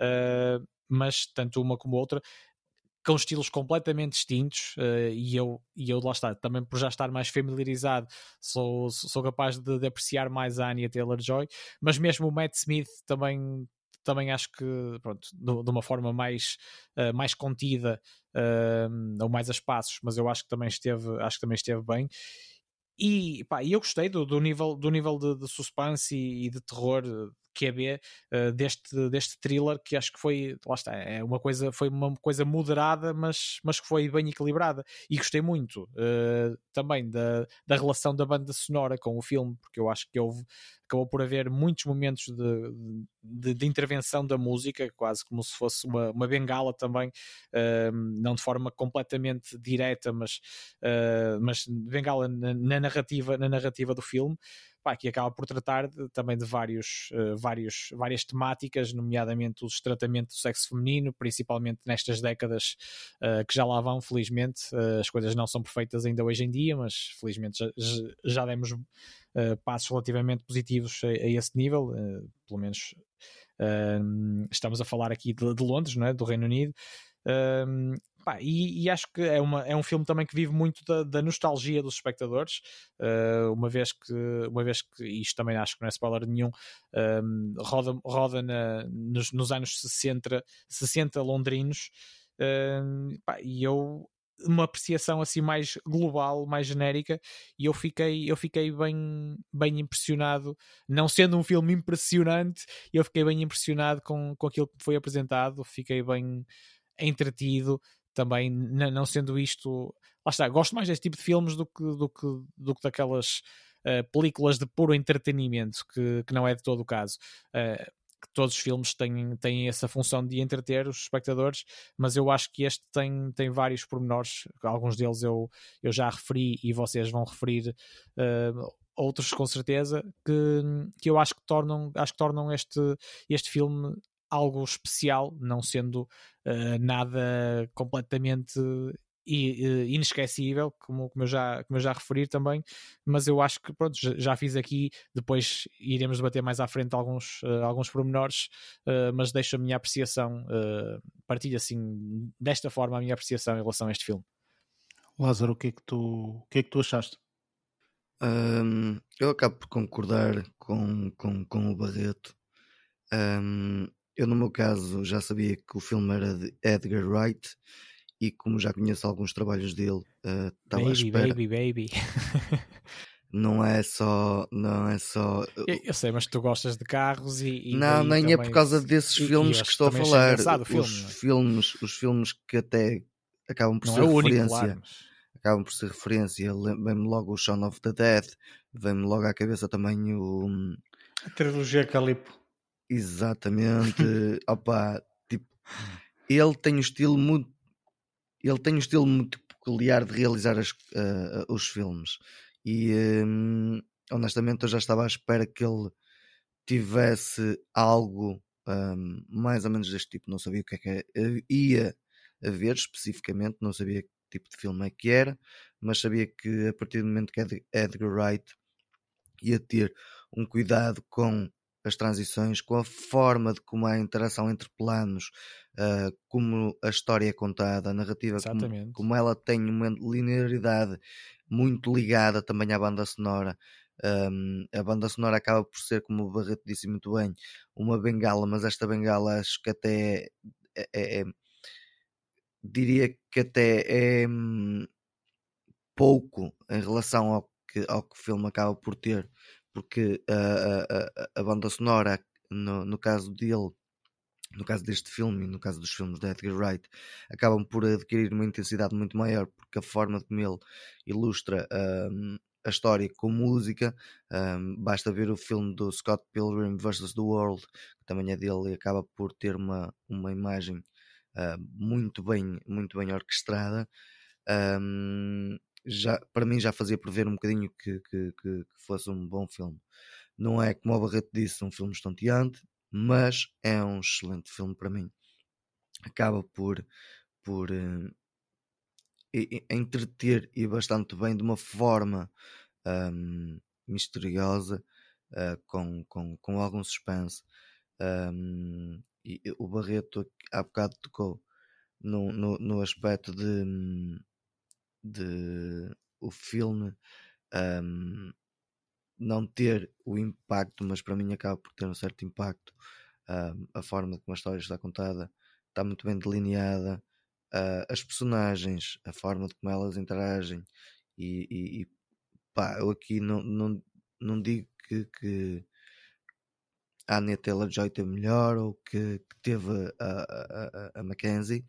uh, mas tanto uma como outra com estilos completamente distintos uh, e, eu, e eu lá está, também por já estar mais familiarizado sou, sou capaz de, de apreciar mais a Anya Taylor-Joy, mas mesmo o Matt Smith também também acho que pronto, de, uma forma mais, uh, mais contida uh, ou mais a espaços, mas eu acho que também esteve, acho que também esteve bem. E pá, eu gostei do, do nível, do nível de, de suspense e, e, de terror QB uh, eh, deste, deste thriller que acho que foi, lá está, é uma coisa, foi uma coisa moderada, mas, mas que foi bem equilibrada. E gostei muito uh, também da, da relação da banda sonora com o filme, porque eu acho que houve acabou por haver muitos momentos de, de, de intervenção da música, quase como se fosse uma, uma bengala também, uh, não de forma completamente direta, mas, mas bengala na, na, narrativa, na narrativa do filme pá, que acaba por tratar de, também de vários, uh, vários, várias temáticas, nomeadamente o tratamento do sexo feminino, principalmente nestas décadas uh, que já lá vão, felizmente. Uh, as coisas não são perfeitas ainda hoje em dia, mas felizmente já, já demos passos relativamente positivos a, a esse nível, pelo menos estamos a falar aqui de, de Londres, não é? do Reino Unido. Pá, e, e, acho que é, uma, é um filme também que vive muito da, da nostalgia dos espectadores, uh, uma, vez que, uma vez que isto também acho que não é spoiler nenhum, um, roda, roda na, nos, nos, anos 60, 60 londrinos. Uh, pá, e eu uma apreciação assim mais global, mais genérica, e eu fiquei, eu fiquei bem, bem impressionado, não sendo um filme impressionante, eu fiquei bem impressionado com, com aquilo que foi apresentado, fiquei bem entretido também, não sendo isto, lá está, gosto mais deste tipo de filmes do que, do que, do que daquelas uh, películas de puro entretenimento, que, que não é de todo o caso. Uh, todos os filmes têm, têm essa função de entreter os espectadores, mas eu acho que este tem, tem vários pormenores, alguns deles eu, eu já referi e vocês vão referir uh, outros com certeza, que, que eu acho que tornam, acho que tornam este, este filme algo especial, não sendo uh, nada completamente e, inesquecível, como, como, eu já, como eu já referi também, mas eu acho que pronto, já fiz aqui, depois iremos debater mais à frente alguns, uh, alguns pormenores, uh, mas deixo a minha apreciação, uh, partilho assim desta forma a minha apreciação em relação a este filme. Lázaro, o que é que tu, o que é que tu achaste? Um, eu acabo por concordar com, com, com o Barreto. Um, eu, no meu caso, já sabia que o filme era de Edgar Wright e como já conheço alguns trabalhos dele, uh, estava baby, à espera. Baby, baby, Não é só. Não é só. Eu, eu, sei, mas tu gostas de carros e. e não, nem é por causa desses e, filmes que estou a falar. Filme, os, é? filmes, os filmes que até acabam por não ser é referência. Único, claro, mas... Acabam por ser referência. Vem-me logo o Shaun of the Dead. Vem-me logo à cabeça também o. A trilogia Calipo. Exatamente. Opa, tipo, ele tem um estilo muito ele tem um estilo muito peculiar de realizar as, uh, os filmes e um, honestamente eu já estava à espera que ele tivesse algo um, mais ou menos deste tipo, não sabia o que é que é, ia haver especificamente, não sabia que tipo de filme é que era, mas sabia que a partir do momento que Edgar Wright ia ter um cuidado com as transições, com a forma de como há a interação entre planos, uh, como a história é contada, a narrativa, como, como, ela tem uma linearidade muito ligada também à banda sonora. Um, a banda sonora acaba por ser, como o Barreto disse muito bem, uma bengala, mas esta bengala acho que até é, é, é diria que até é hum, pouco em relação ao que, ao que o filme acaba por ter porque a, a, a banda sonora, no, no caso dele, no caso deste filme e no caso dos filmes de Edgar Wright, acabam por adquirir uma intensidade muito maior, porque a forma como ele ilustra um, a história com música, um, basta ver o filme do Scott Pilgrim vs. The World, que também é dele, e acaba por ter uma, uma imagem uh, muito, bem, muito bem orquestrada. Um, já, para mim já fazia prever um bocadinho que, que, que, que fosse um bom filme. Não é, como o Barreto disse, um filme estonteante, mas é um excelente filme para mim. Acaba por, por uh, entreter e bastante bem de uma forma um, misteriosa, uh, com, com, com algum suspense. Um, e o Barreto há bocado tocou no, no, no aspecto de hum, de o filme um, não ter o impacto, mas para mim acaba por ter um certo impacto. Um, a forma como a história está contada está muito bem delineada. Uh, as personagens, a forma de como elas interagem, e, e, e pá, eu aqui não, não, não digo que, que a Anya Taylor Joy teve melhor ou que, que teve a, a, a, a Mackenzie,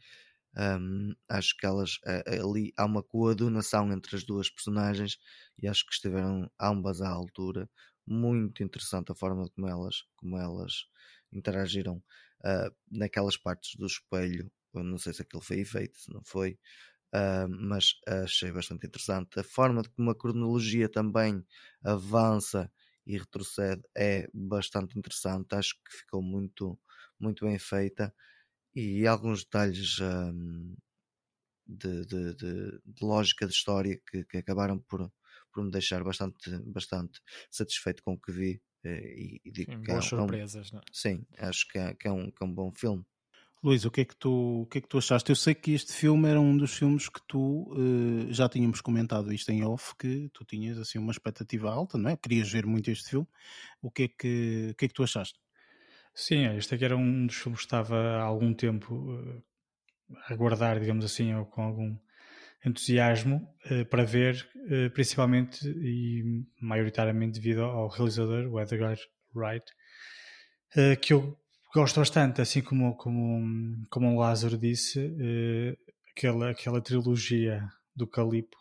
um, acho que elas ali há uma coadunação entre as duas personagens e acho que estiveram ambas à altura. Muito interessante a forma como elas, como elas interagiram uh, naquelas partes do espelho. Eu não sei se aquilo foi efeito, se não foi, uh, mas achei bastante interessante. A forma como a cronologia também avança e retrocede é bastante interessante. Acho que ficou muito, muito bem feita e alguns detalhes um, de, de, de, de, lógica de história que, que, acabaram por, por me deixar bastante, bastante satisfeito com o que vi. Eh, e, e digo sim, que boas é, surpresas, é um, não? É? Sim, acho que é, que é, um, que é um bom filme. Luís, o que, é que tu, o que é que tu achaste? Eu sei que este filme era um dos filmes que tu uh, já tínhamos comentado isto em off, que tu tinhas assim uma expectativa alta, não é? Querias ver muito este filme. O que é que, o que, é que tu achaste? Sim, é, este aqui era um dos filmes que estava há algum tempo uh, a guardar, digamos assim, ou com algum entusiasmo uh, para ver, principalmente e maioritariamente devido ao realizador, o Edgar Wright, que eu gosto bastante, assim como, como, como o Lázaro disse, aquela, aquela trilogia do Calipo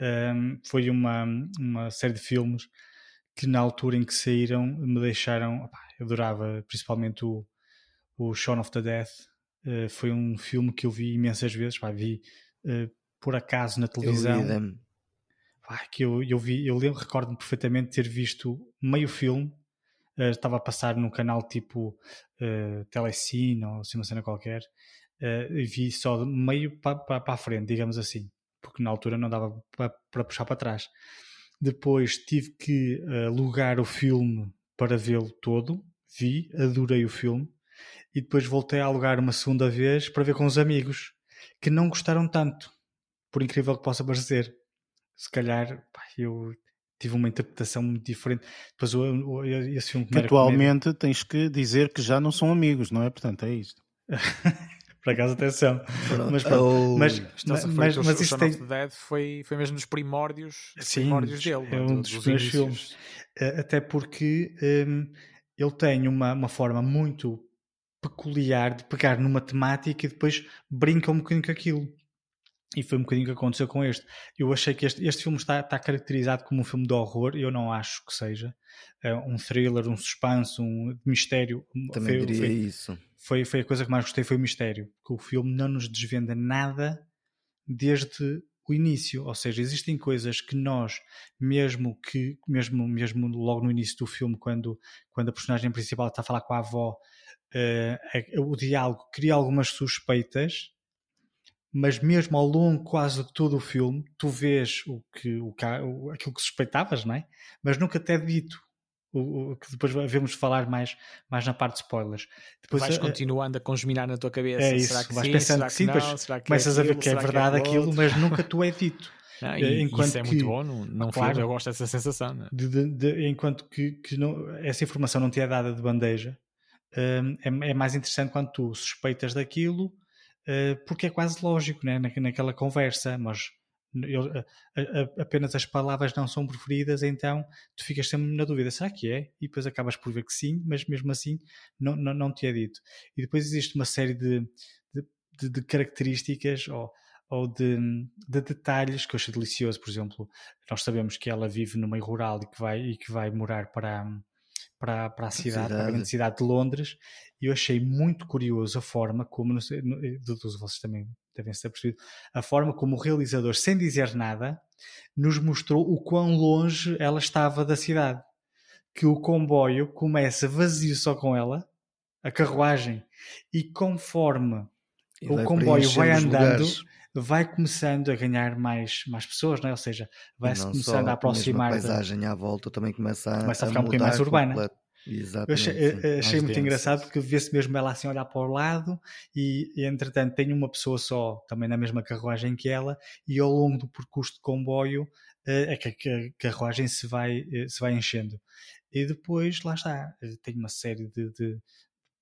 um, foi uma, uma série de filmes que na altura em que saíram me deixaram, opa, eu adorava principalmente o, o Shaun of the Death, uh, foi um filme que eu vi imensas vezes, pá, vi uh, por acaso na televisão. Eu pá, que eu, eu vi, eu recordo-me perfeitamente ter visto meio filme. Uh, estava a passar num canal tipo uh, Telecine ou assim uma cena qualquer, uh, e vi só meio para pa, pa a frente, digamos assim, porque na altura não dava para puxar para trás. Depois tive que alugar o filme para vê-lo todo, vi, adorei o filme, e depois voltei a alugar uma segunda vez para ver com os amigos, que não gostaram tanto, por incrível que possa parecer. Se calhar, pá, eu tive uma interpretação muito diferente. Depois o, esse filme que Atualmente tens que dizer que já não são amigos, não é? Portanto, é isto. Por acaso, atenção. Mas, oh. mas, mas, mas, mas isso tem... Dead foi, foi mesmo nos primórdios, Sim, primórdios dele. É um dos, dos meus filmes. Eh, até porque um, ele tem uma, uma forma muito peculiar de pegar numa temática e depois brinca um bocadinho com aquilo. E foi um bocadinho que aconteceu com este. Eu achei que este, este filme está, está caracterizado como um filme de horror, eu não acho que seja. É um thriller, um suspense, um mistério. Também foi, diria foi, isso. Foi, foi a coisa que mais gostei, foi o mistério. Que o filme não nos desvenda nada desde o início. Ou seja, existem coisas que nós, mesmo que, mesmo, mesmo logo no início do filme, quando, quando a personagem principal está a falar com a avó, uh, o diálogo cria algumas suspeitas mas mesmo ao longo quase de todo o filme, tu vês o que, o, aquilo que suspeitavas, não é? Mas nunca te é dito. O, o, que depois devemos falar mais, mais na parte de spoilers. Depois, vais a, continuando a consminar na tua cabeça. É isso, será que vais sim, pensando que sim, que não, será que começas é aquilo, a ver que é verdade que é aquilo, mas nunca tu é dito. Não, e, enquanto isso é que, muito bom, não, não claro, eu gosto dessa sensação. É? De, de, de, enquanto que, que não, essa informação não te é dada de bandeja, hum, é, é mais interessante quando tu suspeitas daquilo eh, porque é quase lógico né? naquela conversa, mas eu, apenas as palavras não são preferidas, então tu ficas sempre na dúvida, será que é? E depois acabas por ver que sim, mas mesmo assim não, não, não te é dito. E depois existe uma série de, de, de características ou, ou de, de, detalhes que eu achei delicioso. Por exemplo, nós sabemos que ela vive no meio rural e que vai, e que vai morar para, para, para a cidade, cidade, para a grande cidade de Londres, e eu achei muito curioso a forma como, não sei, todos vocês também devem ser percebido, a forma como o realizador, sem dizer nada, nos mostrou o quão longe ela estava da cidade. Que o comboio começa vazio só com ela, a carruagem, e conforme e o comboio vai andando, vai começando a ganhar mais, mais pessoas, não é? ou seja, vai-se começando a aproximar. A paisagem da... à volta também começa a, começa a ficar a um bocadinho mais urbana. Completo. Exatamente, eu achei, achei muito engraçado porque vê-se mesmo ela assim olhar para o lado e, e, entretanto tem uma pessoa só também na mesma carruagem que ela e ao longo do percurso de comboio eh, é que a carruagem se vai, eh, se vai enchendo e depois lá está, eh, tem uma série de, de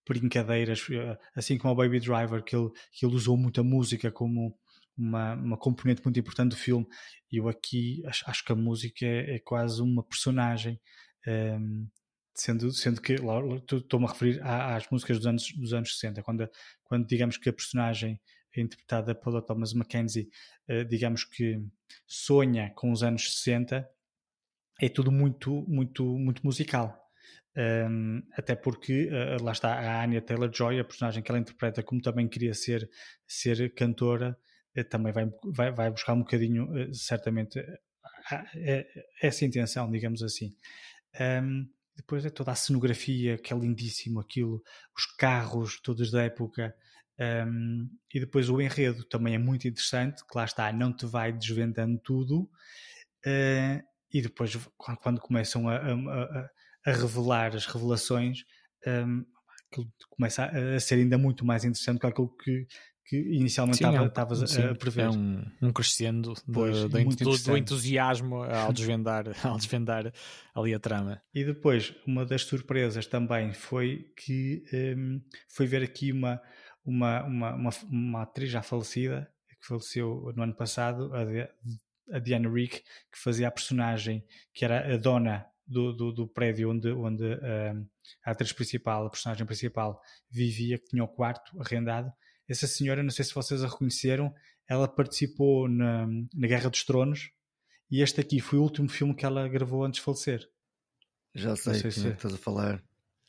brincadeiras assim como o Baby Driver que ele, que ele usou muita música como uma, uma componente muito importante do filme. Eu aqui acho, acho que a música é, é quase uma personagem, um, ehm, sendo, sendo que estou-me a referir às músicas dos anos, dos anos 60, quando, quando digamos que a personagem é interpretada pela Thomas Mackenzie, uh, digamos que sonha com os anos 60, é tudo muito, muito, muito musical. Um, até porque uh, lá está a Anya Taylor-Joy, a personagem que ela interpreta, como também queria ser, ser cantora, eh, também vai, vai, vai buscar um bocadinho, eh, certamente, eh, essa intenção, digamos assim. Um, depois é toda a cenografia, que é lindíssimo aquilo, os carros todos da época, um, e depois o enredo também é muito interessante, que lá está, não te vai desvendando tudo, uh, e depois quando começam a, a, a revelar as revelações, um, aquilo começa a, a ser ainda muito mais interessante que aquilo que, que inicialmente é um- estavas sim, a, a prever. É um, um crescendo de- Pois, do, muito do- do entusiasmo ao desvendar, ao desvendar ali a trama. E depois, uma das surpresas também foi que hum, foi ver aqui uma, uma, uma, uma, uma atriz já falecida, que faleceu no ano passado, a, a Diana Rick, que fazia a personagem que era a dona do, do, do prédio onde, onde hum, a atriz principal, a personagem principal, vivia, que tinha o quarto arrendado. Essa senhora, não sei se vocês a reconheceram, ela participou na, na Guerra dos Tronos e este aqui foi o último filme que ela gravou antes de falecer. Já sei, sei quem se- é que estás a falar.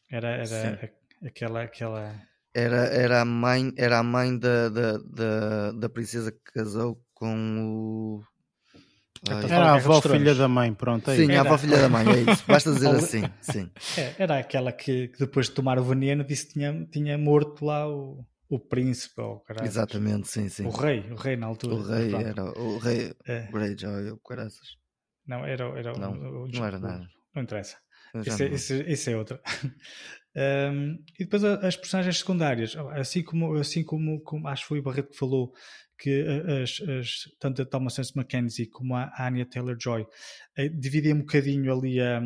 Era, era a- aquela, aquela. Era, era a mãe, era a mãe da, da, da, da princesa que casou com o. Ai, Então, Era a avó filha da mãe, pronto. É Sim, isso. a Era. avó filha da mãe, é isso. Basta dizer assim, sim. É, era aquela que, que depois de tomar o veneno disse que tinha, tinha morto lá o, o príncipe, ou caralho. Exatamente, sim, sim. O rei, o rei na altura. O rei Pronto. era o rei É, Greyjoy, o caraças. não, era, era o- Não, o, não era nada. Não interessa. Isso é, isso, isso é outra. Um, e depois as personagens secundárias, assim como, assim como, como acho que foi o Barreto que falou que as, as, tanto a Thomas Hanks Mackenzie como a Anya Taylor-Joy eh, dividem um bocadinho ali a,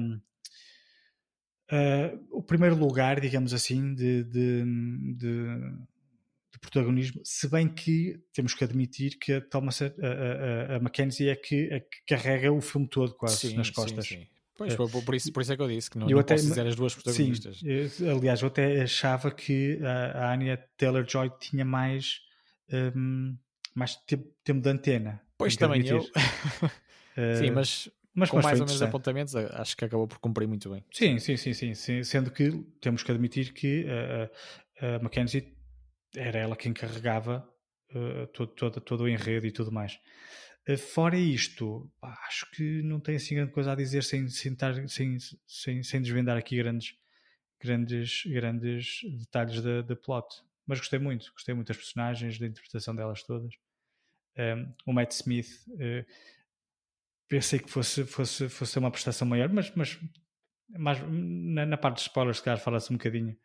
a- o primeiro lugar, digamos assim, de, de- de protagonismo, se bem que temos que admitir que a Thomas a, a, a- a Mackenzie é que, é que carrega o filme todo quase nas costas. Sim, sim. Pois, por, isso, por isso é que eu disse que não, Eu não até- posso dizer as duas protagonistas. Sim, eu- aliás, eu até achava que a, a Anya Taylor-Joy tinha mais, hum, mais tempo, tempo de antena. Pois também eu. admitir. Eh, Sim, mas, mas, com mas mais ou menos apontamentos, a- acho que acabou por cumprir muito bem. Sim, sim, sim, sim, sim. Sendo que temos que admitir que eh, a, a Mackenzie era ela quem carregava eh, todo, todo, todo o enredo e tudo mais. Eh, Fora isto, pá, acho que não tem assim grande coisa a dizer sem, sem, estar- sem, sem, sem desvendar aqui grandes, grandes, grandes detalhes da, plot. Mas gostei muito, gostei muito das personagens, da interpretação delas todas. Um, o Matt Smith, eh, pensei que fosse, fosse, fosse uma prestação maior, mas, mas, mas na, na parte dos spoilers, se calhar fala-se um bocadinho,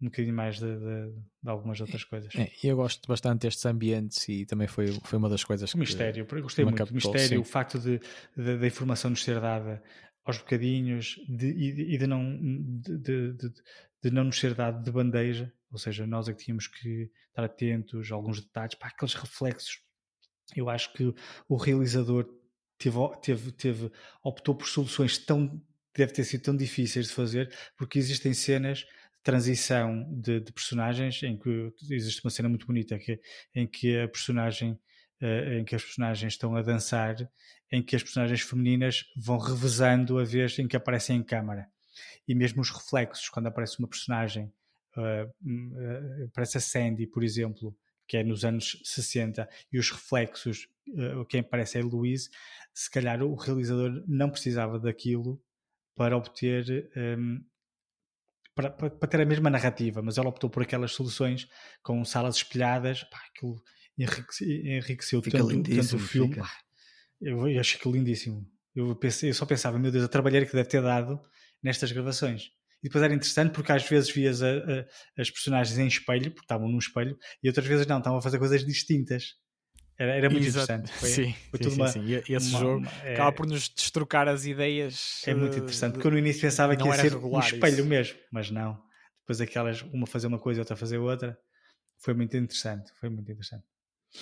um bocadinho mais de, de- de algumas outras coisas. É, e eu gosto bastante destes ambientes e também foi, foi uma das coisas O que. mistério, porque gostei muito do captou, mistério, sim. o facto de, da informação nos ser dada aos bocadinhos de, e, de, não, de, de- não nos ser dado de bandeja, ou seja, nós é que tínhamos que estar atentos a alguns detalhes, para aqueles reflexos. Eu acho que o realizador teve, teve, teve, optou por soluções tão, deve ter sido tão difíceis de fazer, porque existem cenas transição de, de personagens em que existe uma cena muito bonita que, em que a personagem eh, em que as personagens estão a dançar, em que as personagens femininas vão revezando a vez em que aparecem em câmara. E mesmo os reflexos, quando aparece uma personagem, hum, eh, aparece a Sandy, por exemplo, que é nos anos 60, e os reflexos, eh, quem aparece é Louise, se calhar o realizador não precisava daquilo para obter. hum, para, para- para ter a mesma narrativa, mas ela optou por aquelas soluções com salas espelhadas, pá, aquilo enriquece- enriqueceu Fica tanto, tanto o filme. Pá, Eu, eu achei que lindíssimo. Eu, pensei, eu só pensava, meu Deus, a trabalheira que deve ter dado nestas gravações. E depois era interessante porque às vezes vias a- a- as personagens em espelho, porque estavam num espelho, e outras vezes não, estavam a fazer coisas distintas. Era, era muito Exato. interessante. Foi, sim, foi sim, tudo sim, uma- sim. E Esse uma- jogo uma- é- acaba por nos destrocar as ideias. é muito eh, interessante, porque eu no início pensava que ia ser um espelho isso. mesmo, mas não. Depois aquelas, uma fazer uma coisa e outra fazer outra, foi muito interessante, foi muito interessante.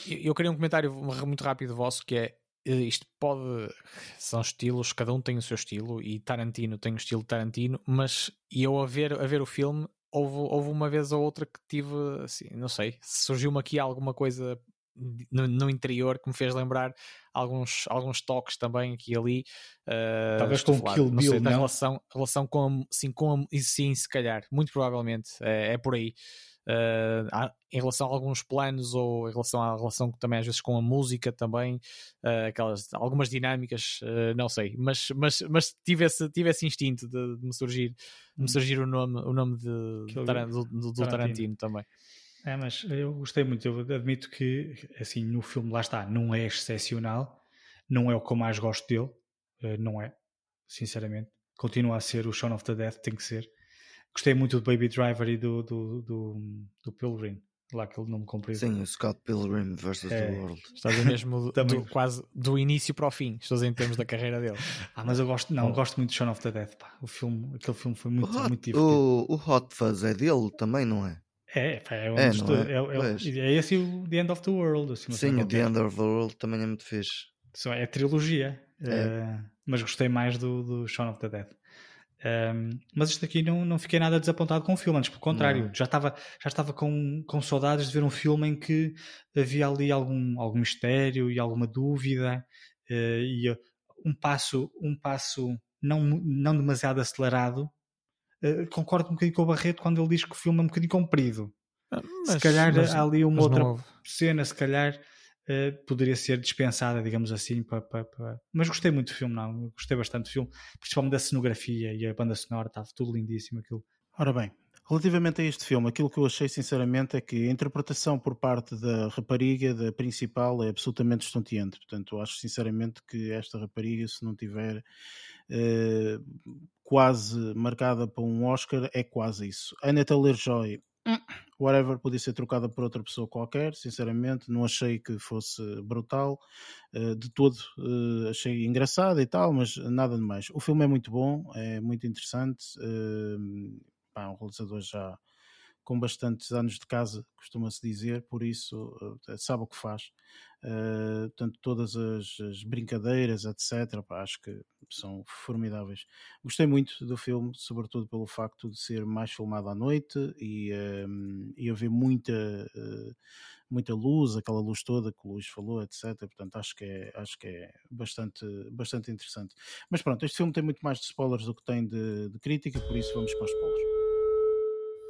Eu eu queria um comentário muito rápido vosso que é eh, isto pode são estilos, cada um tem o seu estilo e Tarantino tem o estilo Tarantino, mas eu a ver, a ver o filme houve, houve uma vez ou outra que tive assim, não sei, surgiu-me aqui alguma coisa no, no interior que me fez lembrar alguns, alguns toques também aqui e ali. eh, Talvez com falar, Kill não sei, Bill, da não? relação, relação com sim, com e sim, se calhar, muito provavelmente, é, é por aí. Uh, em relação a alguns planos ou em relação à relação também às vezes com a música também uh, aquelas algumas dinâmicas uh, não sei mas mas mas tive esse, tive esse instinto de, de me surgir de me Hum. surgir o nome o nome de, Bill. do, do-. Tarantino também É, mas eu gostei muito, eu admito que assim, no filme lá está, não é excepcional, não é o que eu mais gosto dele, eh, não é, sinceramente. Continua a ser o Shaun of the Dead, tem que ser. Gostei muito do Baby Driver e do, do, do, do Pilgrim, lá aquele nome comprido. Sim, o Scott Pilgrim vs. É. The World. Estás a mesmo do- quase do início para o fim, estou em termos da carreira dele. Ah, mas eu gosto, não, Oh. gosto muito de Shaun of the Dead, pá. O filme, aquele filme foi muito, o, Hot, muito divertido. o, o Hot Fuzz é dele também, não é? É, é, um É, dos é? é, é, é esse o The End of the World. Assim, Sim, o The. End of the World também é muito fixe. Só é trilogia, É. eh, mas gostei mais do, do Shaun of the Dead. Ehm, mas isto aqui não, não fiquei nada desapontado com o filme, antes pelo contrário, Não. já estava, já estava com, com saudades de ver um filme em que havia ali algum, algum mistério e alguma dúvida eh, e eh, um passo, um passo não, não demasiado acelerado. Eh, concordo um bocadinho com o Barreto quando ele diz que o filme é um bocadinho comprido. se calhar mas- há ali uma mas outra cena, se calhar eh, poderia ser dispensada, digamos assim, mas gostei muito do filme, não, gostei bastante do filme, principalmente da cenografia e a banda sonora, estava tudo lindíssimo aquilo. Ora bem, relativamente a este filme, aquilo que eu achei sinceramente é que a interpretação por parte da rapariga, da principal, é absolutamente estonteante. Portanto, eu acho sinceramente que esta rapariga, se não tiver eh, quase marcada para um Oscar, é quase isso. Anna Taylor-Joy, whatever, podia ser trocada por outra pessoa qualquer, sinceramente, não achei que fosse brutal, eh, de todo eh, achei engraçada e tal, mas nada de mais. O filme é muito bom, é muito interessante, eh, pá, um realizador já com bastantes anos de casa, costuma-se dizer, por isso eh, sabe o que faz. Eh, portanto, todas as, as brincadeiras, etc., pá, acho que são formidáveis. Gostei muito do filme, sobretudo pelo facto de ser mais filmado à noite e, eh, e haver muita, eh, muita luz, aquela luz toda que o Luís falou, etc. Portanto, acho que é, acho que é bastante, bastante interessante. Mas pronto, este filme tem muito mais de spoilers do que tem de, de crítica, por isso vamos para os spoilers.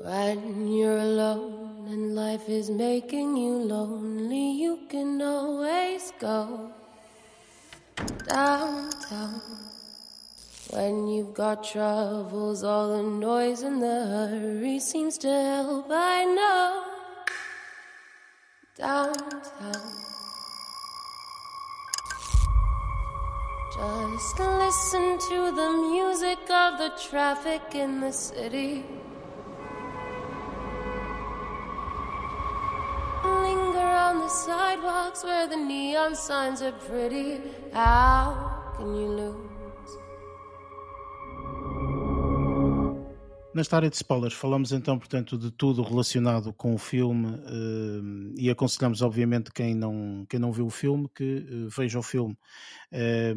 When you're alone and life is making you lonely, you can always go downtown. When you've got troubles, all the noise and the hurry seems to help. I know downtown. Just listen to the music of the traffic in the city. Sidewalks where the neon signs are pretty. How can you lose? Nesta área de spoilers, falamos então, portanto, de tudo relacionado com o filme eh, e aconselhamos, obviamente, quem não, quem não viu o filme que eh, veja o filme eh,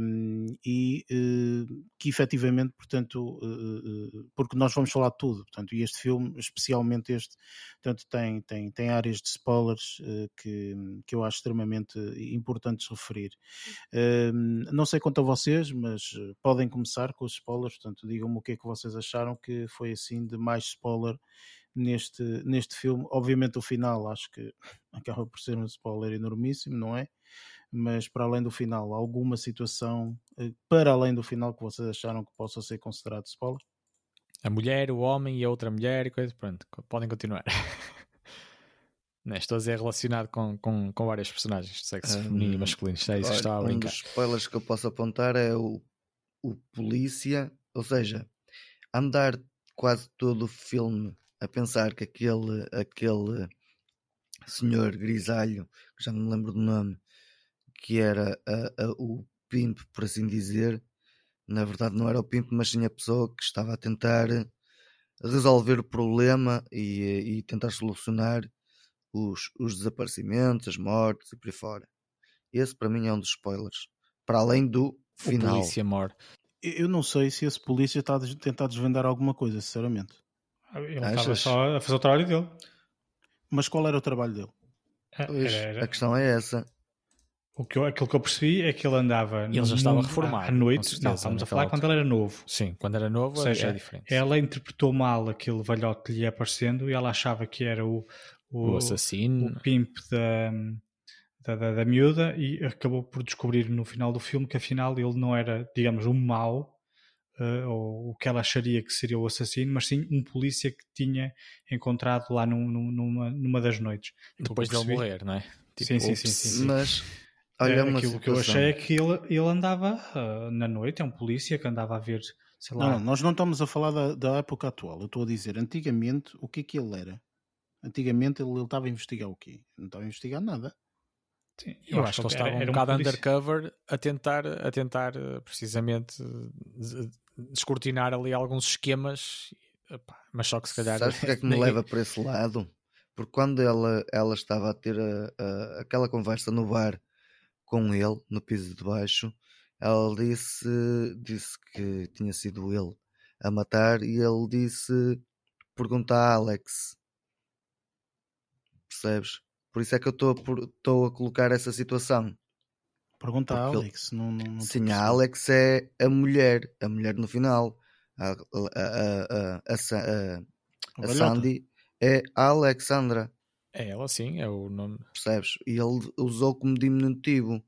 e eh, que efetivamente, portanto, eh, eh, porque nós vamos falar de tudo, portanto, e este filme, especialmente este, portanto, tem, tem, tem áreas de spoilers eh, que, que eu acho extremamente importantes referir. Eh, não sei quanto a vocês, mas eh, podem começar com os spoilers, portanto, digam-me o que é que vocês acharam que foi assim de mais spoiler neste, neste filme. Obviamente o final acho que acaba por ser um spoiler enormíssimo, não é? Mas para além do final, alguma situação eh, para além do final que vocês acharam que possa ser considerado spoiler? A mulher, o homem e a outra mulher e coisa. Pronto, podem continuar. Não, estou a dizer relacionado com, com, com vários personagens de sexo Hum, feminino e masculino. Isto é isso Olha, estava a um dos spoilers que eu posso apontar é o, o polícia, ou seja, andar quase todo o filme a pensar que aquele, aquele senhor grisalho, que já não me lembro do nome, que era a- a- o pimp, por assim dizer, na verdade não era o pimp, mas sim a pessoa que estava a tentar resolver o problema e, e tentar solucionar os, os desaparecimentos, as mortes e por aí fora. Esse para mim é um dos spoilers. Para além do O final. polícia morre. Eu não sei se esse polícia está a tentar desvendar alguma coisa, sinceramente. Ele estava Achas? só a fazer o trabalho dele. Mas qual era o trabalho dele? Ah, Pois, era- era- A questão é essa. O que eu, aquilo que eu percebi é que ele andava Ele no já estava reformado, à noite. certeza, Não, estamos a falar quando ele era novo. Sim, quando era novo Ou seja, é diferente. Ela interpretou mal aquele velhote que lhe ia aparecendo e ela achava que era o, O assassino. o pimp da, da, da, da miúda e acabou por descobrir no final do filme que afinal ele não era, digamos, um mau eh, ou o que ela acharia que seria o assassino, mas sim um polícia que tinha encontrado lá num- num- numa, numa das noites. Depois eu percebi- morrer, não é? Sim, sim, ups. sim, sim, sim. Mas olha uma aquilo que eu achei é que ele, ele andava ah, na noite, é um polícia que andava a ver sei Não, lá. não, nós não estamos a falar da, da época atual. Eu estou a dizer, antigamente, o que é que ele era? Antigamente ele, ele estava a investigar o quê? Não estava a investigar nada. Sim, Eu, acho que eles era- estavam um era bocado polícia. undercover a tentar, a tentar eh, precisamente eh, des- descortinar ali alguns esquemas, Epá, mas só que se calhar. Sabes porque é que me leva para esse lado? Porque quando ela, ela estava a ter a- a- aquela conversa no bar com ele, no piso de baixo, ela disse, disse que tinha sido ele a matar e ele disse pergunta a Alex. Percebes? Por isso é que eu estou a a colocar essa situação. Pergunta a Porque ele- Alex. Não, não, não estou Sim, a. Alex é a mulher, a mulher no final. A, a, a, a, a, a- A a. Sandy é a Alexandra, É ela, sim, é o nome. percebes? E ele usou como diminutivo.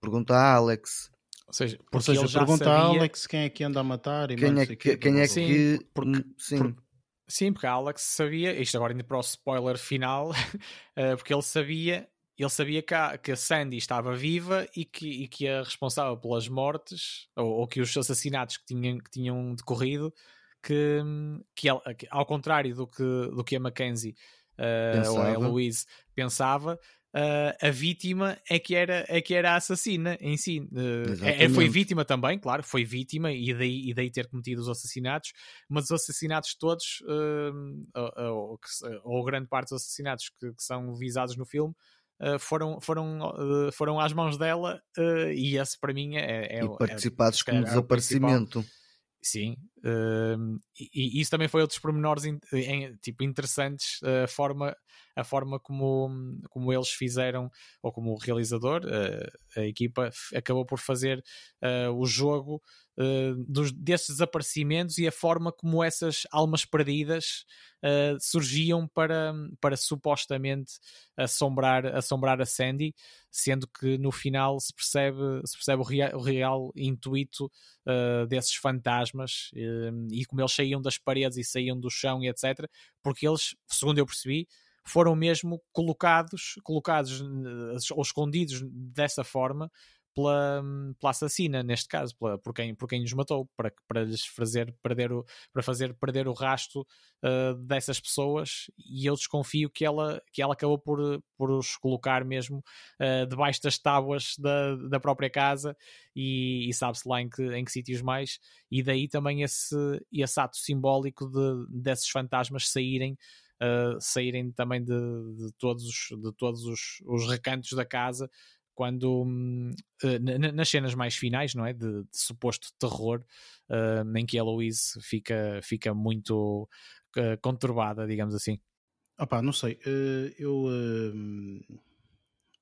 Pergunta a Alex Ou seja, Ou porque seja, ele já pergunta sabia... a Alex quem é que anda a matar e quem é não sei que, quem é blá. Sim, que. porque- hum, sim, porque- Sim, porque a Alex sabia, isto agora indo para o spoiler final, eh, porque ele sabia, ele sabia que a, que a Sandy estava viva e que, e que a responsável pelas mortes, ou, ou que os assassinatos que tinham, que tinham decorrido, que, que, ela- que ao contrário do que, do que a Mackenzie eh, ou a Pensava. Eloise pensava, eh, a vítima é que, era, é que era a assassina em si. Eh, é- é- foi vítima também, claro, foi vítima e daí, e daí ter cometido os assassinatos, mas os assassinatos todos, hum, ou, ou- grande parte dos assassinatos que, que são visados no filme, uh, foram, foram, uh, foram às mãos dela, uh, e esse para mim é. é- e é- participados como é o principal. desaparecimento. Sim, hum, e, e isso também foi outros pormenores in- tipo, interessantes, a forma, a forma como, como eles fizeram, ou como o realizador, eh, a equipa, acabou por fazer eh, o jogo eh, dos, desses desaparecimentos e a forma como essas almas perdidas eh, surgiam para, para supostamente assombrar, assombrar a Sandy, sendo que no final se percebe, se percebe o, o real intuito uh, desses fantasmas e como eles saíam das paredes e saíam do chão e etc. Porque eles, segundo eu percebi, foram mesmo colocados, colocados ou escondidos dessa forma pela, pela assassina, neste caso, pela, por, quem, por quem os matou, para, para lhes fazer perder o, para fazer perder o rasto uh, dessas pessoas. E eu desconfio que ela, que ela acabou por, por os colocar mesmo uh, debaixo das tábuas da, da própria casa e, e sabe-se lá em que, em que sítios mais. E daí também esse, esse ato simbólico de, desses fantasmas saírem. Uh, saírem também de, de todos, os, de todos os, os recantos da casa quando uh, nas cenas mais finais, não é? De, de suposto terror, uh, em que a Louise fica, fica muito uh, conturbada, digamos assim. Opá, não sei. Uh, eu,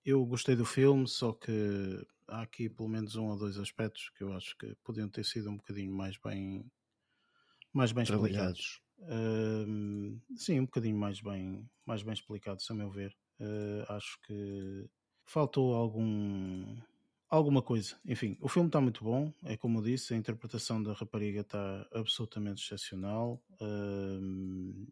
eu gostei do filme, só que há aqui pelo menos um ou dois aspectos que eu acho que podiam ter sido um bocadinho mais bem mais bem explicados. Uh, sim, um bocadinho mais bem, mais bem explicados, a meu ver. Uh, acho que faltou algum alguma coisa. Enfim, o filme está muito bom, é como eu disse, a interpretação da rapariga está absolutamente excepcional. Uh,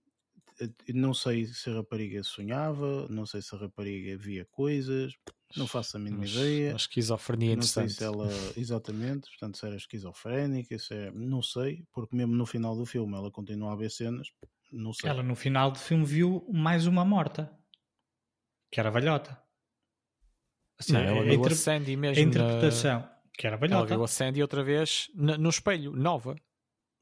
não sei se a rapariga sonhava, não sei se a rapariga via coisas, não faço a mínima Mas, ideia. Uma esquizofrenia não sei se ela, exatamente, portanto, se era esquizofrénica, se é, não sei, porque mesmo no final do filme ela continua a ver cenas, não sei. Ela no final do filme viu mais uma morta, que era a velhota. Assim, não, ela a, viu inter... a Sandy mesmo a interpretação, na... que era a ela velhota. viu a Sandy outra vez no, no espelho, nova.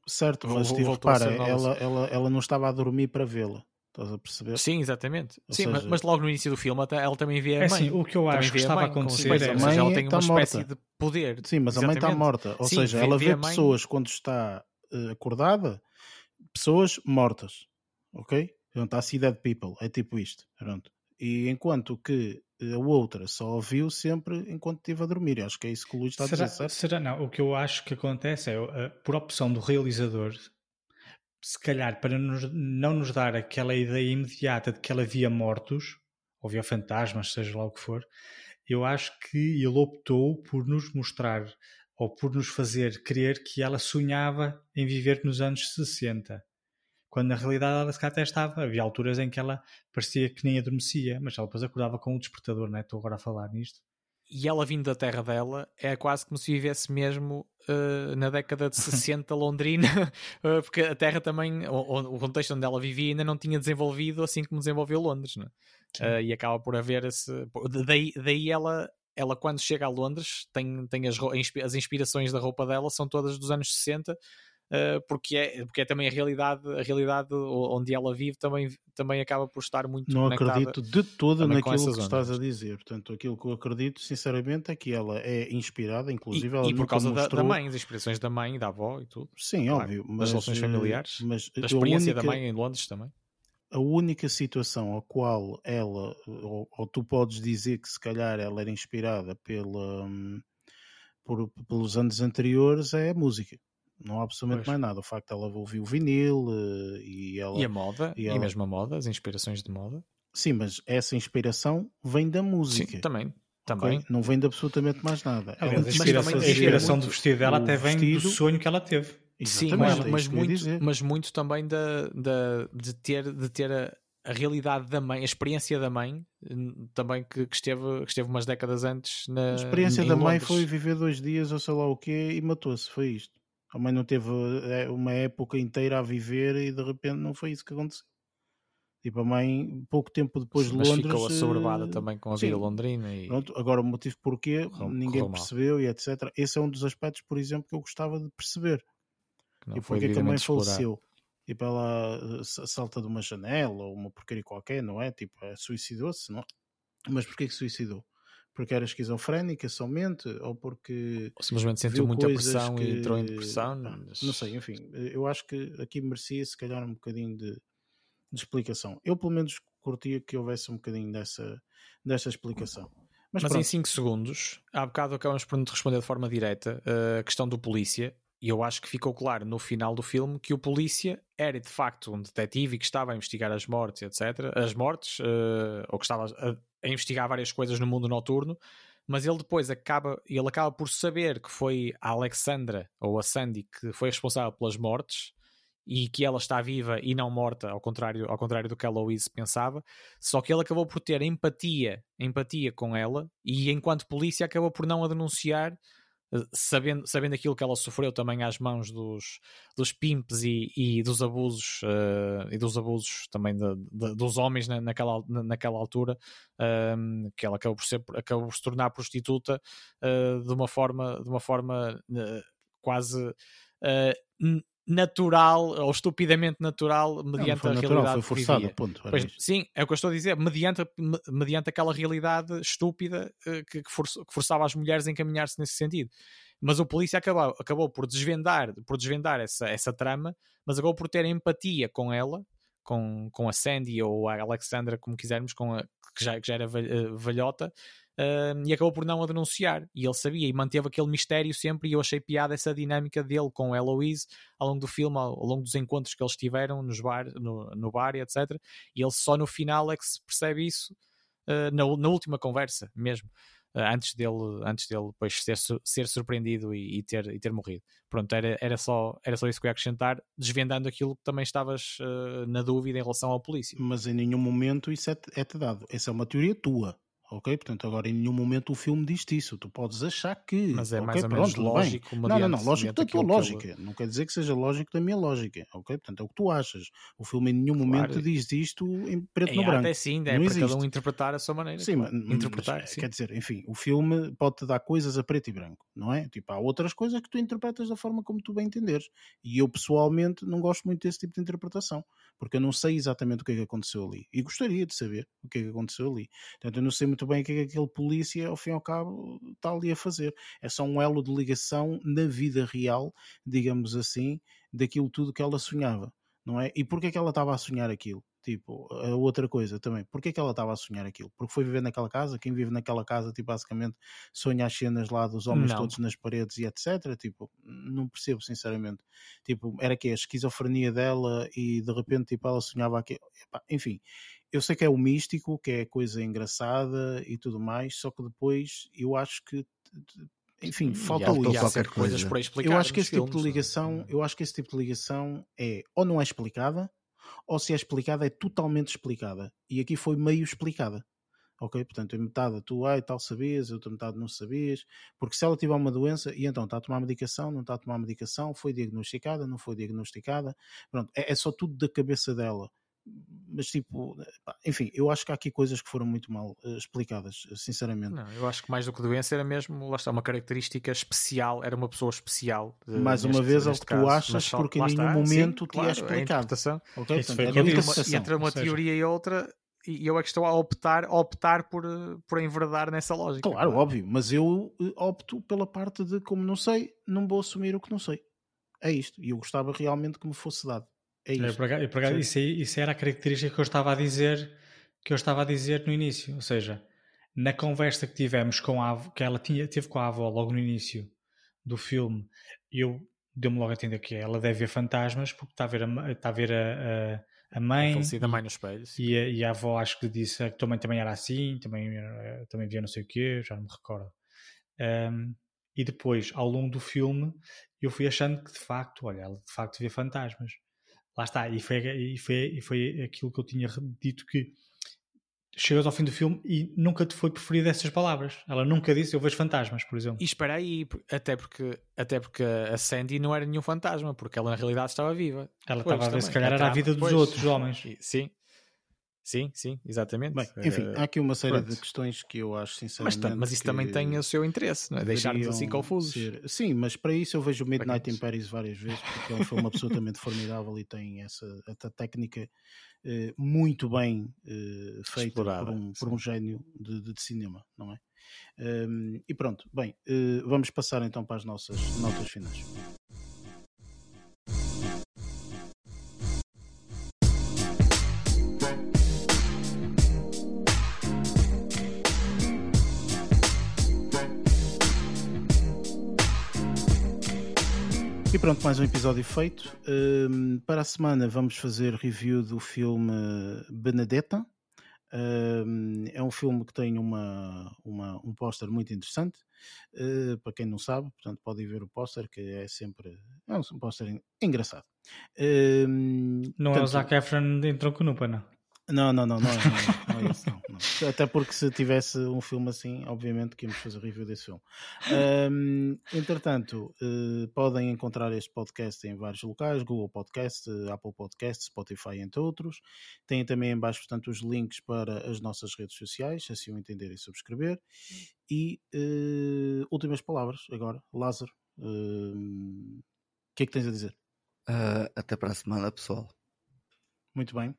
Certo, mas Vol- tipo, voltou a repara, ela, ela, ela não estava a dormir para vê-la, estás a perceber? Sim, exatamente. Ou Sim, mas, seja- mas logo no início do filme até- ela também vê a É mãe. assim, o que eu acho que estava a acontecer ou era... mãe seja, ela tem está uma espécie morta. de poder. Sim, mas a mãe está Exatamente. morta, ou Sim, seja, vê- ela vê vê, mãe- pessoas quando está eh, acordada, pessoas mortas, ok? Pronto, há see dead people, é tipo isto, pronto. E enquanto que a outra só ouviu sempre enquanto estive a dormir, Eu acho que é isso que o Luís está a Será, dizer, certo? será não? O que eu acho que acontece é, uh, por opção do realizador, se calhar para nos- não nos dar aquela ideia imediata de que ela via mortos, ou via fantasmas, seja lá o que for, eu acho que ele optou por nos mostrar ou por nos fazer crer que ela sonhava em viver nos anos 60. Quando na realidade ela se calhar até estava. Havia alturas em que ela parecia que nem adormecia, mas ela depois acordava com o despertador, não é? Estou agora a falar nisto. e ela vindo da terra dela é quase como se vivesse mesmo uh, na década de 60 londrina, uh, porque a terra também, o, o, contexto onde ela vivia ainda não tinha desenvolvido assim como desenvolveu Londres, né? uh, e acaba por haver esse. Daí, daí ela, ela, quando chega a Londres, tem, tem as, as inspirações da roupa dela são todas dos anos 60 Uh, porque, é, porque é também a realidade, a realidade onde ela vive também, também acaba por estar muito Não acredito de todo naquilo que estás a dizer. Portanto, aquilo que eu acredito, sinceramente, é que ela é inspirada, inclusive. E, e por causa mostrou... da, mãe, as inspirações da mãe, da avó e tudo. Sim, claro, óbvio. Mas, das relações familiares, mas da experiência única... da mãe em Londres também. A única situação a qual ela, ou, ou, tu podes dizer que se calhar ela era inspirada pela, hum, por, pelos anos anteriores, é a música não há absolutamente pois. mais nada. O facto de ela ouvir o vinil uh, e ela. E a moda, e, ela... e mesmo a moda, as inspirações de moda. Sim, mas essa inspiração vem da música. Sim, também. Também. Okay? Não vem de absolutamente mais nada. a, inspiração, a inspiração do vestido dela até vem vestido... do sonho que ela teve. Sim, mas, é mas, muito, mas muito também da, da, de ter, de ter a, a realidade da mãe, a experiência da mãe, também que, que, esteve, que esteve umas décadas antes na. A experiência da mãe foi viver dois dias ou sei lá o quê e matou-se, foi isto. A mãe não teve eh, uma época inteira a viver e de repente não foi isso que aconteceu. Tipo, a mãe, pouco tempo depois de Londres. ficou assoberbada eh, também com a vida londrina. E... Pronto, agora o motivo porquê ninguém percebeu e etc. Esse é um dos aspectos, por exemplo, que eu gostava de perceber. e porque é que a mãe faleceu. Tipo, ela eh, salta de uma janela ou uma porcaria qualquer, não é? Tipo, suicidou-se, não? Mas porquê que suicidou? Porque era esquizofrénica somente ou porque ou simplesmente sentiu muita pressão que... e entrou em depressão mas... não sei, enfim eu acho que aqui merecia se calhar um bocadinho de, de, explicação. Eu pelo menos curtia que houvesse um bocadinho dessa, dessa explicação. Mas, mas em 5 segundos há bocado acabamos por não te responder de forma direta a questão do polícia e eu acho que ficou claro no final do filme que o polícia era de facto um detetive e que estava a investigar as mortes, etc. As mortes, uh, ou que estava a, a investigar várias coisas no mundo noturno, mas ele depois acaba, ele acaba por saber que foi a Alexandra ou a Sandy que foi responsável pelas mortes e que ela está viva e não morta, ao contrário, ao contrário do que a Louise pensava, só que ele acabou por ter empatia, empatia com ela e enquanto polícia acabou por não a denunciar sabendo, sabendo aquilo que ela sofreu também às mãos dos, dos pimps e, e dos abusos uh, e dos abusos também de, de, dos homens na, naquela, naquela altura uh, que ela acabou por, ser, acabou por se tornar prostituta uh, de uma forma de uma forma eh, quase natural ou estupidamente natural mediante não, não a natural, realidade foi forçado, ponto, pois, sim, é o que eu estou a dizer, mediante, mediante aquela realidade estúpida eh, que, que, forçava as mulheres a encaminhar-se nesse sentido. Mas o polícia acabou, acabou por desvendar, por desvendar essa, essa trama, mas acabou por ter empatia com ela, com, com a Sandy ou a Alexandra, como quisermos, com a, que, já, que já era eh, velhota, e acabou por não a denunciar. E ele sabia e manteve aquele mistério sempre. E eu achei piada essa dinâmica dele com a Eloise ao longo do filme, ao, longo dos encontros que eles tiveram nos bar, no, no bar etc. E ele só no final é que se percebe isso, uh, na, na última conversa mesmo. Uh, antes dele, antes dele depois ser, ser surpreendido e, e, ter, e ter morrido. Pronto, era, era, só, era só isso que eu ia acrescentar, desvendando aquilo que também estavas uh, na dúvida em relação ao polícia. Mas em nenhum momento isso é-te é dado. Essa é uma teoria tua ok? Portanto, agora em nenhum momento o filme diz isso. Tu podes achar que. Mas é okay? mais ou menos Pronto, lógico. Não, não, não. Lógico da tua lógica. Ele... Não quer dizer que seja lógico da minha lógica, ok? Portanto, é o que tu achas. O filme em nenhum claro. momento diz isto em preto e no branco. Até sim, é para cada um interpretar a sua maneira. Sim, claro. mas, interpretar, mas, sim. quer dizer, enfim, o filme pode-te dar coisas a preto e branco, não é? Tipo, há outras coisas que tu interpretas da forma como tu bem entenderes. E eu pessoalmente não gosto muito desse tipo de interpretação, porque eu não sei exatamente o que é que aconteceu ali. E gostaria de saber o que é que aconteceu ali. Portanto, eu não sei muito bem o que é que aquele polícia, ao fim e ao cabo, está ali a fazer. É só um elo de ligação na vida real, digamos assim, daquilo tudo que ela sonhava, não é? E porquê que ela estava a sonhar aquilo? Tipo, a outra coisa também, porquê que ela estava a sonhar aquilo? Porque foi viver naquela casa, quem vive naquela casa, tipo, basicamente sonha as cenas lá dos homens não. todos nas paredes e etc. Tipo, não percebo, sinceramente. Tipo, era que a esquizofrenia dela e de repente, tipo, ela sonhava aquilo. Enfim, eu sei que é o místico, que é coisa engraçada e tudo mais, só que depois eu acho que enfim, falta ali qualquer coisa. Para explicar eu acho que esse filmes, tipo de ligação, é? eu acho que esse tipo de ligação é ou não é explicada, ou se é explicada é totalmente explicada. E aqui foi meio explicada. ok? Portanto, em metade tu, ai, tal sabias, outra metade não sabias, porque se ela tiver uma doença e então está a tomar medicação, não está a tomar medicação, foi diagnosticada, não foi diagnosticada, pronto, é, é só tudo da cabeça dela mas tipo, enfim, eu acho que há aqui coisas que foram muito mal uh, explicadas, sinceramente. Não, eu acho que mais do que doença era mesmo, lá está, uma característica especial, era uma pessoa especial. De, mais uma neste, vez, é o que tu achas, porque em nenhum está, momento sim, te claro, é explicado. Okay? Portanto, é entre, uma, entre uma teoria e outra, e eu é que estou a optar, a optar por, por enverdar nessa lógica. Claro, claro, óbvio, mas eu eh, opto pela parte de como não sei, não vou assumir o que não sei. É isto. E eu gostava realmente que me fosse dado. É isso. É, por, isso, isso era a característica que eu estava a dizer que eu estava a dizer no início. Ou seja, na conversa que tivemos com a que ela tinha, teve com a avó logo no início do filme, eu deu-me logo a entender que ela deve ver fantasmas porque está a ver a, está a, ver a, a, a mãe. A mãe no espelho. E a, e a avó acho que disse que também, também era assim, também, também via não sei o quê, já não me recordo. Um, e depois, ao longo do filme, eu fui achando que de facto, olha, ela de facto vê fantasmas lá está, e foi, e foi, e foi aquilo que eu tinha dito que chegas ao fim do filme e nunca te foi preferida essas palavras. Ela nunca disse eu vejo fantasmas, por exemplo. E espera aí, até porque, até porque a Sandy não era nenhum fantasma, porque ela na realidade estava viva. Ela pois, estava a ver se calhar era a vida dos outros homens. Sim, Sim, sim, exatamente. Bem, enfim, uh, há aqui uma série pronto. de questões que eu acho sinceramente. Mas, mas isso também tem o seu interesse, não é? Deixar-nos assim confusos. Ser... Sim, mas para isso eu vejo Midnight in Paris várias vezes, porque é um filme absolutamente formidável e tem essa, essa técnica uh, muito bem uh, feita por um, por um, gênio de, de, cinema, não é? Um, ehm, e pronto, bem, vamos passar então para as nossas notas finais. Pronto, mais um episódio feito. Um, para a semana vamos fazer review do filme Benedetta. Um, é um filme que tem uma, uma um póster muito interessante. Uh, para quem não sabe, portanto, podem ver o póster, que é sempre é um póster engraçado. Um, não tanto, é o Zac Efron em tronco nu, não? Não, não, não, não não, não, é isso, não, não, Até porque se tivesse um filme assim, obviamente que íamos fazer review desse filme. Um, entretanto, uh, podem encontrar este podcast em vários locais, Google Podcast, Apple Podcast, Spotify, entre outros. Têm também em baixo, portanto, os links para as nossas redes sociais, se assim o entenderem subscrever. E uh, últimas palavras agora, Lázaro. Uh, o que é que tens a dizer? Uh, até para a semana, pessoal. Muito bem.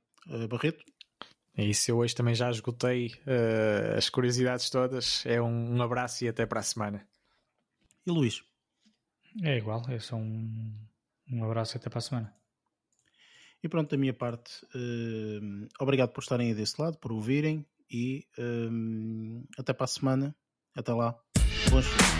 Barreto? É isso, eu hoje também já esgotei uh, as curiosidades todas. É um, um, abraço e até para a semana. E Luís? É igual, é só um, um abraço e até para a semana. E pronto, da minha parte, uh, obrigado por estarem aí desse lado, por ouvirem e uh, até para a semana. Até lá. Bons filmes.